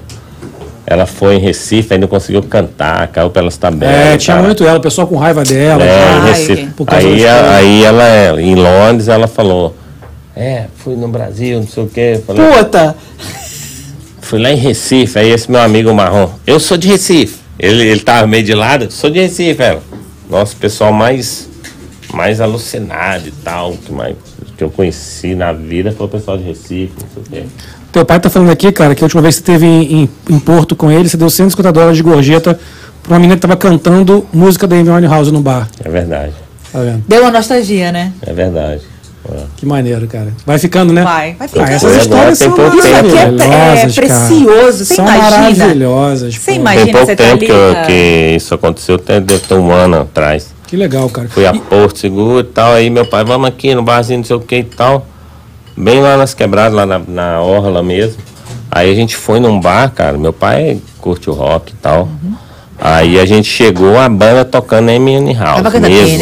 ela foi em Recife, ainda conseguiu cantar, caiu pelas tabelas. É, tinha cara. muito ela, o pessoal com raiva dela. É, em Recife. Aí, a- aí ela, em Londres, ela falou: É, fui no Brasil, não sei o quê. Falei, puta. Fui lá em Recife, aí esse meu amigo marrom, eu sou de Recife. Ele, ele tava meio de lado, sou de Recife, ela. Nossa, o pessoal mais, mais alucinado e tal, que, mais, que eu conheci na vida foi o pessoal de Recife, não sei o quê. Teu pai tá falando aqui, cara, que a última vez que você esteve em, em, em Porto com ele, você deu 150 dólares de gorjeta pra uma menina que tava cantando música da Amy Winehouse no bar. É verdade, Tá vendo? Deu uma nostalgia, né? é verdade. É. Que maneiro, cara. Vai ficando, né? Vai, vai Ah, ficando. essas Agora histórias tem são pouco Isso aqui é, é precioso. Você São imagina? maravilhosas. Você imagina Tem pouco você tá tempo ali, que, que isso aconteceu, até deve ter um ano atrás. Que legal, cara. Fui a Porto Seguro e tal, aí meu pai, vamos aqui no barzinho, não sei o que e tal. Bem lá nas quebradas, lá na, na orla mesmo. Aí a gente foi num bar, cara, meu pai curte o rock e tal. Uhum. Aí a gente chegou, a banda tocando M&N House Tava cantando mesmo.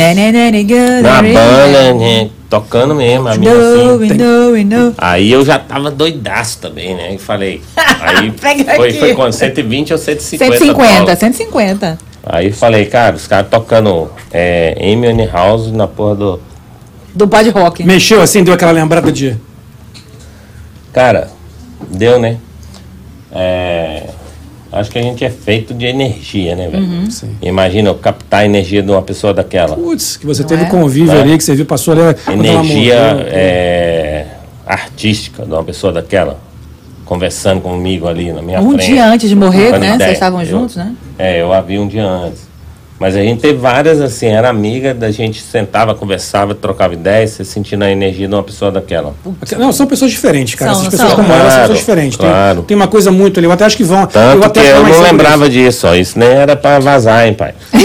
Na banda, tocando mesmo, a assim. we know, we know. Aí eu já tava doidaço também, né? E falei. Aí Pega foi, aqui. foi quando? 120 ou 150? 150, dólares. 150. Aí falei, cara, os caras tocando é, Amy House na porra do. Do Pod Rock. Mexeu assim, deu aquela lembrada de. Cara, deu, né? É, acho que a gente é feito de energia, né, velho? Uhum. Sim. Imagina eu captar a energia de uma pessoa daquela. Putz, que você Não teve é? convívio É. ali, que você viu, passou ali. Energia é, artística de uma pessoa daquela. Conversando comigo ali na minha Um frente. dia antes de morrer, né? ideia. Vocês estavam juntos, né? É, eu a vi um dia antes. Mas a gente teve várias, assim, era amiga, da gente sentava, conversava, trocava ideias, você sentindo a energia de uma pessoa daquela. Não, são pessoas diferentes, cara. São, Essas pessoas são. como ela são Claro, pessoas diferentes. Tem- claro. Tem, uma coisa muito ali. Eu até acho que vão. eu Tanto até que eu não lembrava disso, ó. Isso nem era pra vazar, hein, pai.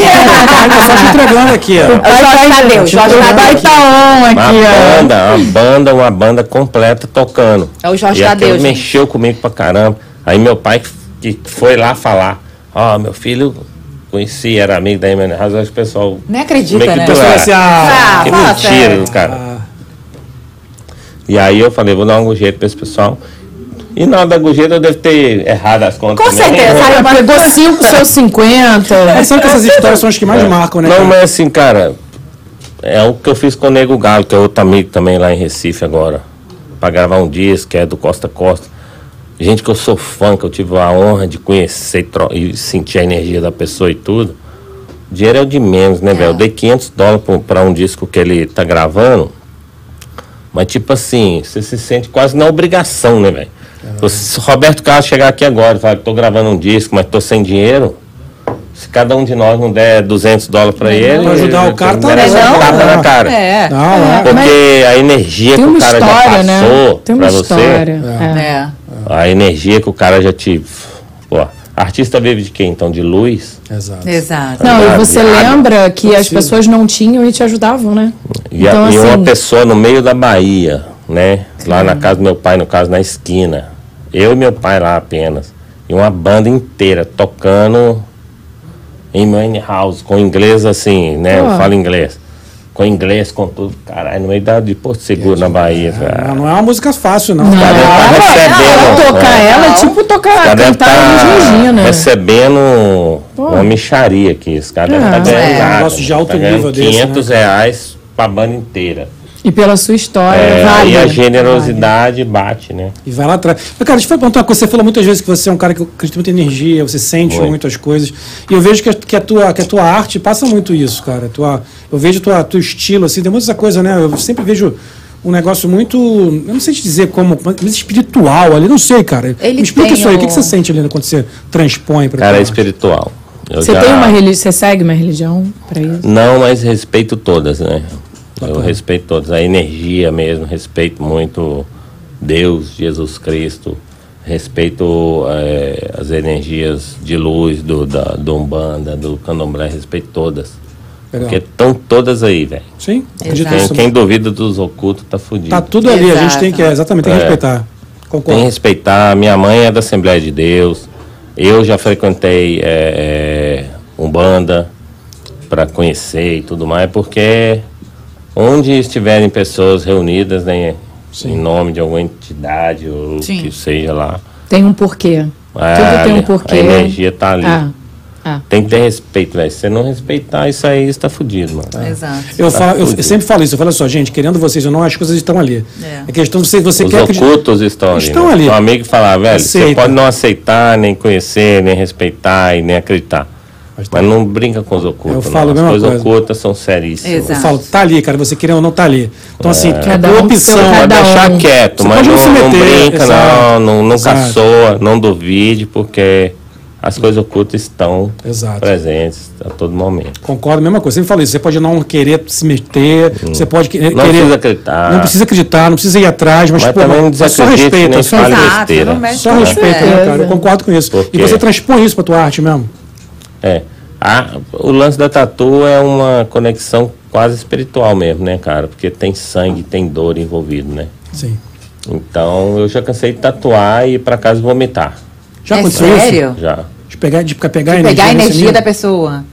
Tá só te entregando aqui, ó. Jorge Tadeu, Jorge Tadeu. Tá on Uma aqui, ó. banda, uma banda, uma banda completa tocando. É o Jorge Tadeu, gente. mexeu comigo pra caramba. Aí meu pai que foi lá falar, ó, meu filho conheci, era amigo da Emily House, acho que o pessoal. Nem acredita, meio que né? Pessoal assim, ah, Ah, que mentira do cara. ah, E aí eu falei, vou dar um jeito pra esse pessoal. E na hora da gorjeta eu devo ter errado as contas. Com também. certeza. Cara, pegou 5, seus 50. Mas sabe que essas histórias são as que mais É. marcam, né? Não, cara? mas assim, cara, é o que eu fiz com o Nego Galo, que é outro amigo também lá em Recife agora. Pra gravar um disco, que é do Costa Costa. Gente que eu sou fã, que eu tive a honra de conhecer e sentir a energia da pessoa e tudo. Dinheiro é o de menos, né, velho? Eu dei 500 dólares pra- pra um disco que ele tá gravando. Mas, tipo assim, você se sente quase na obrigação, né, velho? Se o Roberto Carlos chegar aqui agora e falar que tô gravando um disco, mas tô sem dinheiro, Se cada um de nós não der 200 dólares pra ele, Pra ajudar o ele cara, tá merece legal. um tapa na cara. É. Não, é. Porque a energia que o cara já né? passou Tem uma pra você, história. É. É. a energia que o cara já te... Pô, artista vive de quê, então? De luz? Exato. Exato. Não, e você lembra que as pessoas não tinham e te ajudavam, né? E, a- Então, e uma assim- pessoa no meio da Bahia, né? Lá na casa do meu pai, no caso, na esquina. Eu e meu pai lá apenas. E uma banda inteira tocando em Main House, com inglês assim, né? Eu falo inglês. Com inglês, com tudo. Caralho, no meio da, de Porto Seguro, na Bahia. cara. Não, não é uma música fácil, não. Não, cara deve tá recebendo, ela, tocar é. ela é tipo tocar, cantar estar Regina. recebendo uma micharia aqui. Os caras devem É. estar ganhando É. nada. Um de alto Tá nível desse, 500 reais pra banda inteira. E pela sua história, É, vale. aí a generosidade bate, né? E vai lá atrás. Mas, cara, deixa eu perguntar uma coisa. Você falou muitas vezes que você é um cara que acredita muito em energia, você sente Muito. muito as coisas. E eu vejo que a, que a tua, que a tua arte passa muito isso, cara. Tua, eu vejo tua, teu estilo, assim, tem muita coisa, né? Eu sempre vejo um negócio muito. Eu não sei te dizer como, mas espiritual ali, não sei, cara. Ele Me explica isso aí. O que, o- que você sente ali quando você transpõe pra Cara, é espiritual. Eu Você já- tem uma religião, você segue uma religião pra isso? Não, mas respeito todas, né? Eu respeito todas. A energia mesmo, respeito muito Deus, Jesus Cristo. Respeito eh, as energias de luz do, da, do Umbanda, do Candomblé, respeito todas. Legal. Porque estão todas aí, velho. Sim, acredito Exato. Quem, quem duvida dos ocultos tá fudido. Tá tudo ali, a gente Exato. tem que, exatamente, tem que É. respeitar. Tem que Concordo. respeitar. Minha mãe é da Assembleia de Deus. Eu já frequentei é, é, Umbanda para conhecer e tudo mais, porque onde estiverem pessoas reunidas né, em nome de alguma entidade ou Sim. que seja lá, Tem um porquê. é, Tudo tem um porquê. a energia tá ali. Ah, ah. Tem que ter respeito, velho. Se você não respeitar isso aí, você tá fudido, mano. Exato. Eu, falo, eu, fudido. sempre falo isso, eu falo só, gente, querendo vocês ou não, as coisas estão ali. É. É questão de você, você Os quer ocultos estão ali. Estão né? ali. Seu amigo falar, velho, você Aceita. pode não aceitar, nem conhecer, nem respeitar e nem acreditar. Mas tá. Mas não brinca com os ocultos. Eu falo não. mesma As coisas coisa. ocultas são seríssimas. Exato. Eu falo, tá ali, cara, você querendo ou não tá ali. Então, assim, Cada é um tua com opção. seu Pode deixar um. quieto, Você mas pode não não, não brinca, exato. não, não, nunca Exato. soa, não duvide, porque as coisas ocultas estão Exato. presentes a todo momento. Concordo, a mesma coisa. Sempre falo isso. Você pode não querer se meter, você pode que- querer. Não precisa acreditar. Não precisa acreditar, não precisa ir atrás, mas, Mas pô, também não só respeita. nem Só, fale Exato, besteira. não mexe só com respeita, né, cara? Eu concordo com isso. E você transpõe isso pra tua arte mesmo. É. A, o lance da tatu é uma conexão quase espiritual mesmo, né, cara? Porque tem sangue, tem dor envolvido, né? Sim. Então eu já cansei de tatuar e ir pra casa vomitar. Já É aconteceu sério? isso? Já. De pegar, de pegar, De pegar a energia da pessoa.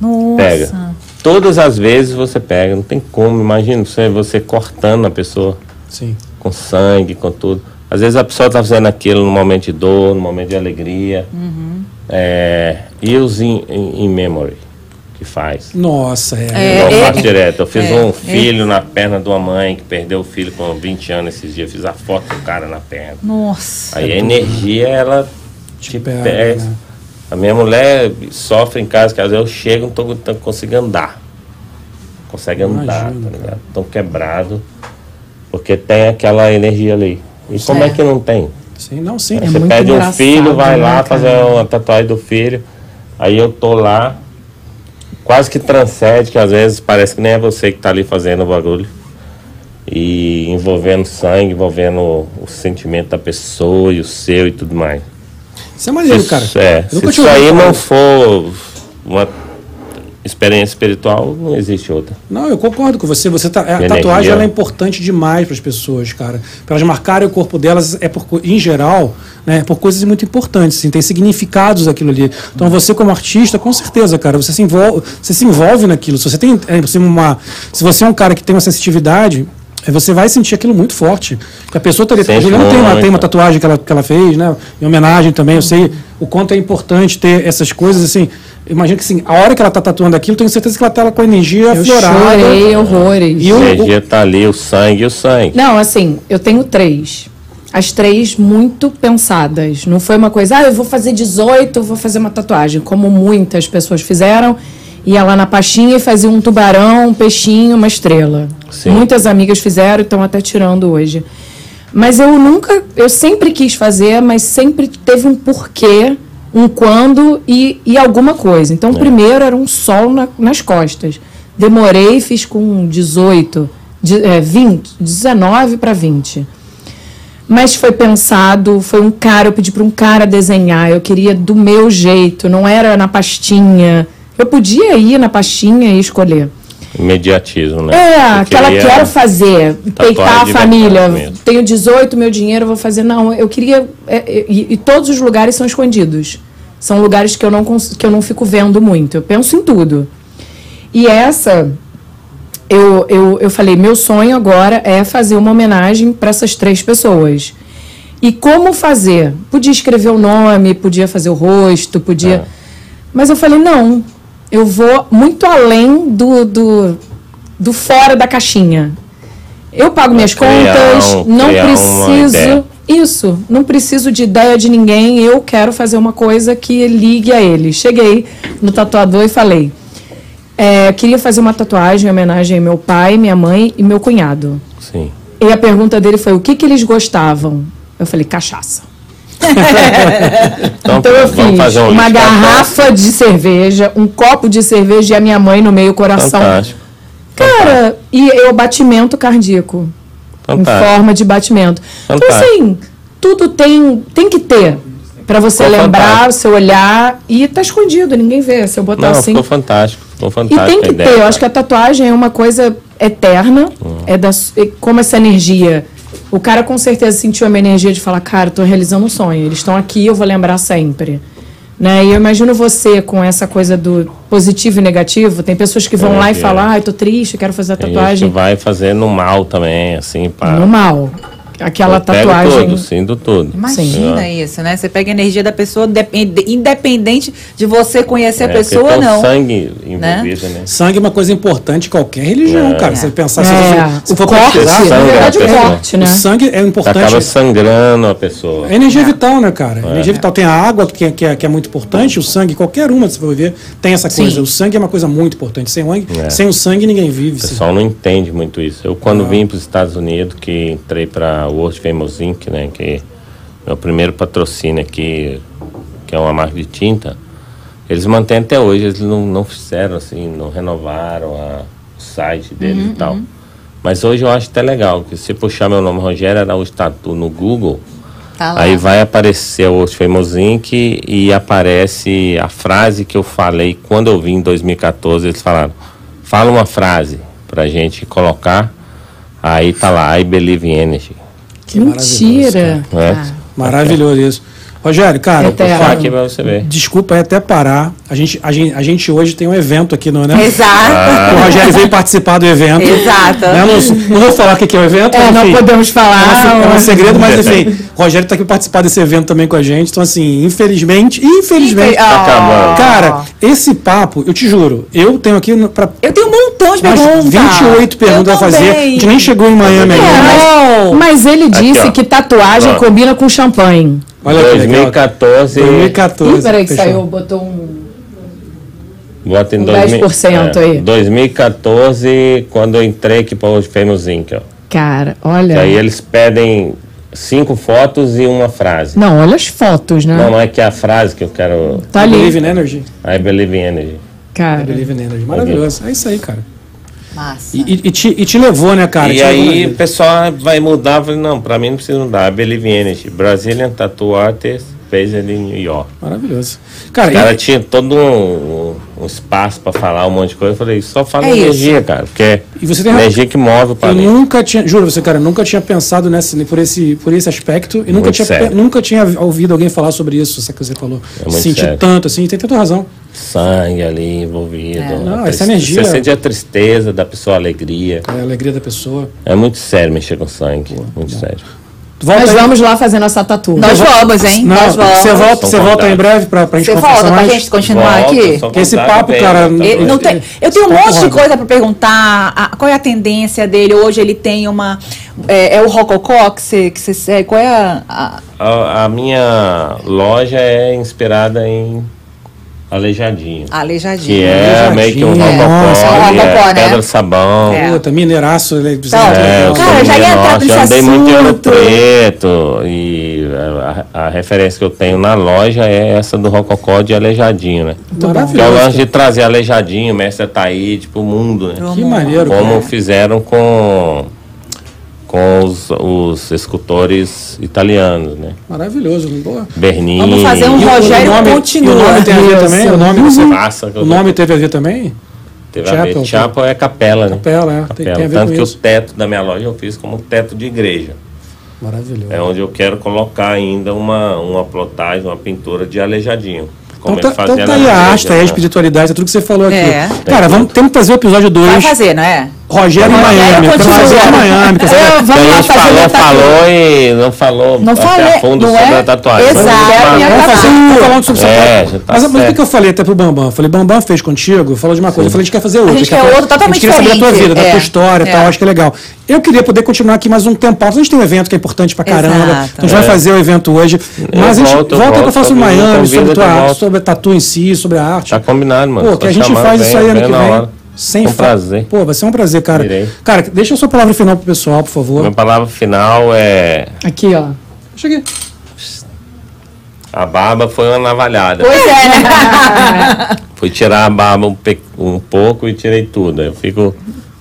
Nossa. Pega. Todas as vezes você pega, não tem como. Imagina você, você cortando a pessoa Sim. com sangue, com tudo. Às vezes a pessoa tá fazendo aquilo no momento de dor, no momento de alegria. É, e os in, in, in memory que faz. Nossa, é. É, eu é, faço direto. Eu fiz é, um é. filho na perna de uma mãe que perdeu o filho com 20 anos esses dias. Fiz a foto do cara na perna. Nossa. Aí a energia, ela te pega, pega. né? A minha mulher sofre em casa, que às vezes eu chego e não tô, não consigo andar. Consegue andar, tá ligado? Tão quebrado. Porque tem aquela energia ali. E como é É. que não tem? Sim, não, sim. É Você muito pede um filho, vai né, lá cara? fazer uma tatuagem do filho. Aí eu tô lá, quase que transcende, que às vezes parece que nem é você que tá ali fazendo o bagulho. E envolvendo sangue, envolvendo o, o sentimento da pessoa e o seu e tudo mais. Isso é maneiro, Se cara. é, se isso aí não for uma experiência espiritual, não existe outra. Não, eu concordo com você. Você tá, a tatuagem é importante demais para as pessoas, cara. Para elas marcarem o corpo delas é por, em geral, né, por coisas muito importantes. Assim, tem significados aquilo ali. Então você como artista, com certeza, cara, você se envolve, você se envolve naquilo. Se você tem é, uma, se você é um cara que tem uma sensitividade é, você vai sentir aquilo muito forte. Porque a pessoa tá ali. A Sente Juliana tem uma, tem uma tatuagem que ela, que ela fez, né? Em homenagem também. Eu sei o quanto é importante ter essas coisas, assim. Imagina que assim, a hora que ela tá tatuando aquilo, tenho certeza que ela tá com a energia Eu aflorada. chorei horrores. E A o- energia tá ali, o sangue e o sangue. Não, assim, eu tenho três. As três muito pensadas. Não foi uma coisa, ah, eu vou fazer 18, eu vou fazer uma tatuagem, como muitas pessoas fizeram. Ia lá na pastinha e fazia um tubarão, um peixinho, uma estrela. Sim. Muitas amigas fizeram e estão até tirando hoje. Mas eu nunca, eu sempre quis fazer, mas sempre teve um porquê um quando e, e alguma coisa. Então, o primeiro era um sol na- nas costas. Demorei, fiz com 18, de, é, 20, 19 para 20. Mas foi pensado, foi um cara, eu pedi para um cara desenhar, eu queria do meu jeito, não era na pastinha. Eu podia ir na pastinha e escolher. Imediatismo, né? É, Eu aquela queria quero fazer, peitar a família. Tenho 18, meu dinheiro, vou fazer. Não, eu queria. é, é, e, e todos os lugares são escondidos. São lugares que eu, não, que eu não fico vendo muito. Eu penso em tudo. E essa, eu, eu, eu falei, meu sonho agora é fazer uma homenagem para essas três pessoas. E como fazer? Podia escrever o nome, podia fazer o rosto, podia. É. Mas eu falei, não, eu vou muito além do, do, do fora da caixinha. Eu pago minhas criar contas, não preciso. Isso, não preciso de ideia de ninguém, eu quero fazer uma coisa que ligue a ele. Cheguei no tatuador e falei: é, queria fazer uma tatuagem em homenagem ao meu pai, minha mãe e meu cunhado. Sim. E a pergunta dele foi: o que, que eles gostavam? Eu falei: cachaça. Então, Então eu vamos fiz um uma garrafa de cerveja, um copo de cerveja e a minha mãe no meio, coração. Fantástico. Cara, e eu batimento cardíaco. Em Fantástico. forma de batimento. Então, Fantástico. assim, tudo tem, tem que ter. Pra você Ficou lembrar, fantástico. você olhar e tá escondido, ninguém vê. Se eu botar Não, assim. ficou fantástico. Ficou E fantástico. tem a que ideia, ter, eu acho que a tatuagem é uma coisa eterna, Hum. é da, e como essa energia. O cara com certeza sentiu a minha energia de falar, cara, eu tô realizando um sonho, eles estão aqui, eu vou lembrar sempre. Né? E eu imagino você com essa coisa do positivo e negativo. Tem pessoas que vão É, lá e é. falam, ah, eu tô triste, quero fazer a Tem gente tatuagem. que vai fazendo mal também, assim, pá. No mal. Aquela Eu pego tatuagem. tudo, sinto tudo. Imagina Sim. isso, né? Você pega a energia da pessoa, depende- independente de você conhecer a É, pessoa porque ou o não. sangue envolvido, né? Sangue é uma coisa importante em qualquer religião, É. cara. Se você pensar, se É, você, se o for corte, pesquisar, na sangue verdade, da o pessoa. corte, o né? sangue é importante. Acaba sangrando a pessoa. É energia vital, né, cara? Energia vital. Tem a água, que é, que, é, que é muito importante, o sangue, qualquer uma, se for ver, tem essa coisa. Sim. O sangue é uma coisa muito importante. Sem, o- É. sem o sangue, ninguém vive. O pessoal não entende muito isso. Eu, quando vim para os Estados Unidos, que entrei para World Famous Inc., né, que é o primeiro patrocínio aqui, que é uma marca de tinta, eles mantêm até hoje. Eles não, não fizeram assim, não renovaram a- o site deles e tal. Mas hoje eu acho até legal, que se puxar meu nome Rogério Araújo Tatu no Google, Tá. Aí vai aparecer o Famous Inc. e aparece a frase que eu falei quando eu vim em 2014. Eles falaram: fala uma frase pra gente colocar. Aí tá lá, I believe in energy. Que Mentira. Né? Maravilhoso isso. Rogério, cara, falar aqui pra você ver. desculpa aí até parar. A gente, a, gente, a gente hoje tem um evento aqui, não é? né? Exato. O Rogério veio participar do evento. Exato. Né? Não, não vou falar o que é o evento. É, não enfim. podemos É um, falar. é um segredo, mas enfim, o Rogério tá aqui participar desse evento também com a gente. Então, assim, infelizmente, infelizmente. Ah. acabando. Cara, esse papo, eu te juro, eu tenho aqui pra Eu tenho um montão de perguntas. 28 perguntas Eu a fazer. A gente nem chegou em Miami É, ainda. mas, mas ele disse ó. que tatuagem Ó. combina com champanhe. Olha aqui, legal. 2014. 2014. Ih, peraí que fechou. saiu, botou um. Bota em Um 2000, 10% aí. 2014, quando eu entrei aqui para o Famous Inc. Ó. Cara, Que olha. aí eles pedem cinco fotos e uma frase. Não, olha as fotos, né? Não, não é que é a frase que eu quero. Tá I ali. Believe in Energy. I believe in energy. I Cara. Believe in Energy. Maravilhoso. É isso aí, cara. Massa. E, e- te, e te levou, né, cara? e Te aí o pessoal vai mudar, falei, não, pra mim não precisa mudar. I believe in energy. Brazilian Tattoo Artist, based in New York. Maravilhoso. Cara, O cara tinha todo um, um espaço pra falar um monte de coisa. Eu falei, só fala É isso. energia, cara. Porque é E você tem energia que move o Eu planeta. nunca tinha, juro você, cara, eu nunca tinha pensado nessa, por, esse, por esse aspecto e nunca Muito tinha, sério. nunca tinha ouvido alguém falar sobre isso, essa que você falou. É Sentir sério. tanto, assim, tem tanta razão. Sangue ali envolvido. É. Não, essa energia- Você sente a tristeza da pessoa, a alegria. É a alegria da pessoa. É muito sério mexer com sangue. Muito sério. Volta Nós aí. vamos lá fazer nossa tatu. Nós vamos, hein? Não, Nós vamos. você volta, você volta em breve pra, pra gente Você volta pra gente continuar Volta, aqui? Porque esse papo, bem, cara? Ele não tem, eu tenho um monte de coisa para perguntar. a- qual é a tendência dele? Hoje ele tem uma. É, é o Rococó que você, que você segue? Qual é a. a- A, a minha loja é inspirada em Aleijadinho. Aleijadinho. Que é meio que um rococó, Nossa, ali, rococó, é né? pedra sabão. É. Puta, mineiraço. Então, É, eu Cara, já ia entrar nossa, nesse eu andei muito em Ouro assunto. Preto e a, a referência que eu tenho na loja é essa do Rococó de Aleijadinho, né? Que é o Maravilhoso. lance de trazer Aleijadinho, Mestre Ataíde pro mundo, né? Que maneiro. Como cara. fizeram com, com os, os escultores italianos, né? Maravilhoso. Boa. Bernini. Vamos fazer um E o- Rogério o nome, continua. O nome tem a ver também? O nome, você, o teve a ver também? Teve a ver. Chapel. É capela, né? Capela, é. Tem, Capela. tem a ver Tanto com que isso. o teto da minha loja eu fiz como teto de igreja. Maravilhoso. É onde eu quero colocar ainda uma, uma plotagem, uma pintura de aleijadinho. Como Então tá, então tá aí a arte, a né? espiritualidade, é tudo que você falou aqui. É. Cara, vamos, temos que fazer o episódio 2. Vai fazer, não é? Rogério em Rogério Miami. Que em Miami. saber? Eu, Então vamos a lá falou, falou e não falou Não falei, a fundo não sobre é? a tatuagem. Exato, Vamos fazer um falando sobre É, tá mas, mas o que que eu falei até pro Bambam? Eu falei, Bambam fez contigo, falou de uma coisa. Eu falei, a gente quer fazer outra. gente quer fazer- outro totalmente A gente queria saber da tua diferente. vida, da É, tua história e é. tal, acho que é legal. Eu queria poder continuar aqui mais um tempo. A gente tem um evento que é importante pra caramba. Exato. Então a gente vai É. fazer o evento hoje. Mas a gente volto, eu volta pra falar sobre me Miami, sobre de tua arte, sobre a tatu em si, sobre a arte. Tá combinado, mano. Pô, que a gente faz isso aí ano que vem. Sem Um prazer. Pô, vai ser um prazer, cara. Irei. Cara, deixa a sua palavra final pro pessoal, por favor. Minha palavra final é Aqui, ó. Cheguei. a barba foi uma navalhada. Pois é, né? Fui tirar a barba um, um pouco e tirei tudo. Eu fico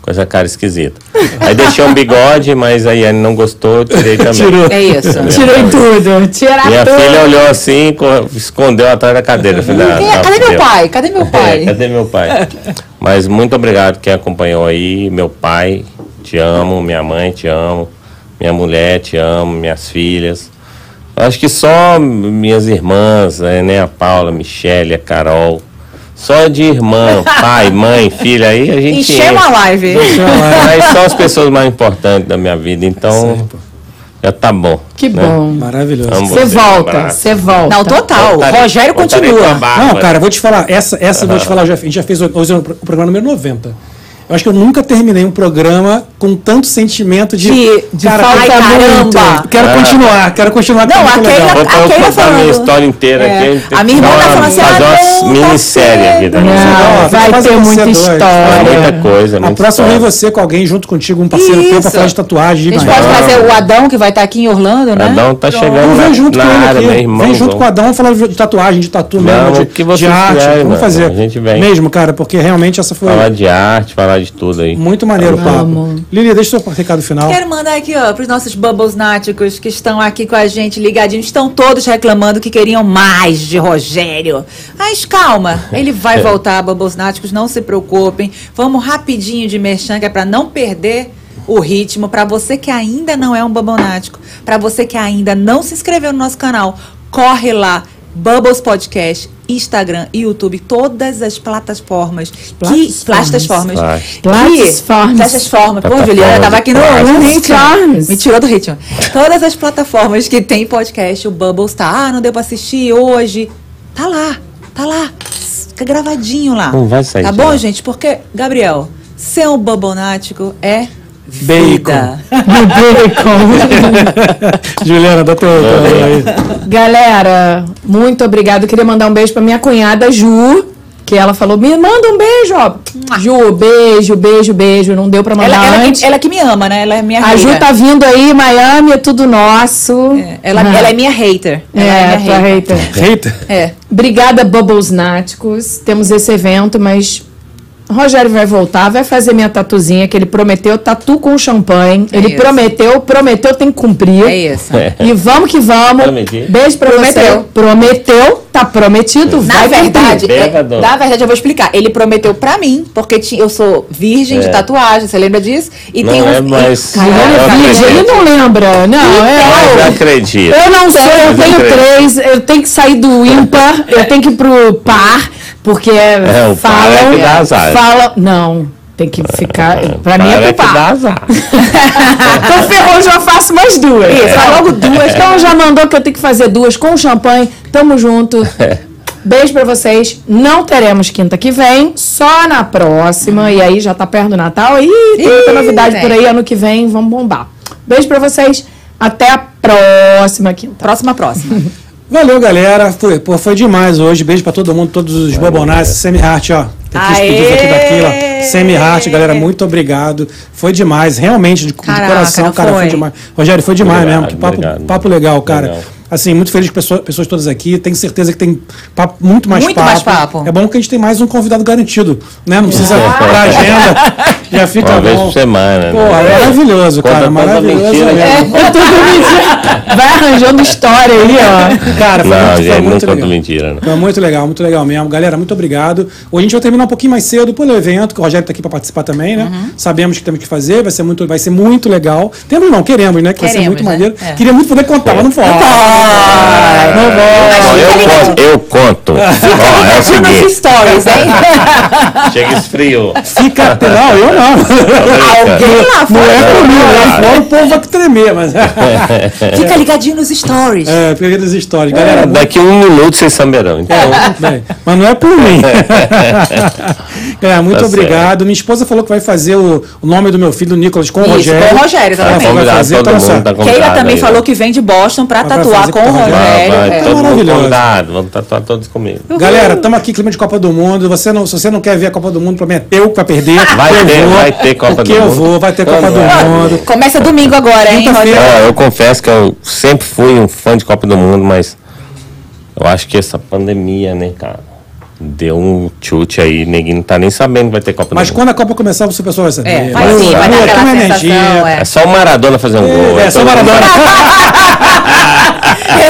com essa cara esquisita. Aí deixei um bigode, mas aí ele não gostou, tirei também. Tirou. É isso. Tirei tudo. Tirar Minha tudo. filha olhou assim, co- escondeu atrás da cadeira. Falei, ah, Quem é- tá, Cadê meu pai? Cadê meu É, pai? cadê meu pai? Mas muito obrigado quem acompanhou aí. Meu pai, te amo. Minha mãe, te amo. Minha mulher, te amo. Minhas filhas. Acho que só minhas irmãs, né, a Paula, a Michele, a Carol. Só de irmã, pai, mãe, filha, aí a gente Enchemos a enche. live. Mas são as pessoas mais importantes da minha vida, então já tá bom. Que né? bom. Maravilhoso. Você você, um volta, você volta. Não, total. Voltarei- Rogério voltarei continua. barba. Não, cara, eu vou te falar, essa, essa eu vou te falar, já, a gente já fez hoje o pro- o programa número 90. Eu acho que eu nunca terminei um programa com tanto sentimento de. De- de cara, falta ai, muito. caramba, Quero É. continuar, quero continuar. tá Não. Vou eu Aquele contar a minha história inteira É. aqui. A minha irmã tá uma- falando assim, fazer ah, uma não, tá minissérie aqui da Não, minha Não, vai ter muita dois. História. muita coisa, A muita próxima vem você com alguém junto contigo, um parceiro teu, pra falar de tatuagem. A gente de pode Miami. trazer o Adão, que vai estar aqui em Orlando, né? Adão tá chegando ver junto com ele irmão. Vem junto com o Adão, vamos falar de tatuagem, de tatu mesmo, de, arte. vamos fazer. A gente vem. Mesmo, cara, porque realmente essa foi Falar de arte, falar de tudo aí. muito maneiro o papo. Amo. Lili, deixa o seu recado final. Quero mandar aqui, ó, pros nossos bubbles náticos que estão aqui com a gente, ligadinhos. Estão todos reclamando que queriam mais de Rogério. Mas calma, ele vai voltar, bubbles náticos, não se preocupem. Vamos rapidinho de merchan, que é pra não perder o ritmo. Pra você que ainda não é um bubble nático, pra você que ainda não se inscreveu no nosso canal, corre lá. Bubbles Podcast, Instagram e YouTube, todas as plataformas. Que, Plataformas. plataformas. Plast- Plataformas. Plataformas. Pô, Juliana, tava aqui no, no ritmo. Me tirou do ritmo. Todas as plataformas que tem podcast, o Bubbles tá. Ah, não deu pra assistir hoje. Tá lá, tá lá. Fica gravadinho lá. Não vai sair Tá bom, lá. gente? Porque, Gabriel, ser um bubblenático é Bacon. vida. Juliana, dá teu. aí. Galera, muito obrigado. Eu queria mandar um beijo pra minha cunhada Ju, que ela falou: me manda um beijo, ó. Ju, beijo, beijo, beijo. Não deu pra mandar Ela, ela, antes. que, ela que me ama, né? Ela é minha A hater. Ju tá vindo aí, Miami, é tudo nosso. É, ela, Ah. ela é minha hater. Ela É, é, minha tua hater. hater. Eita. É. Obrigada, Bubbles Náticos. Temos esse evento, mas Rogério vai voltar, vai fazer minha tatuzinha que ele prometeu, tatu com champanhe. É ele isso. prometeu, prometeu, tem que cumprir. É isso. É. E vamos que vamos. Prometi. Beijo pra Prometeu. você. Prometeu, tá prometido, Na vai verdade, cumprir. é- Pecador. na verdade, eu vou explicar. Ele prometeu pra mim, porque ti- eu sou virgem de É. tatuagem, você lembra disso? E Não tem um. é mais- Caralho, Eu virgem, ele não lembra. Não, Mas é. eu acredito. Eu não sei, eu Mas tenho três, eu tenho que sair do ímpar, eu tenho que ir pro par, porque É, o falam. é que dá azar. Falam, não, tem que ficar. Pra mim é Para pro que dá par. azar. Então ferrou, já faço mais duas. É. Isso, logo duas. Então já mandou que eu tenho que fazer duas com champanhe. Tamo junto. Beijo pra vocês. Não teremos quinta que vem, só na próxima. E aí já tá perto do Natal. Ih, tem muita novidade por aí. Ano que vem, vamos bombar. Beijo pra vocês. Até a próxima quinta. Próxima, próxima. Valeu, galera. Foi, pô, foi demais hoje. Beijo pra todo mundo, todos os bobonazes. Semi-Heart, ó. Tem aqui os Aê! pedidos aqui daquilo, ó. Semi-Heart, galera, muito obrigado. Foi demais, realmente, de, de Caraca, coração, não cara, foi? foi? demais. Rogério, foi demais Obrigado, mesmo. Que papo, obrigado. papo legal, cara. Legal. Assim, muito feliz com pessoas, pessoas todas aqui. Tenho certeza que tem papo, muito mais Muito papo. mais papo. É bom que a gente tem mais um convidado garantido, né? Não precisa pra agenda. Já fica Uma vez por semana. Pô, né? é maravilhoso, Conta cara. Maravilhoso. mentira, mesmo. Vai arranjando história aí, ó. Cara, foi Não, muito, foi gente, não muito conta legal. mentira, né? Foi muito legal, muito legal mesmo. Galera, muito obrigado. Hoje a gente vai terminar um pouquinho mais cedo pelo evento, que o Rogério está aqui para participar também, né? Uhum. Sabemos que temos que fazer, vai ser muito, vai ser muito legal. Temos não, queremos, né? Que vai ser Queremos, muito né? maneiro. É. Queria muito poder contar, mas não pode. Não Ó, pode. eu, conto, eu conto. Ó, é o seguinte, stories, hein? chega esfriou. Fica. Não, eu não. Alguém lá Não fora. é comigo, lá fora o povo vai tremer, mas. Fica ligadinho nos stories. É, peguei das histórias. Galera, muito Daqui um minuto vocês saberão. Então, Bem, mas não é por mim. Galera, muito Tá obrigado. Minha esposa falou que vai fazer o, o nome do meu filho, do Nicolas, com o Isso, Rogério. com o Rogério, falou que vai convidado fazer, todo então, tá Keila também aí, falou né? que vem de Boston pra Vai tatuar com o com o Rogério. Vai, vai, É. todo maravilhoso. convidado. Vamos tatuar todos comigo. Galera, estamos aqui, clima de Copa do Mundo. Você não, se você não quer ver a Copa do Mundo, prometeu que vai perder. Vai ter, vai ter Copa do eu Mundo. vou, vai ter Copa do Mundo. Começa domingo agora, hein. Rogério? Ó, eu confesso que eu sempre fui um fã de Copa do Mundo, mas eu acho que essa pandemia, né, cara, deu um chute aí, ninguém não tá nem sabendo que vai ter Copa Mas do Mundo. quando a Copa começar, você pessoal vai saber. É, vai sim, vai dar aquela sensação, energia. é. É só o Maradona fazer um gol. É, só o mundo- Maradona.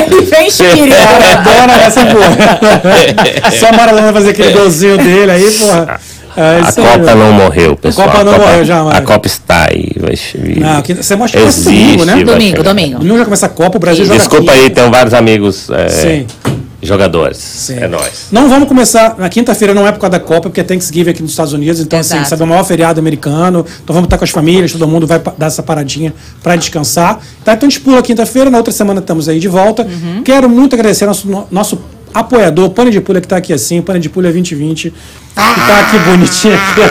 Ele vem espírito. Maradona essa porra. Só o Maradona fazer aquele golzinho dele aí, porra. É A Copa não morreu, pessoal. Copa não morreu, jamais. A Copa está aí. Vai. Não, que- você mostra que Existe, é domingo, né? Domingo, domingo. Domingo já começa a Copa, o Brasil joga Desculpa aqui. aí, tenho vários amigos é, Sim. jogadores. Sim. É nóis. Não vamos começar. Na quinta-feira não é por causa da Copa, porque é Thanksgiving aqui nos Estados Unidos. Então, assim, Exato. sabe, é o maior feriado americano. Então vamos estar com as famílias, todo mundo vai dar essa paradinha para descansar. Tá? Então a gente pula quinta-feira, na outra semana estamos aí de volta. Uhum. Quero muito agradecer nosso, no- nosso apoiador, Pane de Pulha, que está aqui assim, Pane de Pulha 2020, que tá aqui bonitinho aqui.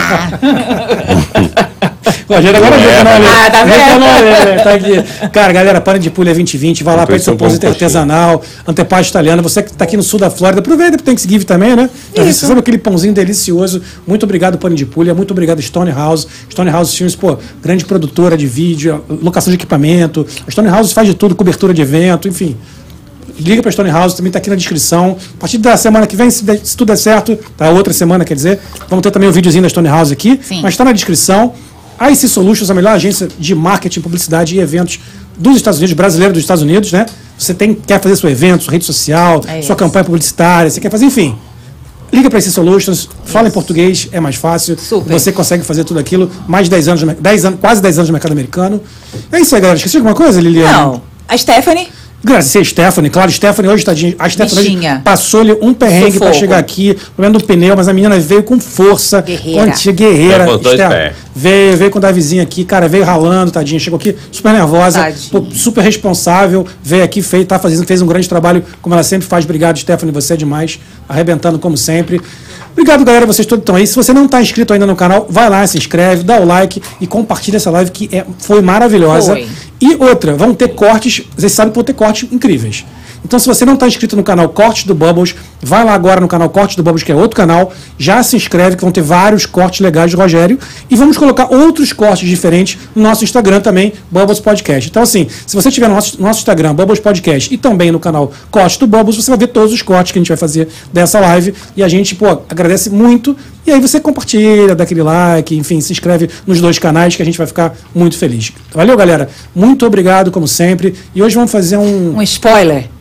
Rogério agora eu não olhei. Ah, tá eu vendo? não olhei, né? Tá aqui. Cara, galera, Pane de Pulha 2020, vai lá, pede seu seu pão pãozinho artesanal, antepasto italiano. Você que está aqui no sul da Flórida, aproveita pro Thanksgiving também, né? Você sabe aquele pãozinho delicioso. Muito obrigado, Pane de Pulha. Muito obrigado, Stone House. Stone House Filmes, pô, grande produtora de vídeo, locação de equipamento. A Stone House faz de tudo, cobertura de evento, enfim. Liga para Stone House, também está aqui na descrição. A partir da semana que vem, se, der- se tudo der certo, tá? Outra semana, quer dizer, vamos ter também o videozinho da Stone House aqui. Sim. Mas está na descrição. A IC Solutions, a melhor agência de marketing, publicidade e eventos dos Estados Unidos, brasileiro dos Estados Unidos, né? Você tem, quer fazer seu evento, sua rede social, É sua isso. campanha publicitária, você quer fazer, enfim. Liga para IC Solutions, fala em português, é mais fácil. Super. Você consegue fazer tudo aquilo. Mais de 10 anos, de mer- 10 anos, quase 10 anos no mercado americano. É isso aí, galera. Esqueci alguma coisa, Liliana? Não. A Stephanie? Agradecer a Stephanie, claro, Stephanie hoje, tadinha, a Stephanie passou-lhe um perrengue para chegar aqui, problema do pneu, mas a menina veio com força, Guerreira. conti- guerreira. Veio veio, veio com o Davizinho aqui, cara, veio ralando, tadinha, chegou aqui super nervosa, pô, super responsável, veio aqui, fez, tá fazendo, fez um grande trabalho, como ela sempre faz. Obrigado, Stephanie, você é demais, arrebentando como sempre. Obrigado, galera, vocês todos estão aí. Se você não está inscrito ainda no canal, vai lá, se inscreve, dá o like e compartilha essa live que é, foi maravilhosa. Foi. E outra, vão ter cortes, vocês sabem que vão ter cortes incríveis. Então, se você não está inscrito no canal Cortes do Bubbles, vai lá agora no canal Cortes do Bubbles, que é outro canal, já se inscreve, que vão ter vários cortes legais do Rogério. E vamos colocar outros cortes diferentes no nosso Instagram também, Bubbles Podcast. Então, assim, se você tiver no nosso, no nosso Instagram, Bubbles Podcast, e também no canal Cortes do Bubbles, você vai ver todos os cortes que a gente vai fazer dessa live. E a gente, pô, agradece muito. E aí você compartilha, dá aquele like, enfim, se inscreve nos dois canais que a gente vai ficar muito feliz. Valeu, galera. Muito obrigado, como sempre. E hoje vamos fazer um. Um spoiler.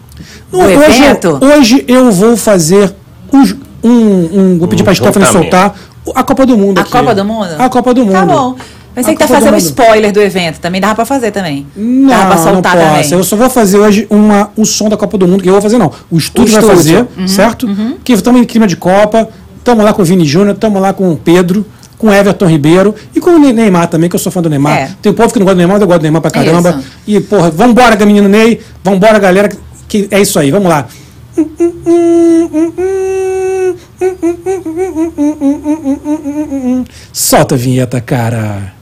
Do hoje, evento. hoje eu vou fazer uns- um. um vou pedir Um pra Stephanie soltar a Copa do Mundo. A aqui. Copa do Mundo? A Copa do Mundo. Tá bom. Pensei A que tá Copa fazendo spoiler do evento. Também dava pra fazer também. Não, dava pra soltar não posso. também. Eu só vou fazer hoje uma, um som da Copa do Mundo, que eu vou fazer não. O estúdio O vai estúdio. fazer, Uhum, certo? Que estamos em clima de Copa, estamos lá com o Vini Júnior, estamos lá com o Pedro, com o Everton Ribeiro e com o Ne- Neymar também, que eu sou fã do Neymar. É. Tem o povo que não gosta do Neymar, mas eu gosto do Neymar pra caramba. Isso. E, porra, vambora, menino Ney, vambora, galera, que é isso aí, vamos lá. Solta a vinheta, cara.